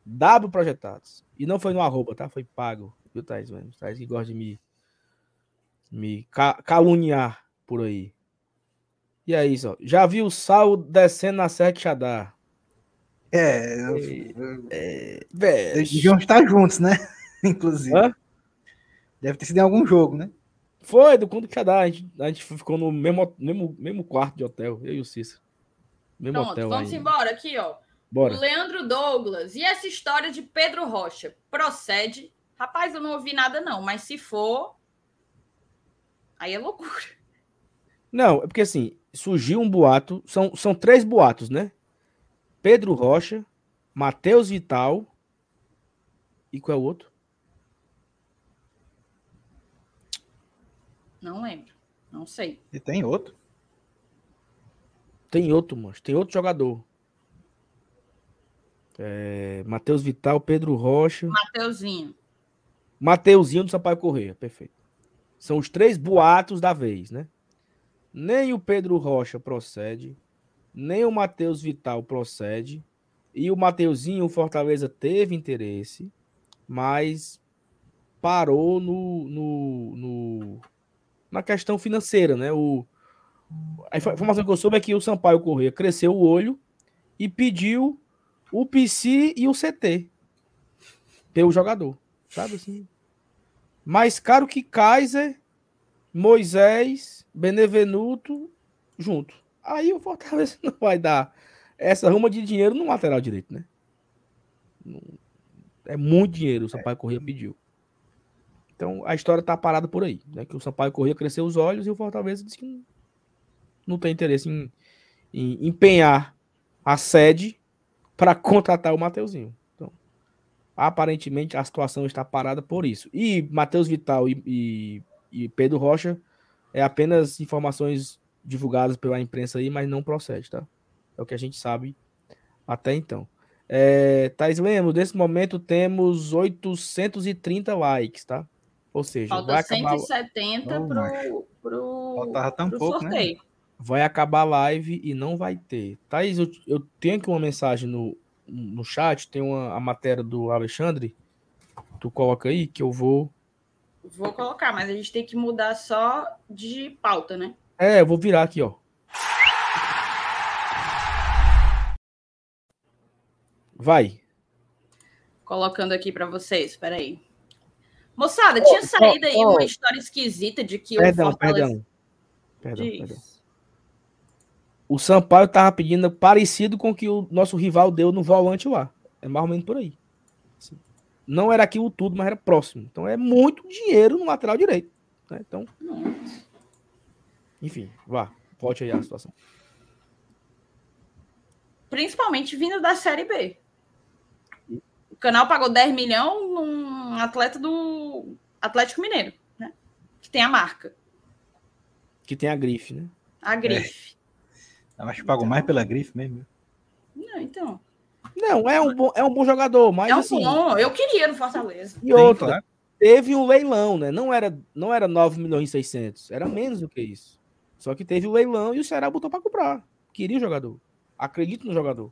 S1: W Projetados. E não foi no arroba, tá? Foi pago. Viu, Thais? Thais que gosta de me, me caluniar por aí. E é isso, ó. Já vi o Sal descendo na Serra de Xadá.
S2: É, é, é, deviam estar juntos, né? [laughs] Inclusive. Hã? Deve ter sido em algum jogo, né?
S1: Foi, do Conto Cadá. A gente, a gente ficou no mesmo, mesmo, mesmo quarto de hotel, eu e o Cícero.
S3: Mesmo Pronto, hotel vamos embora aqui, ó.
S1: Bora.
S3: O Leandro Douglas. E essa história de Pedro Rocha? Procede? Rapaz, eu não ouvi nada, não, mas se for. Aí é loucura.
S1: Não, é porque assim, surgiu um boato. São, são três boatos, né? Pedro Rocha, Matheus Vital. E qual é o outro?
S3: Não lembro. Não sei.
S2: E tem outro?
S1: Tem outro, mas tem outro jogador. É, Matheus Vital, Pedro Rocha.
S3: Mateuzinho.
S1: Mateuzinho do Sampaio Correia, perfeito. São os três boatos da vez, né? Nem o Pedro Rocha procede, nem o Matheus Vital procede. E o Mateuzinho, o Fortaleza teve interesse, mas parou no, no, no na questão financeira, né? O, a informação que eu soube é que o Sampaio Corrêa cresceu o olho e pediu o PC e o CT pelo jogador, sabe assim? Mais caro que Kaiser, Moisés, Benevenuto junto. aí o Fortaleza [laughs] não vai dar essa ruma de dinheiro no lateral direito, né? É muito dinheiro o Sampaio Corrêa pediu. Então a história tá parada por aí, né? Que o Sampaio Corrêa cresceu os olhos e o Fortaleza disse que não tem interesse em, em empenhar a sede para [laughs] contratar o Mateuzinho. Então, aparentemente a situação está parada por isso. E Matheus Vital e, e, e Pedro Rocha é apenas informações divulgadas pela imprensa aí, mas não procede, tá? É o que a gente sabe até então. É, Thais Lemos, nesse momento temos 830 likes, tá? Ou seja,
S3: Falta vai acabar... 170 oh, pro, pro,
S2: Faltava tão pro pouco, né? sorteio. Né?
S1: Vai acabar a live e não vai ter. Thaís, eu, eu tenho aqui uma mensagem no, no chat, tem uma, a matéria do Alexandre. Tu coloca aí que eu vou.
S3: Vou colocar, mas a gente tem que mudar só de pauta, né?
S1: É, eu vou virar aqui, ó. Vai.
S3: Colocando aqui para vocês, peraí. Moçada, tinha saído aí uma história esquisita de que
S1: perdão, o Fortaleza... Perdão, perdão, perdão. O Sampaio tava pedindo parecido com o que o nosso rival deu no volante lá. É mais ou menos por aí. Assim, não era aquilo tudo, mas era próximo. Então é muito dinheiro no lateral direito. Né? Então, enfim, vá. Volte aí a situação.
S3: Principalmente vindo da Série B canal pagou 10 milhões num atleta do Atlético Mineiro, né? Que tem a marca.
S1: Que tem a grife, né?
S3: A grife.
S2: É. Eu acho que pagou então... mais pela grife mesmo.
S3: Não, então.
S1: Não, é um bom, é um bom jogador, mas
S3: é um
S1: assim,
S3: bom. Eu queria no Fortaleza.
S1: E outra, claro. teve um leilão, né? Não era, não era 9 milhões e 600, era menos do que isso. Só que teve o leilão e o Ceará botou para comprar. Queria o jogador. Acredito no jogador.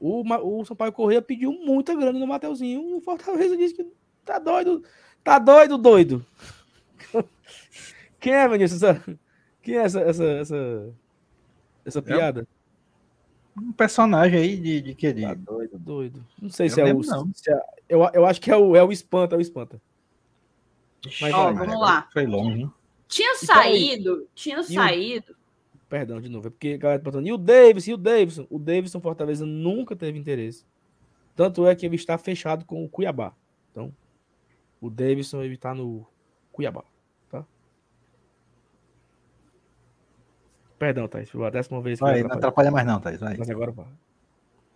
S1: O, o Sampaio Correia pediu muita grana no Mateuzinho. O Fortaleza disse que tá doido. Tá doido, doido. [laughs] Quem é, Vinícius? Quem é essa, essa, essa, essa piada?
S2: É um personagem aí de, de que?
S1: Tá doido, doido. Não sei eu se é o. Se é, eu, eu acho que é o, é o Espanta, é o Espanta.
S3: Mas, Ó, vamos lá.
S2: Foi longe, hein?
S3: Tinha então, saído, tinha saído
S1: Perdão, de novo. É porque a galera tá perguntando, e o Davidson, e o Davidson? O Davidson Fortaleza nunca teve interesse. Tanto é que ele está fechado com o Cuiabá. Então, o Davidson ele está no Cuiabá. Tá? Perdão, Thaís. Foi a décima vez
S2: que vai, não atrapalha mais não, Thaís. Vai.
S1: Mas agora vai.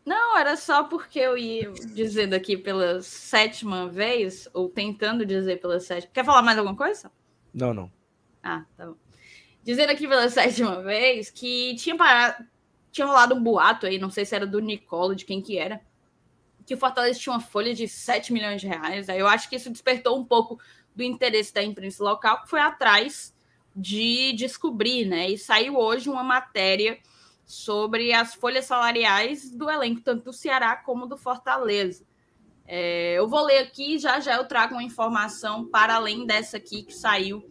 S3: Não, era só porque eu ia dizendo aqui pela sétima vez, ou tentando dizer pela sétima. Quer falar mais alguma coisa?
S1: Não, não.
S3: Ah, tá bom dizendo aqui pela [laughs] sétima vez que tinha parado, tinha rolado um boato aí, não sei se era do Nicolo, de quem que era, que o Fortaleza tinha uma folha de 7 milhões de reais. Aí eu acho que isso despertou um pouco do interesse da imprensa local, que foi atrás de descobrir, né? E saiu hoje uma matéria sobre as folhas salariais do elenco, tanto do Ceará como do Fortaleza. É, eu vou ler aqui, já já eu trago uma informação para além dessa aqui que saiu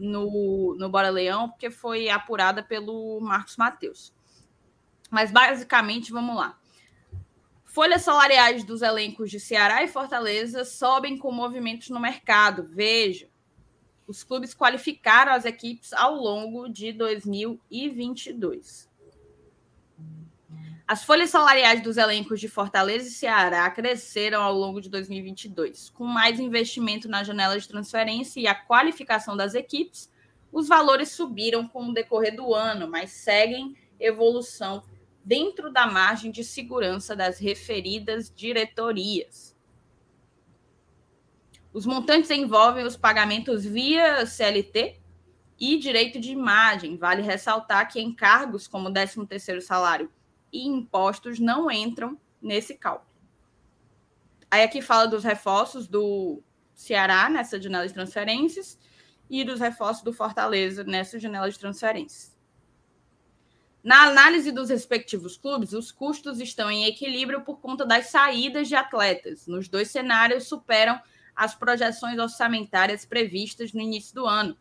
S3: no, no Bora Leão, porque foi apurada pelo Marcos Mateus. Mas basicamente, vamos lá. Folhas salariais dos elencos de Ceará e Fortaleza sobem com movimentos no mercado. Veja, os clubes qualificaram as equipes ao longo de 2022. As folhas salariais dos elencos de Fortaleza e Ceará cresceram ao longo de 2022. Com mais investimento na janela de transferência e a qualificação das equipes, os valores subiram com o decorrer do ano, mas seguem evolução dentro da margem de segurança das referidas diretorias. Os montantes envolvem os pagamentos via CLT e direito de imagem. Vale ressaltar que encargos como 13º salário e impostos não entram nesse cálculo. Aí aqui fala dos reforços do Ceará nessa janela de transferências e dos reforços do Fortaleza nessa janela de transferências. Na análise dos respectivos clubes, os custos estão em equilíbrio por conta das saídas de atletas. Nos dois cenários, superam as projeções orçamentárias previstas no início do ano.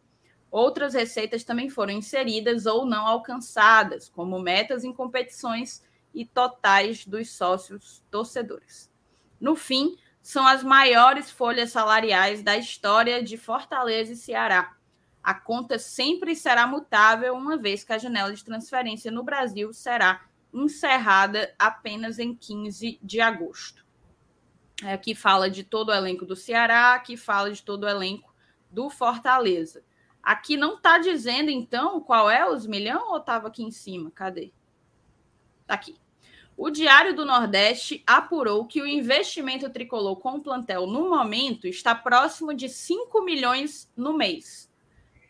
S3: Outras receitas também foram inseridas ou não alcançadas, como metas em competições e totais dos sócios torcedores. No fim, são as maiores folhas salariais da história de Fortaleza e Ceará. A conta sempre será mutável, uma vez que a janela de transferência no Brasil será encerrada apenas em 15 de agosto. Aqui fala de todo o elenco do Ceará, aqui fala de todo o elenco do Fortaleza. Aqui não está dizendo, então, qual é os milhões ou estava aqui em cima? Cadê? Está aqui. O Diário do Nordeste apurou que o investimento tricolor com o plantel no momento está próximo de 5 milhões no mês.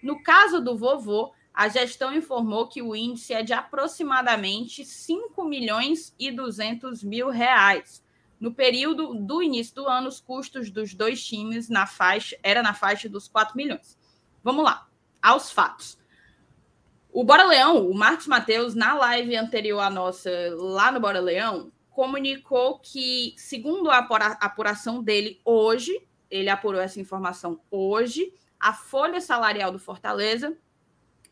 S3: No caso do vovô, a gestão informou que o índice é de aproximadamente 5 milhões e 200 mil reais. No período do início do ano, os custos dos dois times na faixa era na faixa dos 4 milhões. Vamos lá, aos fatos. O Bora Leão, o Marcos Mateus, na live anterior à nossa, lá no Bora Leão, comunicou que, segundo a apuração dele hoje, ele apurou essa informação hoje, a folha salarial do Fortaleza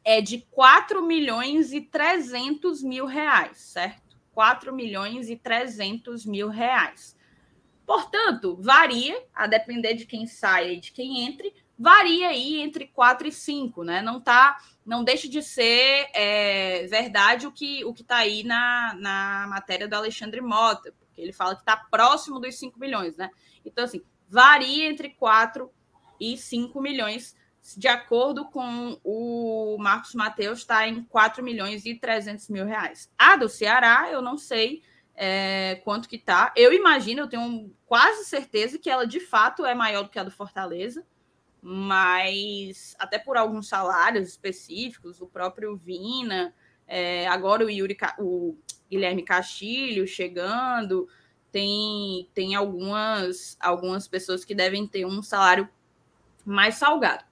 S3: é de 4 milhões e 300 mil reais, certo? 4 milhões e 300 mil reais. Portanto, varia, a depender de quem saia e de quem entre, varia aí entre 4 e 5, né? Não tá, não deixa de ser é, verdade o que o que está aí na, na matéria do Alexandre Mota, porque ele fala que está próximo dos 5 milhões, né? Então, assim, varia entre 4 e 5 milhões, de acordo com o Marcos Mateus, está em 4 milhões e 300 mil reais. A do Ceará, eu não sei é, quanto que tá. Eu imagino, eu tenho quase certeza que ela de fato é maior do que a do Fortaleza mas até por alguns salários específicos, o próprio Vina, é, agora o Yuri, o Guilherme Castilho chegando, tem, tem algumas, algumas pessoas que devem ter um salário mais salgado.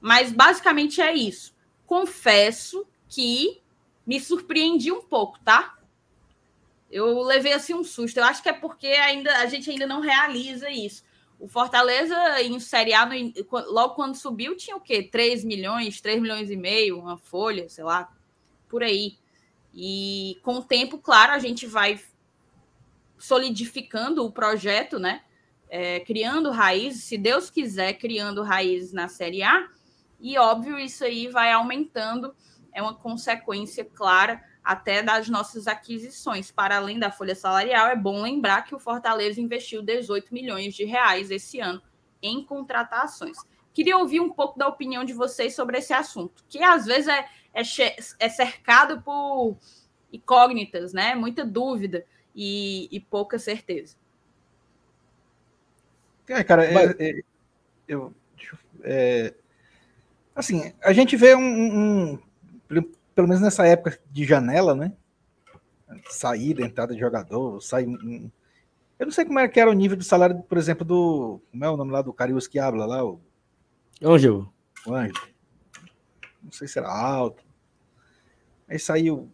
S3: Mas basicamente é isso. Confesso que me surpreendi um pouco, tá? Eu levei assim um susto. Eu acho que é porque ainda a gente ainda não realiza isso. O Fortaleza em Série A, no, logo quando subiu, tinha o quê? 3 milhões, 3 milhões e meio, uma folha, sei lá, por aí. E com o tempo, claro, a gente vai solidificando o projeto, né? É, criando raízes, se Deus quiser, criando raízes na Série A. E óbvio, isso aí vai aumentando, é uma consequência clara até das nossas aquisições. Para além da folha salarial, é bom lembrar que o Fortaleza investiu 18 milhões de reais esse ano em contratações. Queria ouvir um pouco da opinião de vocês sobre esse assunto, que às vezes é, é, é cercado por incógnitas, né? Muita dúvida e, e pouca certeza.
S2: É, cara, é, é, eu, é, assim, a gente vê um, um, pelo menos nessa época de janela, né? Saída, entrada de jogador, sair. Eu não sei como era que era o nível de salário, por exemplo, do. Como é o nome lá do Carius que habla lá? O
S1: Ângelo.
S2: O Ângelo. Não sei se era alto. Aí saiu.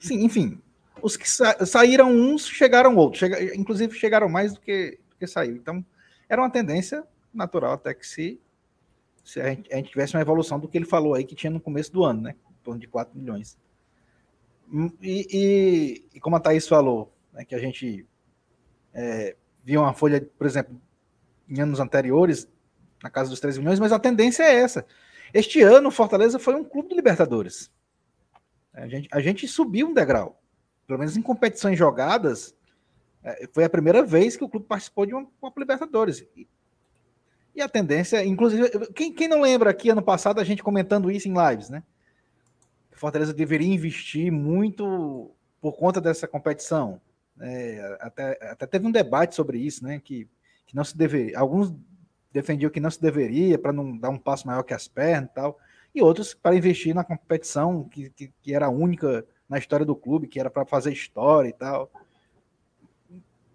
S2: Sim, enfim. Os que sa... saíram uns, chegaram outros. Chega... Inclusive, chegaram mais do que, do que saiu. Então, era uma tendência natural até que se, se a, gente, a gente tivesse uma evolução do que ele falou aí que tinha no começo do ano, né? Torno de 4 milhões. Hum, e, e, e como a Thaís falou, né, que a gente é, viu uma folha, por exemplo, em anos anteriores, na casa dos 3 milhões, mas a tendência é essa. Este ano, o Fortaleza foi um clube de Libertadores. A gente, a gente subiu um degrau. Pelo menos em competições jogadas, é, foi a primeira vez que o clube participou de uma Copa Libertadores. E, e a tendência, inclusive, quem, quem não lembra aqui ano passado a gente comentando isso em lives, né? Fortaleza deveria investir muito por conta dessa competição. É, até, até teve um debate sobre isso, né? Que, que não se deveria. Alguns defendiam que não se deveria para não dar um passo maior que as pernas e tal, e outros para investir na competição que, que, que era única na história do clube, que era para fazer história e tal.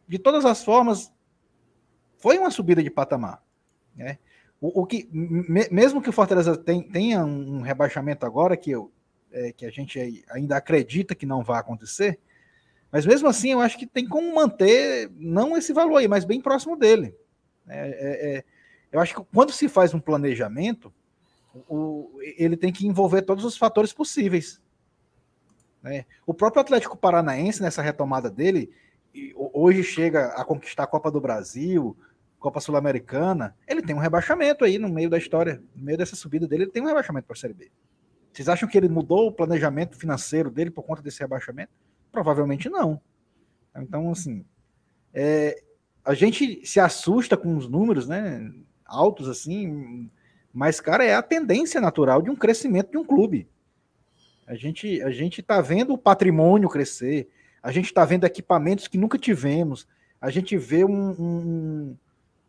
S2: De todas as formas, foi uma subida de patamar. Né? O, o que, mesmo que o Fortaleza tenha um rebaixamento agora, que eu, é, que a gente ainda acredita que não vai acontecer, mas mesmo assim eu acho que tem como manter, não esse valor aí, mas bem próximo dele. É, é, é eu acho que quando se faz um planejamento, o, ele tem que envolver todos os fatores possíveis. Né? O próprio Atlético Paranaense, nessa retomada dele, hoje chega a conquistar a Copa do Brasil, Copa Sul-Americana, ele tem um rebaixamento aí no meio da história, no meio dessa subida dele, ele tem um rebaixamento para a Série B. Vocês acham que ele mudou o planejamento financeiro dele por conta desse rebaixamento? Provavelmente não. Então, assim, é, a gente se assusta com os números, né? Altos assim, mas, cara, é a tendência natural de um crescimento de um clube. A gente a gente está vendo o patrimônio crescer, a gente está vendo equipamentos que nunca tivemos, a gente vê um, um,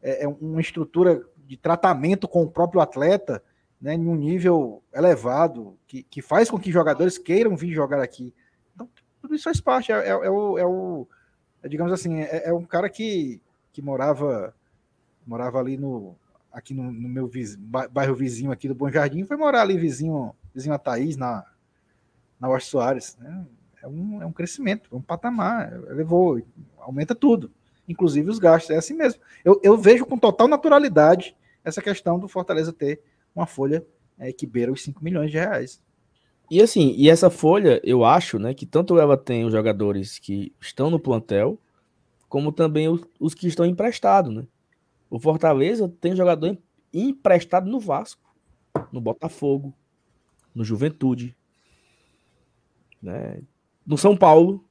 S2: é, é, uma estrutura de tratamento com o próprio atleta né, em um nível elevado, que, que faz com que jogadores queiram vir jogar aqui. Então, tudo isso faz parte. É, é, é o, é o é, digamos assim, é, é, um cara que, que morava morava ali no aqui no, no meu vizinho, bairro vizinho aqui do Bom Jardim, foi morar ali vizinho, vizinho a Thaís, na, na Washington Soares. Né? É, um, é um crescimento, é um patamar, levou, aumenta tudo, inclusive os gastos, é assim mesmo. Eu, eu vejo com total naturalidade essa questão do Fortaleza ter uma folha é, que beira os 5 milhões de reais.
S1: E assim, e essa folha, eu acho, né, que tanto ela tem os jogadores que estão no plantel, como também os, os que estão emprestados, né? O Fortaleza tem jogador emprestado no Vasco, no Botafogo, no Juventude, né? no São Paulo.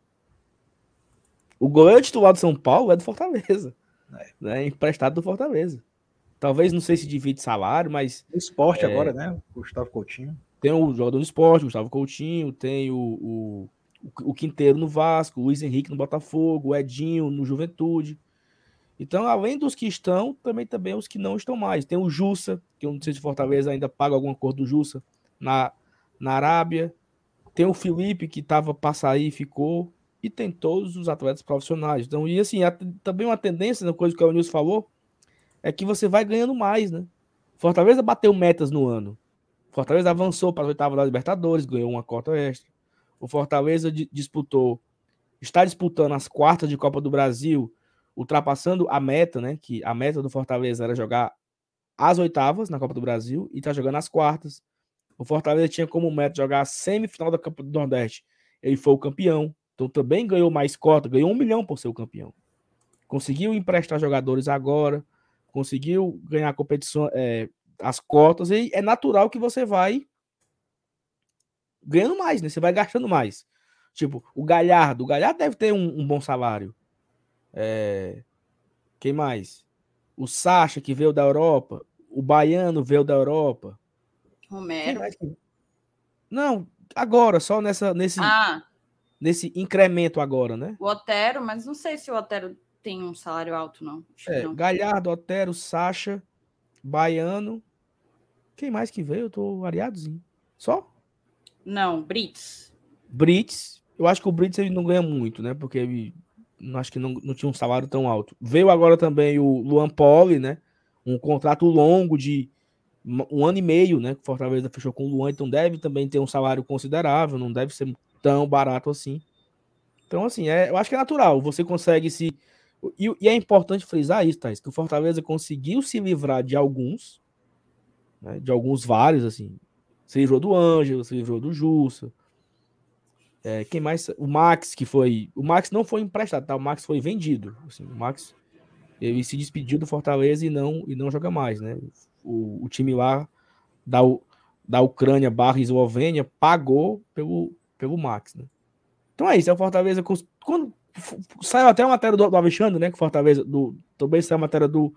S1: O goleiro titular do São Paulo é do Fortaleza, é. né? emprestado do Fortaleza. Talvez, não sei se divide salário, mas.
S2: Esporte é... agora, né? Gustavo Coutinho.
S1: Tem o jogador do esporte, Gustavo Coutinho, tem o, o, o Quinteiro no Vasco, o Luiz Henrique no Botafogo, o Edinho no Juventude. Então, além dos que estão, também também os que não estão mais. Tem o Jussa, que eu não sei se Fortaleza ainda paga alguma cor do Jussa na, na Arábia. Tem o Felipe, que estava para sair e ficou. E tem todos os atletas profissionais. Então, e assim, também uma tendência, na coisa que o Nilson falou, é que você vai ganhando mais, né? Fortaleza bateu metas no ano. Fortaleza avançou para a oitava da Libertadores, ganhou uma cota extra. O Fortaleza disputou, está disputando as quartas de Copa do Brasil, ultrapassando a meta, né? Que a meta do Fortaleza era jogar as oitavas na Copa do Brasil e está jogando as quartas. O Fortaleza tinha como meta jogar a semifinal da Copa do Nordeste. Ele foi o campeão. Então também ganhou mais cota, ganhou um milhão por ser o campeão. Conseguiu emprestar jogadores agora, conseguiu ganhar competição, é, as cotas, e é natural que você vai ganhando mais, né? Você vai gastando mais. Tipo, o Galhardo, o Galhardo deve ter um, um bom salário. É... Quem mais? O Sacha, que veio da Europa. O Baiano veio da Europa.
S3: Romero.
S1: Não, agora, só nessa, nesse, ah. nesse incremento agora, né?
S3: O Otero, mas não sei se o Otero tem um salário alto, não.
S1: É,
S3: não.
S1: Galhardo, Otero, Sacha, Baiano, quem mais que veio? Eu tô areadozinho. Só?
S3: Não, Brits.
S1: Brits. Eu acho que o Brits ele não ganha muito, né? Porque ele acho que não, não tinha um salário tão alto. Veio agora também o Luan Poli, né? Um contrato longo de um ano e meio, né? Que Fortaleza fechou com o Luan, então deve também ter um salário considerável, não deve ser tão barato assim. Então, assim, é, eu acho que é natural. Você consegue se. E, e é importante frisar isso, Thais, que o Fortaleza conseguiu se livrar de alguns, né, de alguns vários, assim. Se livrou do Ângelo, se livrou do Jussa. É, quem mais? O Max, que foi. O Max não foi emprestado, tá? O Max foi vendido. Assim, o Max ele se despediu do Fortaleza e não, e não joga mais, né? O, o time lá da, da Ucrânia barra Eslovênia pagou pelo, pelo Max, né? Então é isso, é o Fortaleza. Quando saiu até a matéria do, do Alexandre, né? Que Fortaleza. Do, também saiu a matéria do,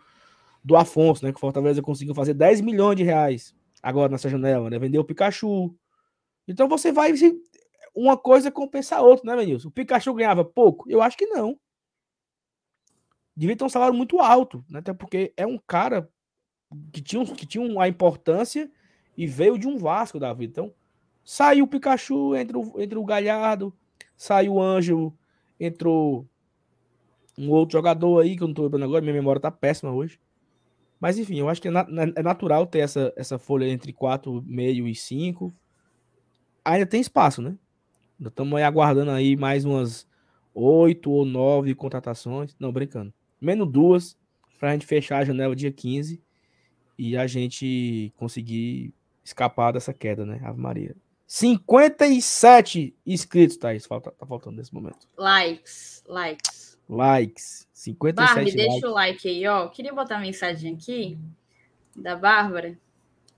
S1: do Afonso, né? Que Fortaleza conseguiu fazer 10 milhões de reais agora nessa janela, né? Vendeu o Pikachu. Então você vai. Uma coisa compensa a outra, né, Menilson? O Pikachu ganhava pouco? Eu acho que não. Devia ter um salário muito alto, né? Até porque é um cara que tinha, que tinha uma importância e veio de um Vasco da vida. Então, saiu o Pikachu, entre o, entre o Galhardo, saiu o Ângelo, entrou um outro jogador aí, que eu não tô lembrando agora, minha memória tá péssima hoje. Mas enfim, eu acho que é, na, é natural ter essa, essa folha entre 4,5 e 5. Ainda tem espaço, né? Estamos aí aguardando aí mais umas 8 ou 9 contratações. Não, brincando. Menos duas para a gente fechar a janela dia 15 e a gente conseguir escapar dessa queda, né? Ave Maria. 57 inscritos, Thaís. Falta, tá faltando nesse momento.
S3: Likes, likes.
S1: likes. 57
S3: Barbie,
S1: likes.
S3: deixa o like aí, ó. Queria botar uma mensagem aqui da Bárbara.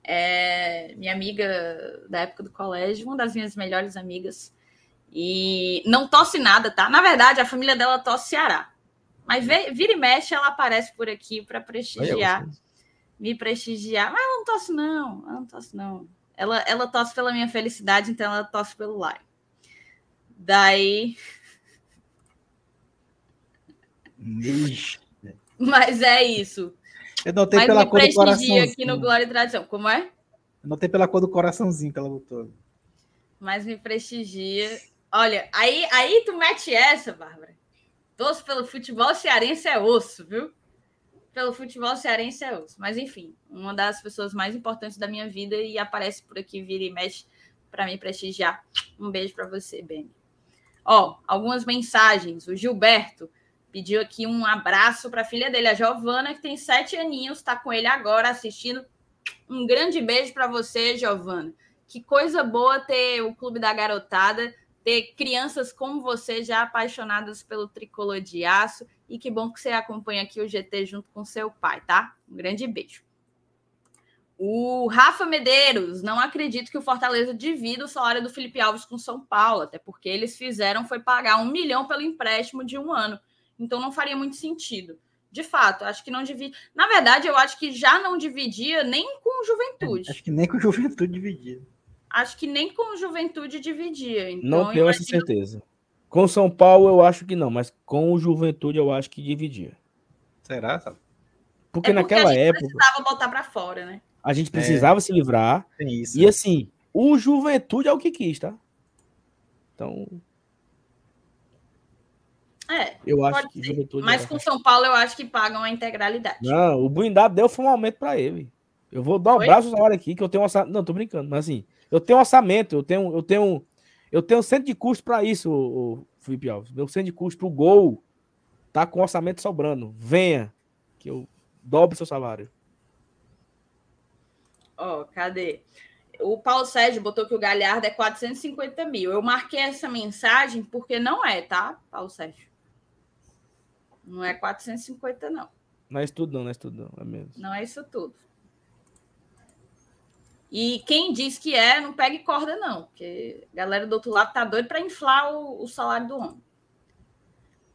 S3: É minha amiga da época do colégio, uma das minhas melhores amigas. E não tosse nada, tá? Na verdade, a família dela tosse Ceará. Mas vira e mexe, ela aparece por aqui para prestigiar, me prestigiar. Mas ela não tosse, não. Ela não tosse, não. Ela, ela tosse pela minha felicidade, então ela tosse pelo like. Daí.
S2: Ixi.
S3: Mas é isso.
S2: Eu notei Mas pela cor do coração.
S3: aqui no Glória e Tradição. Como é?
S2: Eu notei pela cor do coraçãozinho que ela botou.
S3: Mas me prestigia. Olha, aí, aí tu mete essa, Bárbara. Torço pelo futebol cearense é osso, viu? Pelo futebol cearense é osso. Mas enfim, uma das pessoas mais importantes da minha vida e aparece por aqui, vira e mexe para me prestigiar. Um beijo para você, Beni. Ó, algumas mensagens. O Gilberto pediu aqui um abraço para a filha dele, a Giovana, que tem sete aninhos, está com ele agora assistindo. Um grande beijo para você, Giovana. Que coisa boa ter o Clube da Garotada ter crianças como você já apaixonadas pelo tricolor de aço. E que bom que você acompanha aqui o GT junto com seu pai, tá? Um grande beijo. O Rafa Medeiros, não acredito que o Fortaleza divida o salário do Felipe Alves com São Paulo, até porque eles fizeram foi pagar um milhão pelo empréstimo de um ano. Então não faria muito sentido. De fato, acho que não divide. Na verdade, eu acho que já não dividia nem com Juventude.
S2: Acho que nem com Juventude dividia.
S3: Acho que nem com Juventude dividia. Então,
S1: não tenho essa certeza. Com São Paulo eu acho que não, mas com o Juventude eu acho que dividia.
S2: Será?
S1: Porque, é porque naquela época.
S3: precisava botar para fora, né?
S1: A gente precisava é, se livrar.
S2: Isso,
S1: e assim, o Juventude é o que quis, tá? Então.
S3: É.
S1: Eu acho que Juventude.
S3: Mas com São Paulo eu acho que pagam a integralidade.
S1: Não, o blindado deu foi um aumento para ele. Eu vou dar o braço na hora aqui que eu tenho uma. Não, tô brincando, mas assim, eu tenho orçamento, eu tenho, eu tenho, eu tenho centro de custo para isso, o, Felipe Alves. Meu centro de custo pro gol tá com orçamento sobrando. Venha, que eu dobro seu salário.
S3: Ó, oh, cadê? O Paulo Sérgio botou que o Galhardo é 450 mil. Eu marquei essa mensagem porque não é, tá, Paulo Sérgio? Não é 450, não.
S1: Não é isso tudo, não, não é isso tudo, não. É mesmo.
S3: Não é isso tudo. E quem diz que é, não pegue corda, não, porque a galera do outro lado tá doido para inflar o, o, salário do homem.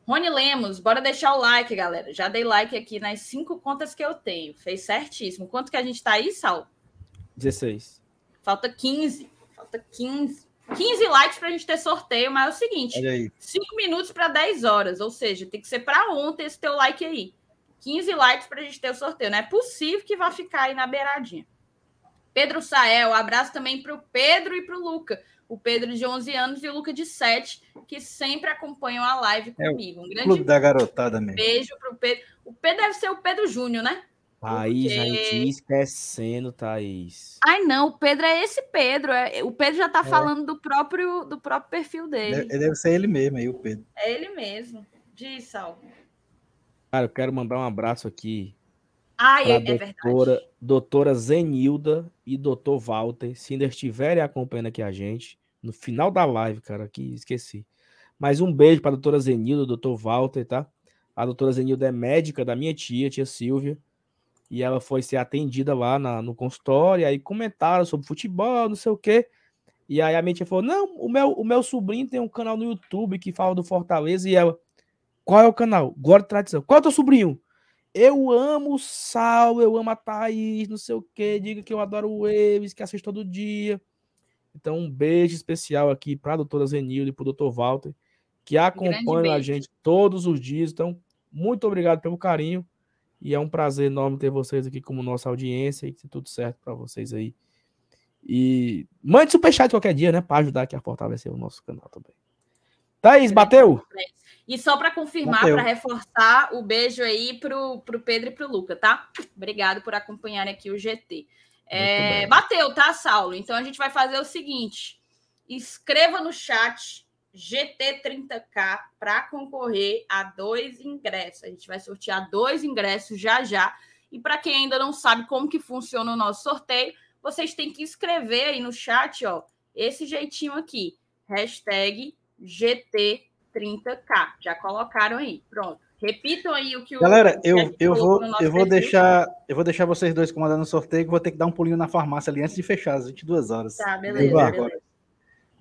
S3: Rony Lemos, bora deixar o like, galera. Já dei like aqui nas cinco contas que eu tenho. Fez certíssimo. Quanto que a gente tá aí, Sal?
S1: 16.
S3: Falta 15. Falta 15. 15 likes para a gente ter sorteio, mas é o seguinte: 5 minutos para 10 horas, ou seja, tem que ser para ontem esse teu like aí. 15 likes para a gente ter o sorteio. Não é possível que vá ficar aí na beiradinha. Pedro Sael, abraço também para o Pedro e para o Luca. O Pedro de 11 anos e o Luca de 7, que sempre acompanham a live é comigo. Um grande
S2: clube da garotada mesmo.
S3: beijo para o Pedro. O Pedro deve ser o Pedro Júnior, né?
S1: Thaís, Porque... a gente esquecendo, Thaís.
S3: Ai, não, o Pedro é esse Pedro. É, o Pedro já está é. falando do próprio, do próprio perfil dele.
S2: Deve, deve ser ele mesmo aí, o Pedro.
S3: É ele mesmo. Diz, Sal.
S1: Cara, eu quero mandar um abraço aqui
S3: Ai, é, é doutora, verdade.
S1: doutora Zenilda e doutor Walter, se ainda estiverem acompanhando aqui a gente, no final da live, cara, aqui esqueci. Mas um beijo para a doutora Zenilda, doutor Walter, tá? A doutora Zenilda é médica da minha tia, tia Silvia, e ela foi ser atendida lá na, no consultório, e aí comentaram sobre futebol, não sei o quê. E aí a minha tia falou: Não, o meu, o meu sobrinho tem um canal no YouTube que fala do Fortaleza, e ela, qual é o canal? Glória e Tradição. Qual é o teu sobrinho? Eu amo o Sal, eu amo a Thaís, não sei o que. Diga que eu adoro o Waves, que assisto todo dia. Então, um beijo especial aqui para a doutora Zenilde e para o doutor Walter, que acompanham a gente todos os dias. Então, muito obrigado pelo carinho. E é um prazer enorme ter vocês aqui como nossa audiência e que tudo certo para vocês aí. E mande superchat qualquer dia, né? Para ajudar aqui a fortalecer o nosso canal também. Thaís, bateu?
S3: E só para confirmar, para reforçar, o beijo aí pro, pro Pedro e pro Luca, tá? Obrigado por acompanhar aqui o GT. É, bateu, tá, Saulo? Então a gente vai fazer o seguinte: escreva no chat GT30K para concorrer a dois ingressos. A gente vai sortear dois ingressos já já. E para quem ainda não sabe como que funciona o nosso sorteio, vocês têm que escrever aí no chat, ó, esse jeitinho aqui, hashtag GT 30k. Já colocaram aí. Pronto. Repitam aí o que
S2: Galera,
S3: o
S2: eu, eu vou, eu vou
S3: perfil.
S2: deixar, eu vou deixar vocês dois comandando o sorteio, que vou ter que dar um pulinho na farmácia ali antes de fechar às 22 horas.
S3: Tá, beleza,
S1: Vai.
S3: beleza.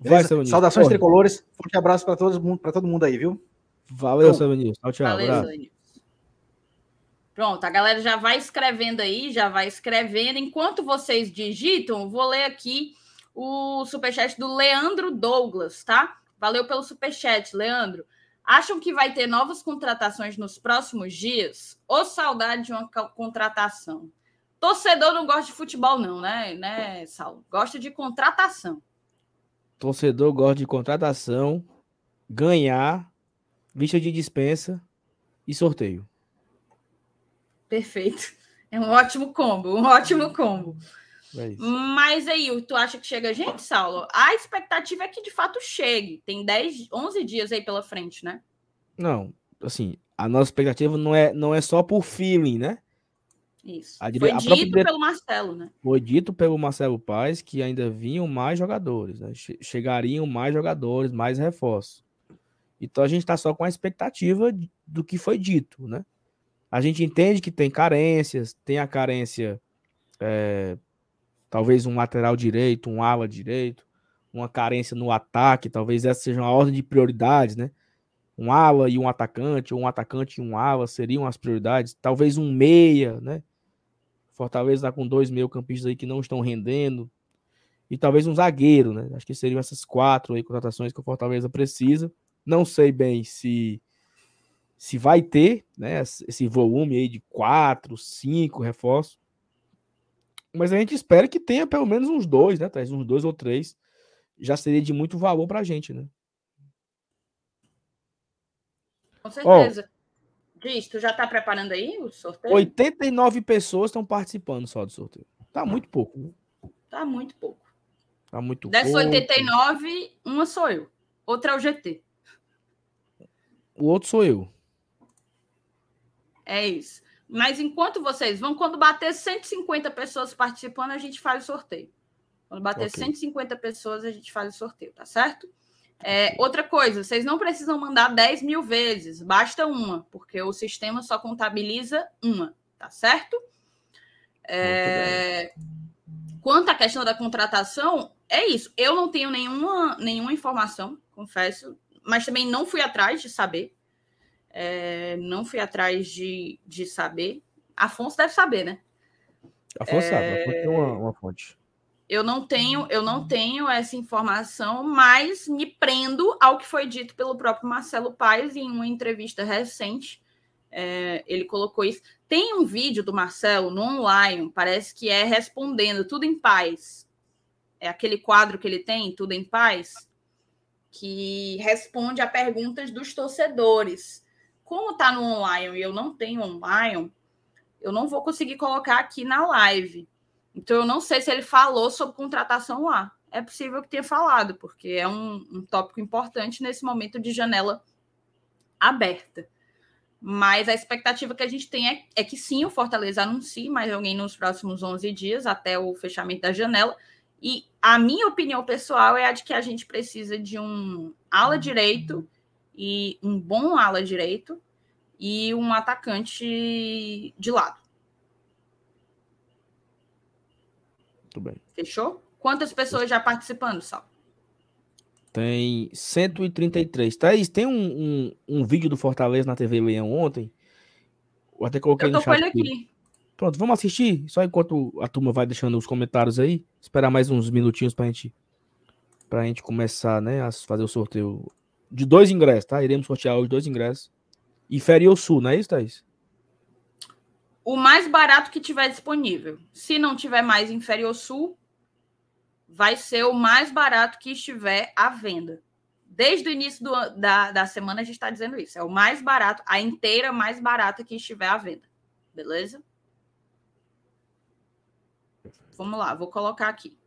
S1: Vai, seu
S2: Saudações
S1: Corre.
S2: tricolores. Forte abraço para para todo mundo aí, viu?
S1: Valeu,
S2: Então,
S1: seu Vinícius. Tchau, tchau.
S3: Valeu. Pronto, a galera já vai escrevendo aí, já vai escrevendo. Enquanto vocês digitam, vou ler aqui o superchat do Leandro Douglas, tá? Valeu pelo superchat, Leandro. Acham que vai ter novas contratações nos próximos dias? Ou saudade de uma contratação? Torcedor não gosta de futebol, não, né, né, Saulo? Gosta de contratação.
S1: Torcedor gosta de contratação, ganhar, lista de dispensa e sorteio.
S3: Perfeito. É um ótimo combo, um ótimo combo.
S1: É.
S3: Mas aí, tu acha que chega gente, Saulo? A expectativa é que de fato chegue. Tem 10, 11 dias aí pela frente, né?
S1: Não, assim, a nossa expectativa não é, não é só por feeling, né?
S3: Isso.
S1: A
S3: Foi
S1: a própria
S3: dito
S1: dire-
S3: pelo Marcelo, né?
S1: Foi dito pelo Marcelo Paes que ainda vinham mais jogadores, né? Che- Chegariam mais jogadores, mais reforços. Então a gente está só com a expectativa do que foi dito, né? A gente entende que tem carências, tem a carência, é, talvez um lateral direito, um ala direito, uma carência no ataque, talvez essa seja uma ordem de prioridades, né? Um ala e um atacante, ou um atacante e um ala seriam as prioridades, talvez um meia, né? Fortaleza está com dois meio-campistas aí que não estão rendendo. E talvez um zagueiro, né? Acho que seriam essas quatro aí contratações que o Fortaleza precisa. Não sei bem se se vai ter, né, esse volume aí de quatro, cinco reforços. Mas a gente espera que tenha pelo menos uns dois, né, Thaís? Uns dois ou três. Já seria de muito valor pra gente, né?
S3: Com certeza. Diz, tu já tá preparando aí o sorteio?
S1: 89 pessoas estão participando só do sorteio. Tá muito pouco, né?
S3: Tá muito pouco.
S1: Tá muito
S3: Dessas
S1: pouco.
S3: 89, uma sou eu. Outra é o GT.
S1: O outro sou eu.
S3: É isso. Mas enquanto vocês vão, quando bater 150 pessoas participando, a gente faz o sorteio. Quando bater
S1: Ok.
S3: 150 pessoas, a gente faz o sorteio, tá certo? É, outra coisa, vocês não precisam mandar 10 mil vezes, basta uma, porque o sistema só contabiliza uma, tá certo? É, quanto à questão da contratação, é isso. Eu não tenho nenhuma, nenhuma informação, confesso, mas também não fui atrás de saber. É, não fui atrás de, de saber. Afonso deve saber, né?
S1: Afonso sabe, Afonso tem uma, uma fonte.
S3: Eu não tenho, eu não tenho essa informação, mas me prendo ao que foi dito pelo próprio Marcelo Paes em uma entrevista recente. É, ele colocou isso. Tem um vídeo do Marcelo no online, parece que é respondendo tudo em paz. É aquele quadro que ele tem, tudo em paz, que responde a perguntas dos torcedores. Como está no online e eu não tenho online, eu não vou conseguir colocar aqui na live. Então, eu não sei se ele falou sobre contratação lá. É possível que tenha falado, porque é um, um tópico importante nesse momento de janela aberta. Mas a expectativa que a gente tem é, é que sim, o Fortaleza anuncie mais alguém nos próximos 11 dias, até o fechamento da janela. E a minha opinião pessoal é a de que a gente precisa de um ala direito e um bom ala direito e um atacante de lado.
S1: Muito bem.
S3: Fechou? Quantas pessoas já participando, Sal?
S1: Tem 133. Thaís, tem um, um, um vídeo do Fortaleza na TV Leão ontem. Eu até coloquei
S3: Eu tô
S1: no
S3: com
S1: chat.
S3: ele
S1: aqui.
S3: aqui.
S1: Pronto, vamos assistir. Só enquanto a turma vai deixando os comentários aí. Esperar mais uns minutinhos pra gente, pra gente começar, né, a fazer o sorteio de dois ingressos, tá? Iremos sortear os dois ingressos. E Ferio Sul, não é isso, Thaís?
S3: O mais barato que tiver disponível. Se não tiver mais Inferior Sul, vai ser o mais barato que estiver à venda. Desde o início do da, da semana a gente está dizendo isso. É o mais barato, a inteira mais barata que estiver à venda. Beleza? Vamos lá, vou colocar aqui.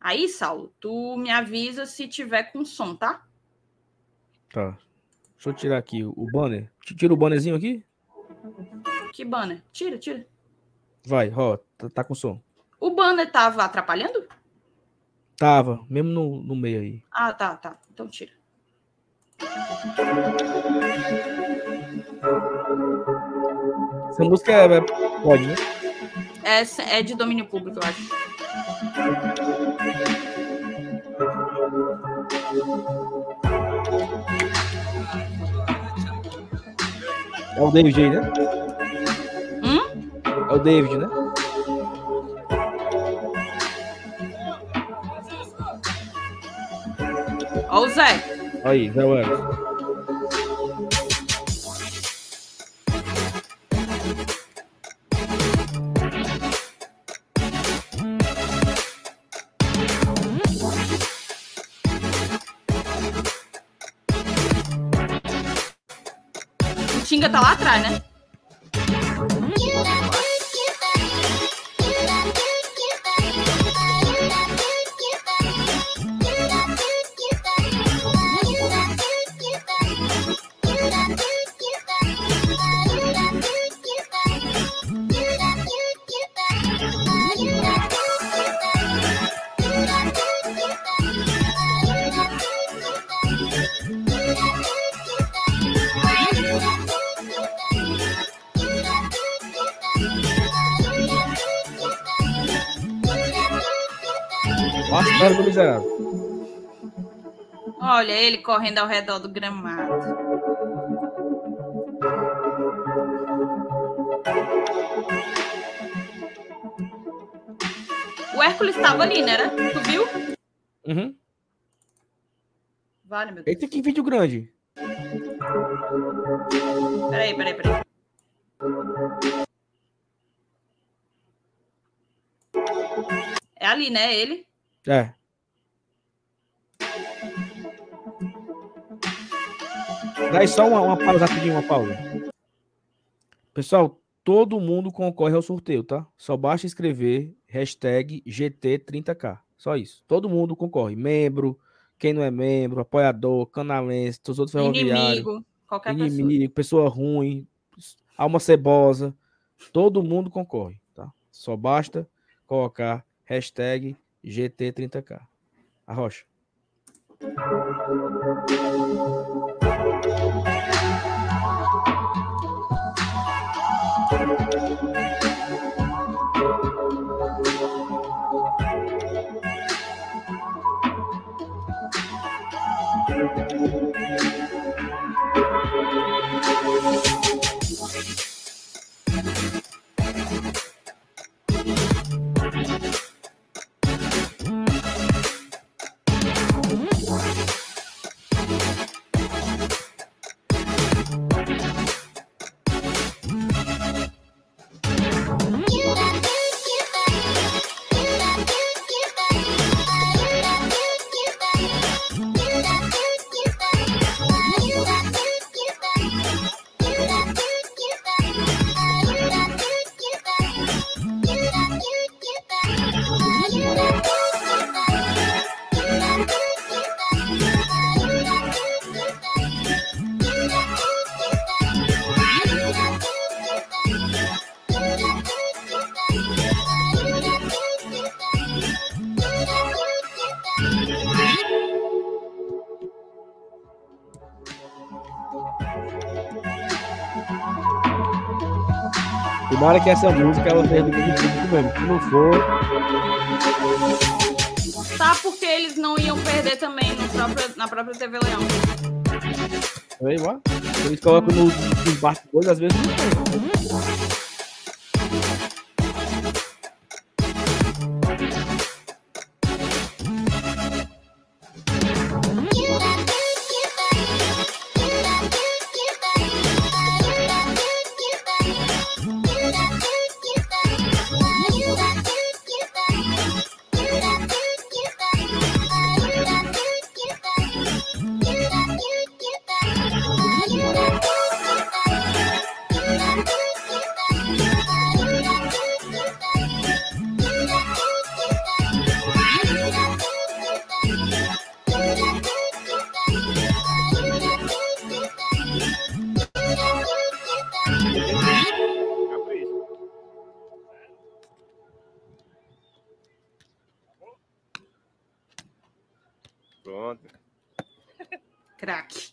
S3: Aí, Saulo, tu me avisa se tiver com som, tá?
S1: Tá. Deixa eu tirar aqui o banner. Tira o bannerzinho aqui?
S3: Que banner? Tira, tira.
S1: Vai, ó, tá, tá com som.
S3: O banner tava atrapalhando?
S1: Tava, mesmo no, no meio aí.
S3: Ah, tá, tá. Então tira.
S1: Essa música é, é, pode, né?
S3: Essa é de domínio público, eu acho.
S1: O David aí, né?
S3: Hum?
S1: É o David, né?
S3: Ó o Zé.
S1: Aí, Zé Welles.
S3: Tinga tá lá atrás, né? Olha ele correndo ao redor do gramado. O Hércules estava ali, né? era? Tu viu?
S1: Uhum.
S3: Vale, meu Deus.
S1: Eita, que vídeo grande.
S3: Peraí, peraí, peraí. É ali, né? Ele.
S1: É. Dá aí só uma, uma pausa rapidinho, uma pausa. Pessoal, todo mundo concorre ao sorteio, tá? Só basta escrever hashtag GT30K. Só isso. Todo mundo concorre. Membro, quem não é membro, apoiador, canalense, todos os outros ferroviários.
S3: Inimigo. Qualquer pessoa.
S1: Inimigo, pessoa ruim, alma cebosa. Todo mundo concorre, tá? Só basta colocar hashtag GT30K. A Rocha. Que essa música ela seja do público mesmo. Se não for,
S3: Tá porque eles não iam perder também próprio, na própria TV Leão.
S1: aí, ó. Eles colocam no, no bastidores, às vezes não tem.
S3: Craque.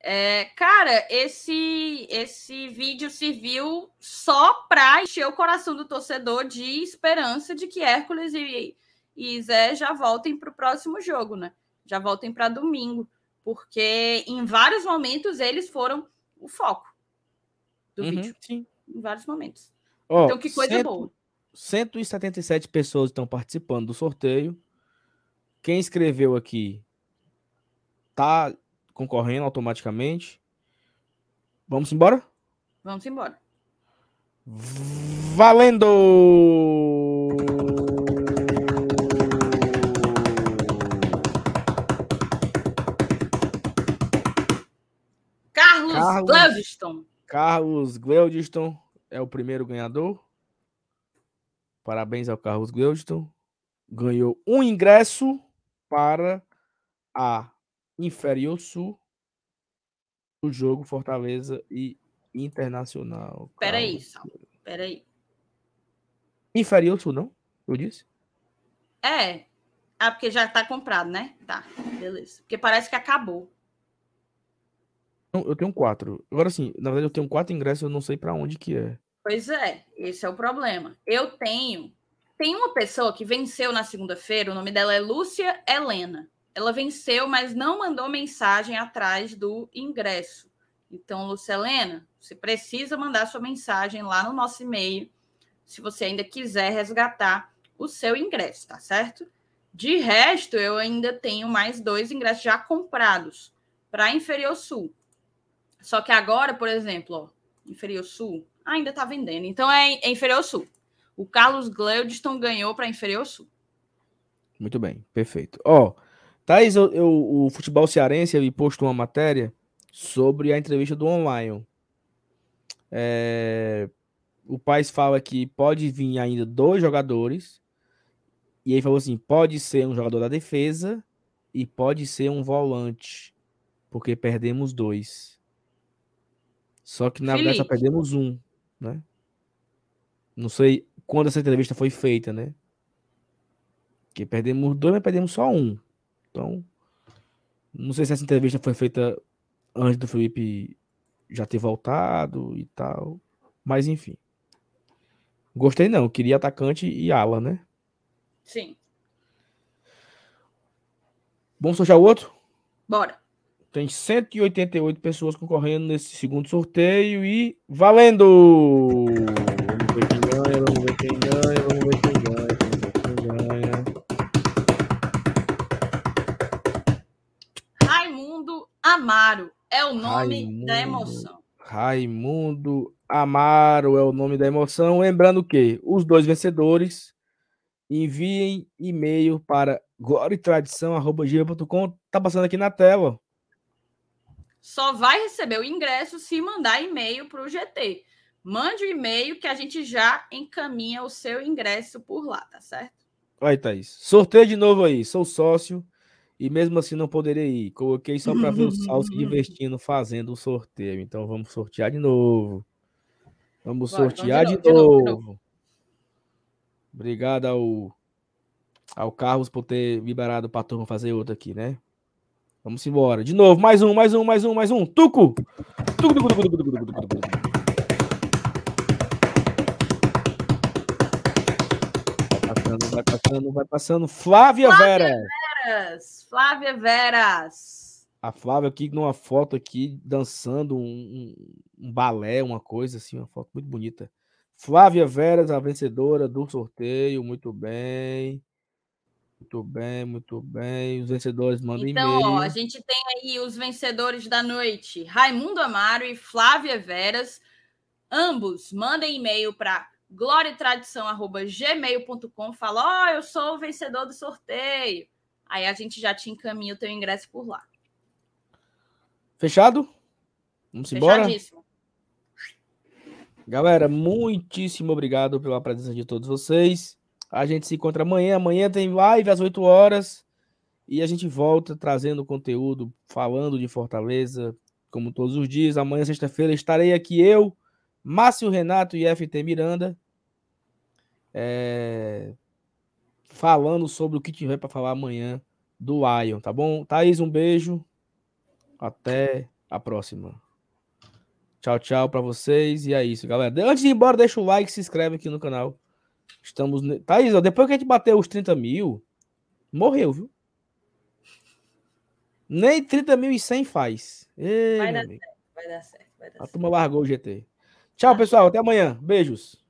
S3: É, cara, esse esse vídeo serviu só para encher o coração do torcedor de esperança de que Hércules e, e Zé já voltem para o próximo jogo, né? Já voltem para domingo, porque em vários momentos eles foram o foco do
S1: Uhum,
S3: vídeo.
S1: sim.
S3: Em vários momentos.
S1: Ó,
S3: Então, que coisa
S1: cento-
S3: boa.
S1: 177 pessoas estão participando do sorteio. Quem escreveu aqui tá concorrendo automaticamente. Vamos embora?
S3: Vamos embora.
S1: Valendo!
S3: Carlos,
S1: Carlos.
S3: Gladstone.
S1: Carlos Gleudiston é o primeiro ganhador. Parabéns ao Carlos Gleudiston. Ganhou um ingresso para a Inferior Sul do jogo Fortaleza e Internacional.
S3: Peraí, Sal. Peraí.
S1: Inferior Sul, não? Eu disse?
S3: É. Ah, porque já tá comprado, né? Tá, beleza. Porque parece que acabou.
S1: Não, eu tenho quatro. Agora sim, na verdade eu tenho quatro ingressos, eu não sei para onde que é.
S3: Pois é, esse é o problema. Eu tenho. Tem uma pessoa que venceu na segunda-feira, o nome dela é Lúcia Helena. Ela venceu, mas não mandou mensagem atrás do ingresso. Então, Lúcia Helena, você precisa mandar sua mensagem lá no nosso e-mail, se você ainda quiser resgatar o seu ingresso, tá certo? De resto, eu ainda tenho mais dois ingressos já comprados para Inferior Sul. Só que agora, por exemplo, ó, Inferior Sul ainda está vendendo. Então é, é Inferior Sul. O Carlos Gleudson ganhou para Inferior Sul.
S1: Muito bem, perfeito. Ó, Thaís, eu, eu- o futebol cearense ele postou uma matéria sobre a entrevista do online. É, o Paz fala que pode vir ainda dois jogadores. E ele falou assim: pode ser um jogador da defesa e pode ser um volante. Porque perdemos dois. Só que na verdade só perdemos um, né? Não sei quando essa entrevista foi feita, né? Porque perdemos dois, mas perdemos só um. Então, não sei se essa entrevista foi feita antes do Felipe já ter voltado e tal. Mas enfim. Gostei não, queria atacante e ala, né?
S3: Sim.
S1: Vamos sortear o outro?
S3: Bora.
S1: Tem 188 pessoas concorrendo nesse segundo sorteio e valendo!
S3: Amaro é o nome da
S1: Raimundo.
S3: emoção.
S1: Raimundo Amaro é o nome da emoção. Lembrando que os dois vencedores enviem e-mail para gloriatradição.com. Tá passando aqui na tela.
S3: Só vai receber o ingresso se mandar e-mail para o GT. Mande o e-mail que a gente já encaminha o seu ingresso por lá, tá certo?
S1: Aí, Thaís. Sorteio de novo aí. Sou sócio e mesmo assim não poderia ir. Coloquei só para ver o Sal se [laughs] divertindo fazendo o sorteio. Então vamos sortear de novo. Vamos
S3: vamos
S1: sortear
S3: de
S1: de,
S3: novo, de novo,
S1: novo.
S3: de
S1: Obrigado ao, ao Carlos por ter liberado para a turma fazer outra aqui, né? Vamos embora. De novo, mais um, mais um, mais um, mais um. Tuco! Tuco, tuco, tuco, tuco, tuco, tuco, tuco, tuco. Vai passando, vai passando, vai passando. Flávia Vera.
S3: Veras, Flávia Veras.
S1: A Flávia aqui numa foto aqui dançando um, um- um balé, uma coisa assim, uma foto muito bonita. Flávia Veras, a vencedora do sorteio, muito bem. Muito bem, muito bem. Os vencedores mandam
S3: Então, ó, a
S1: e-mail.
S3: gente tem aí os vencedores da noite: Raimundo Amaro e Flávia Veras. Ambos mandem e-mail para gloriatradição.gmail.com. Fala, ó, eu sou o vencedor do sorteio. Aí a gente já te encaminha o teu ingresso por lá.
S1: Fechado? Vamos embora?
S3: Fechadíssimo.
S1: Galera, muitíssimo obrigado pela presença de todos vocês. A gente se encontra amanhã. Amanhã tem live às 8 horas. E a gente volta trazendo conteúdo, falando de Fortaleza, como todos os dias. Amanhã, sexta-feira, estarei aqui eu, Márcio Renato e FT Miranda. é, Falando sobre o que tiver para falar amanhã do Ion, tá bom? Thaís, um beijo. Até a próxima. Tchau, tchau para vocês. E é isso, galera. Antes de ir embora, deixa o like, se inscreve aqui no canal. Estamos. Thaís, ó, depois que a gente bateu os 30 mil, morreu, viu? Nem 30 mil e 100 faz. Ei,
S3: vai, dar certo, vai dar certo, vai dar
S1: a
S3: certo.
S1: turma largou o GT. Tchau, pessoal. Até amanhã. Beijos.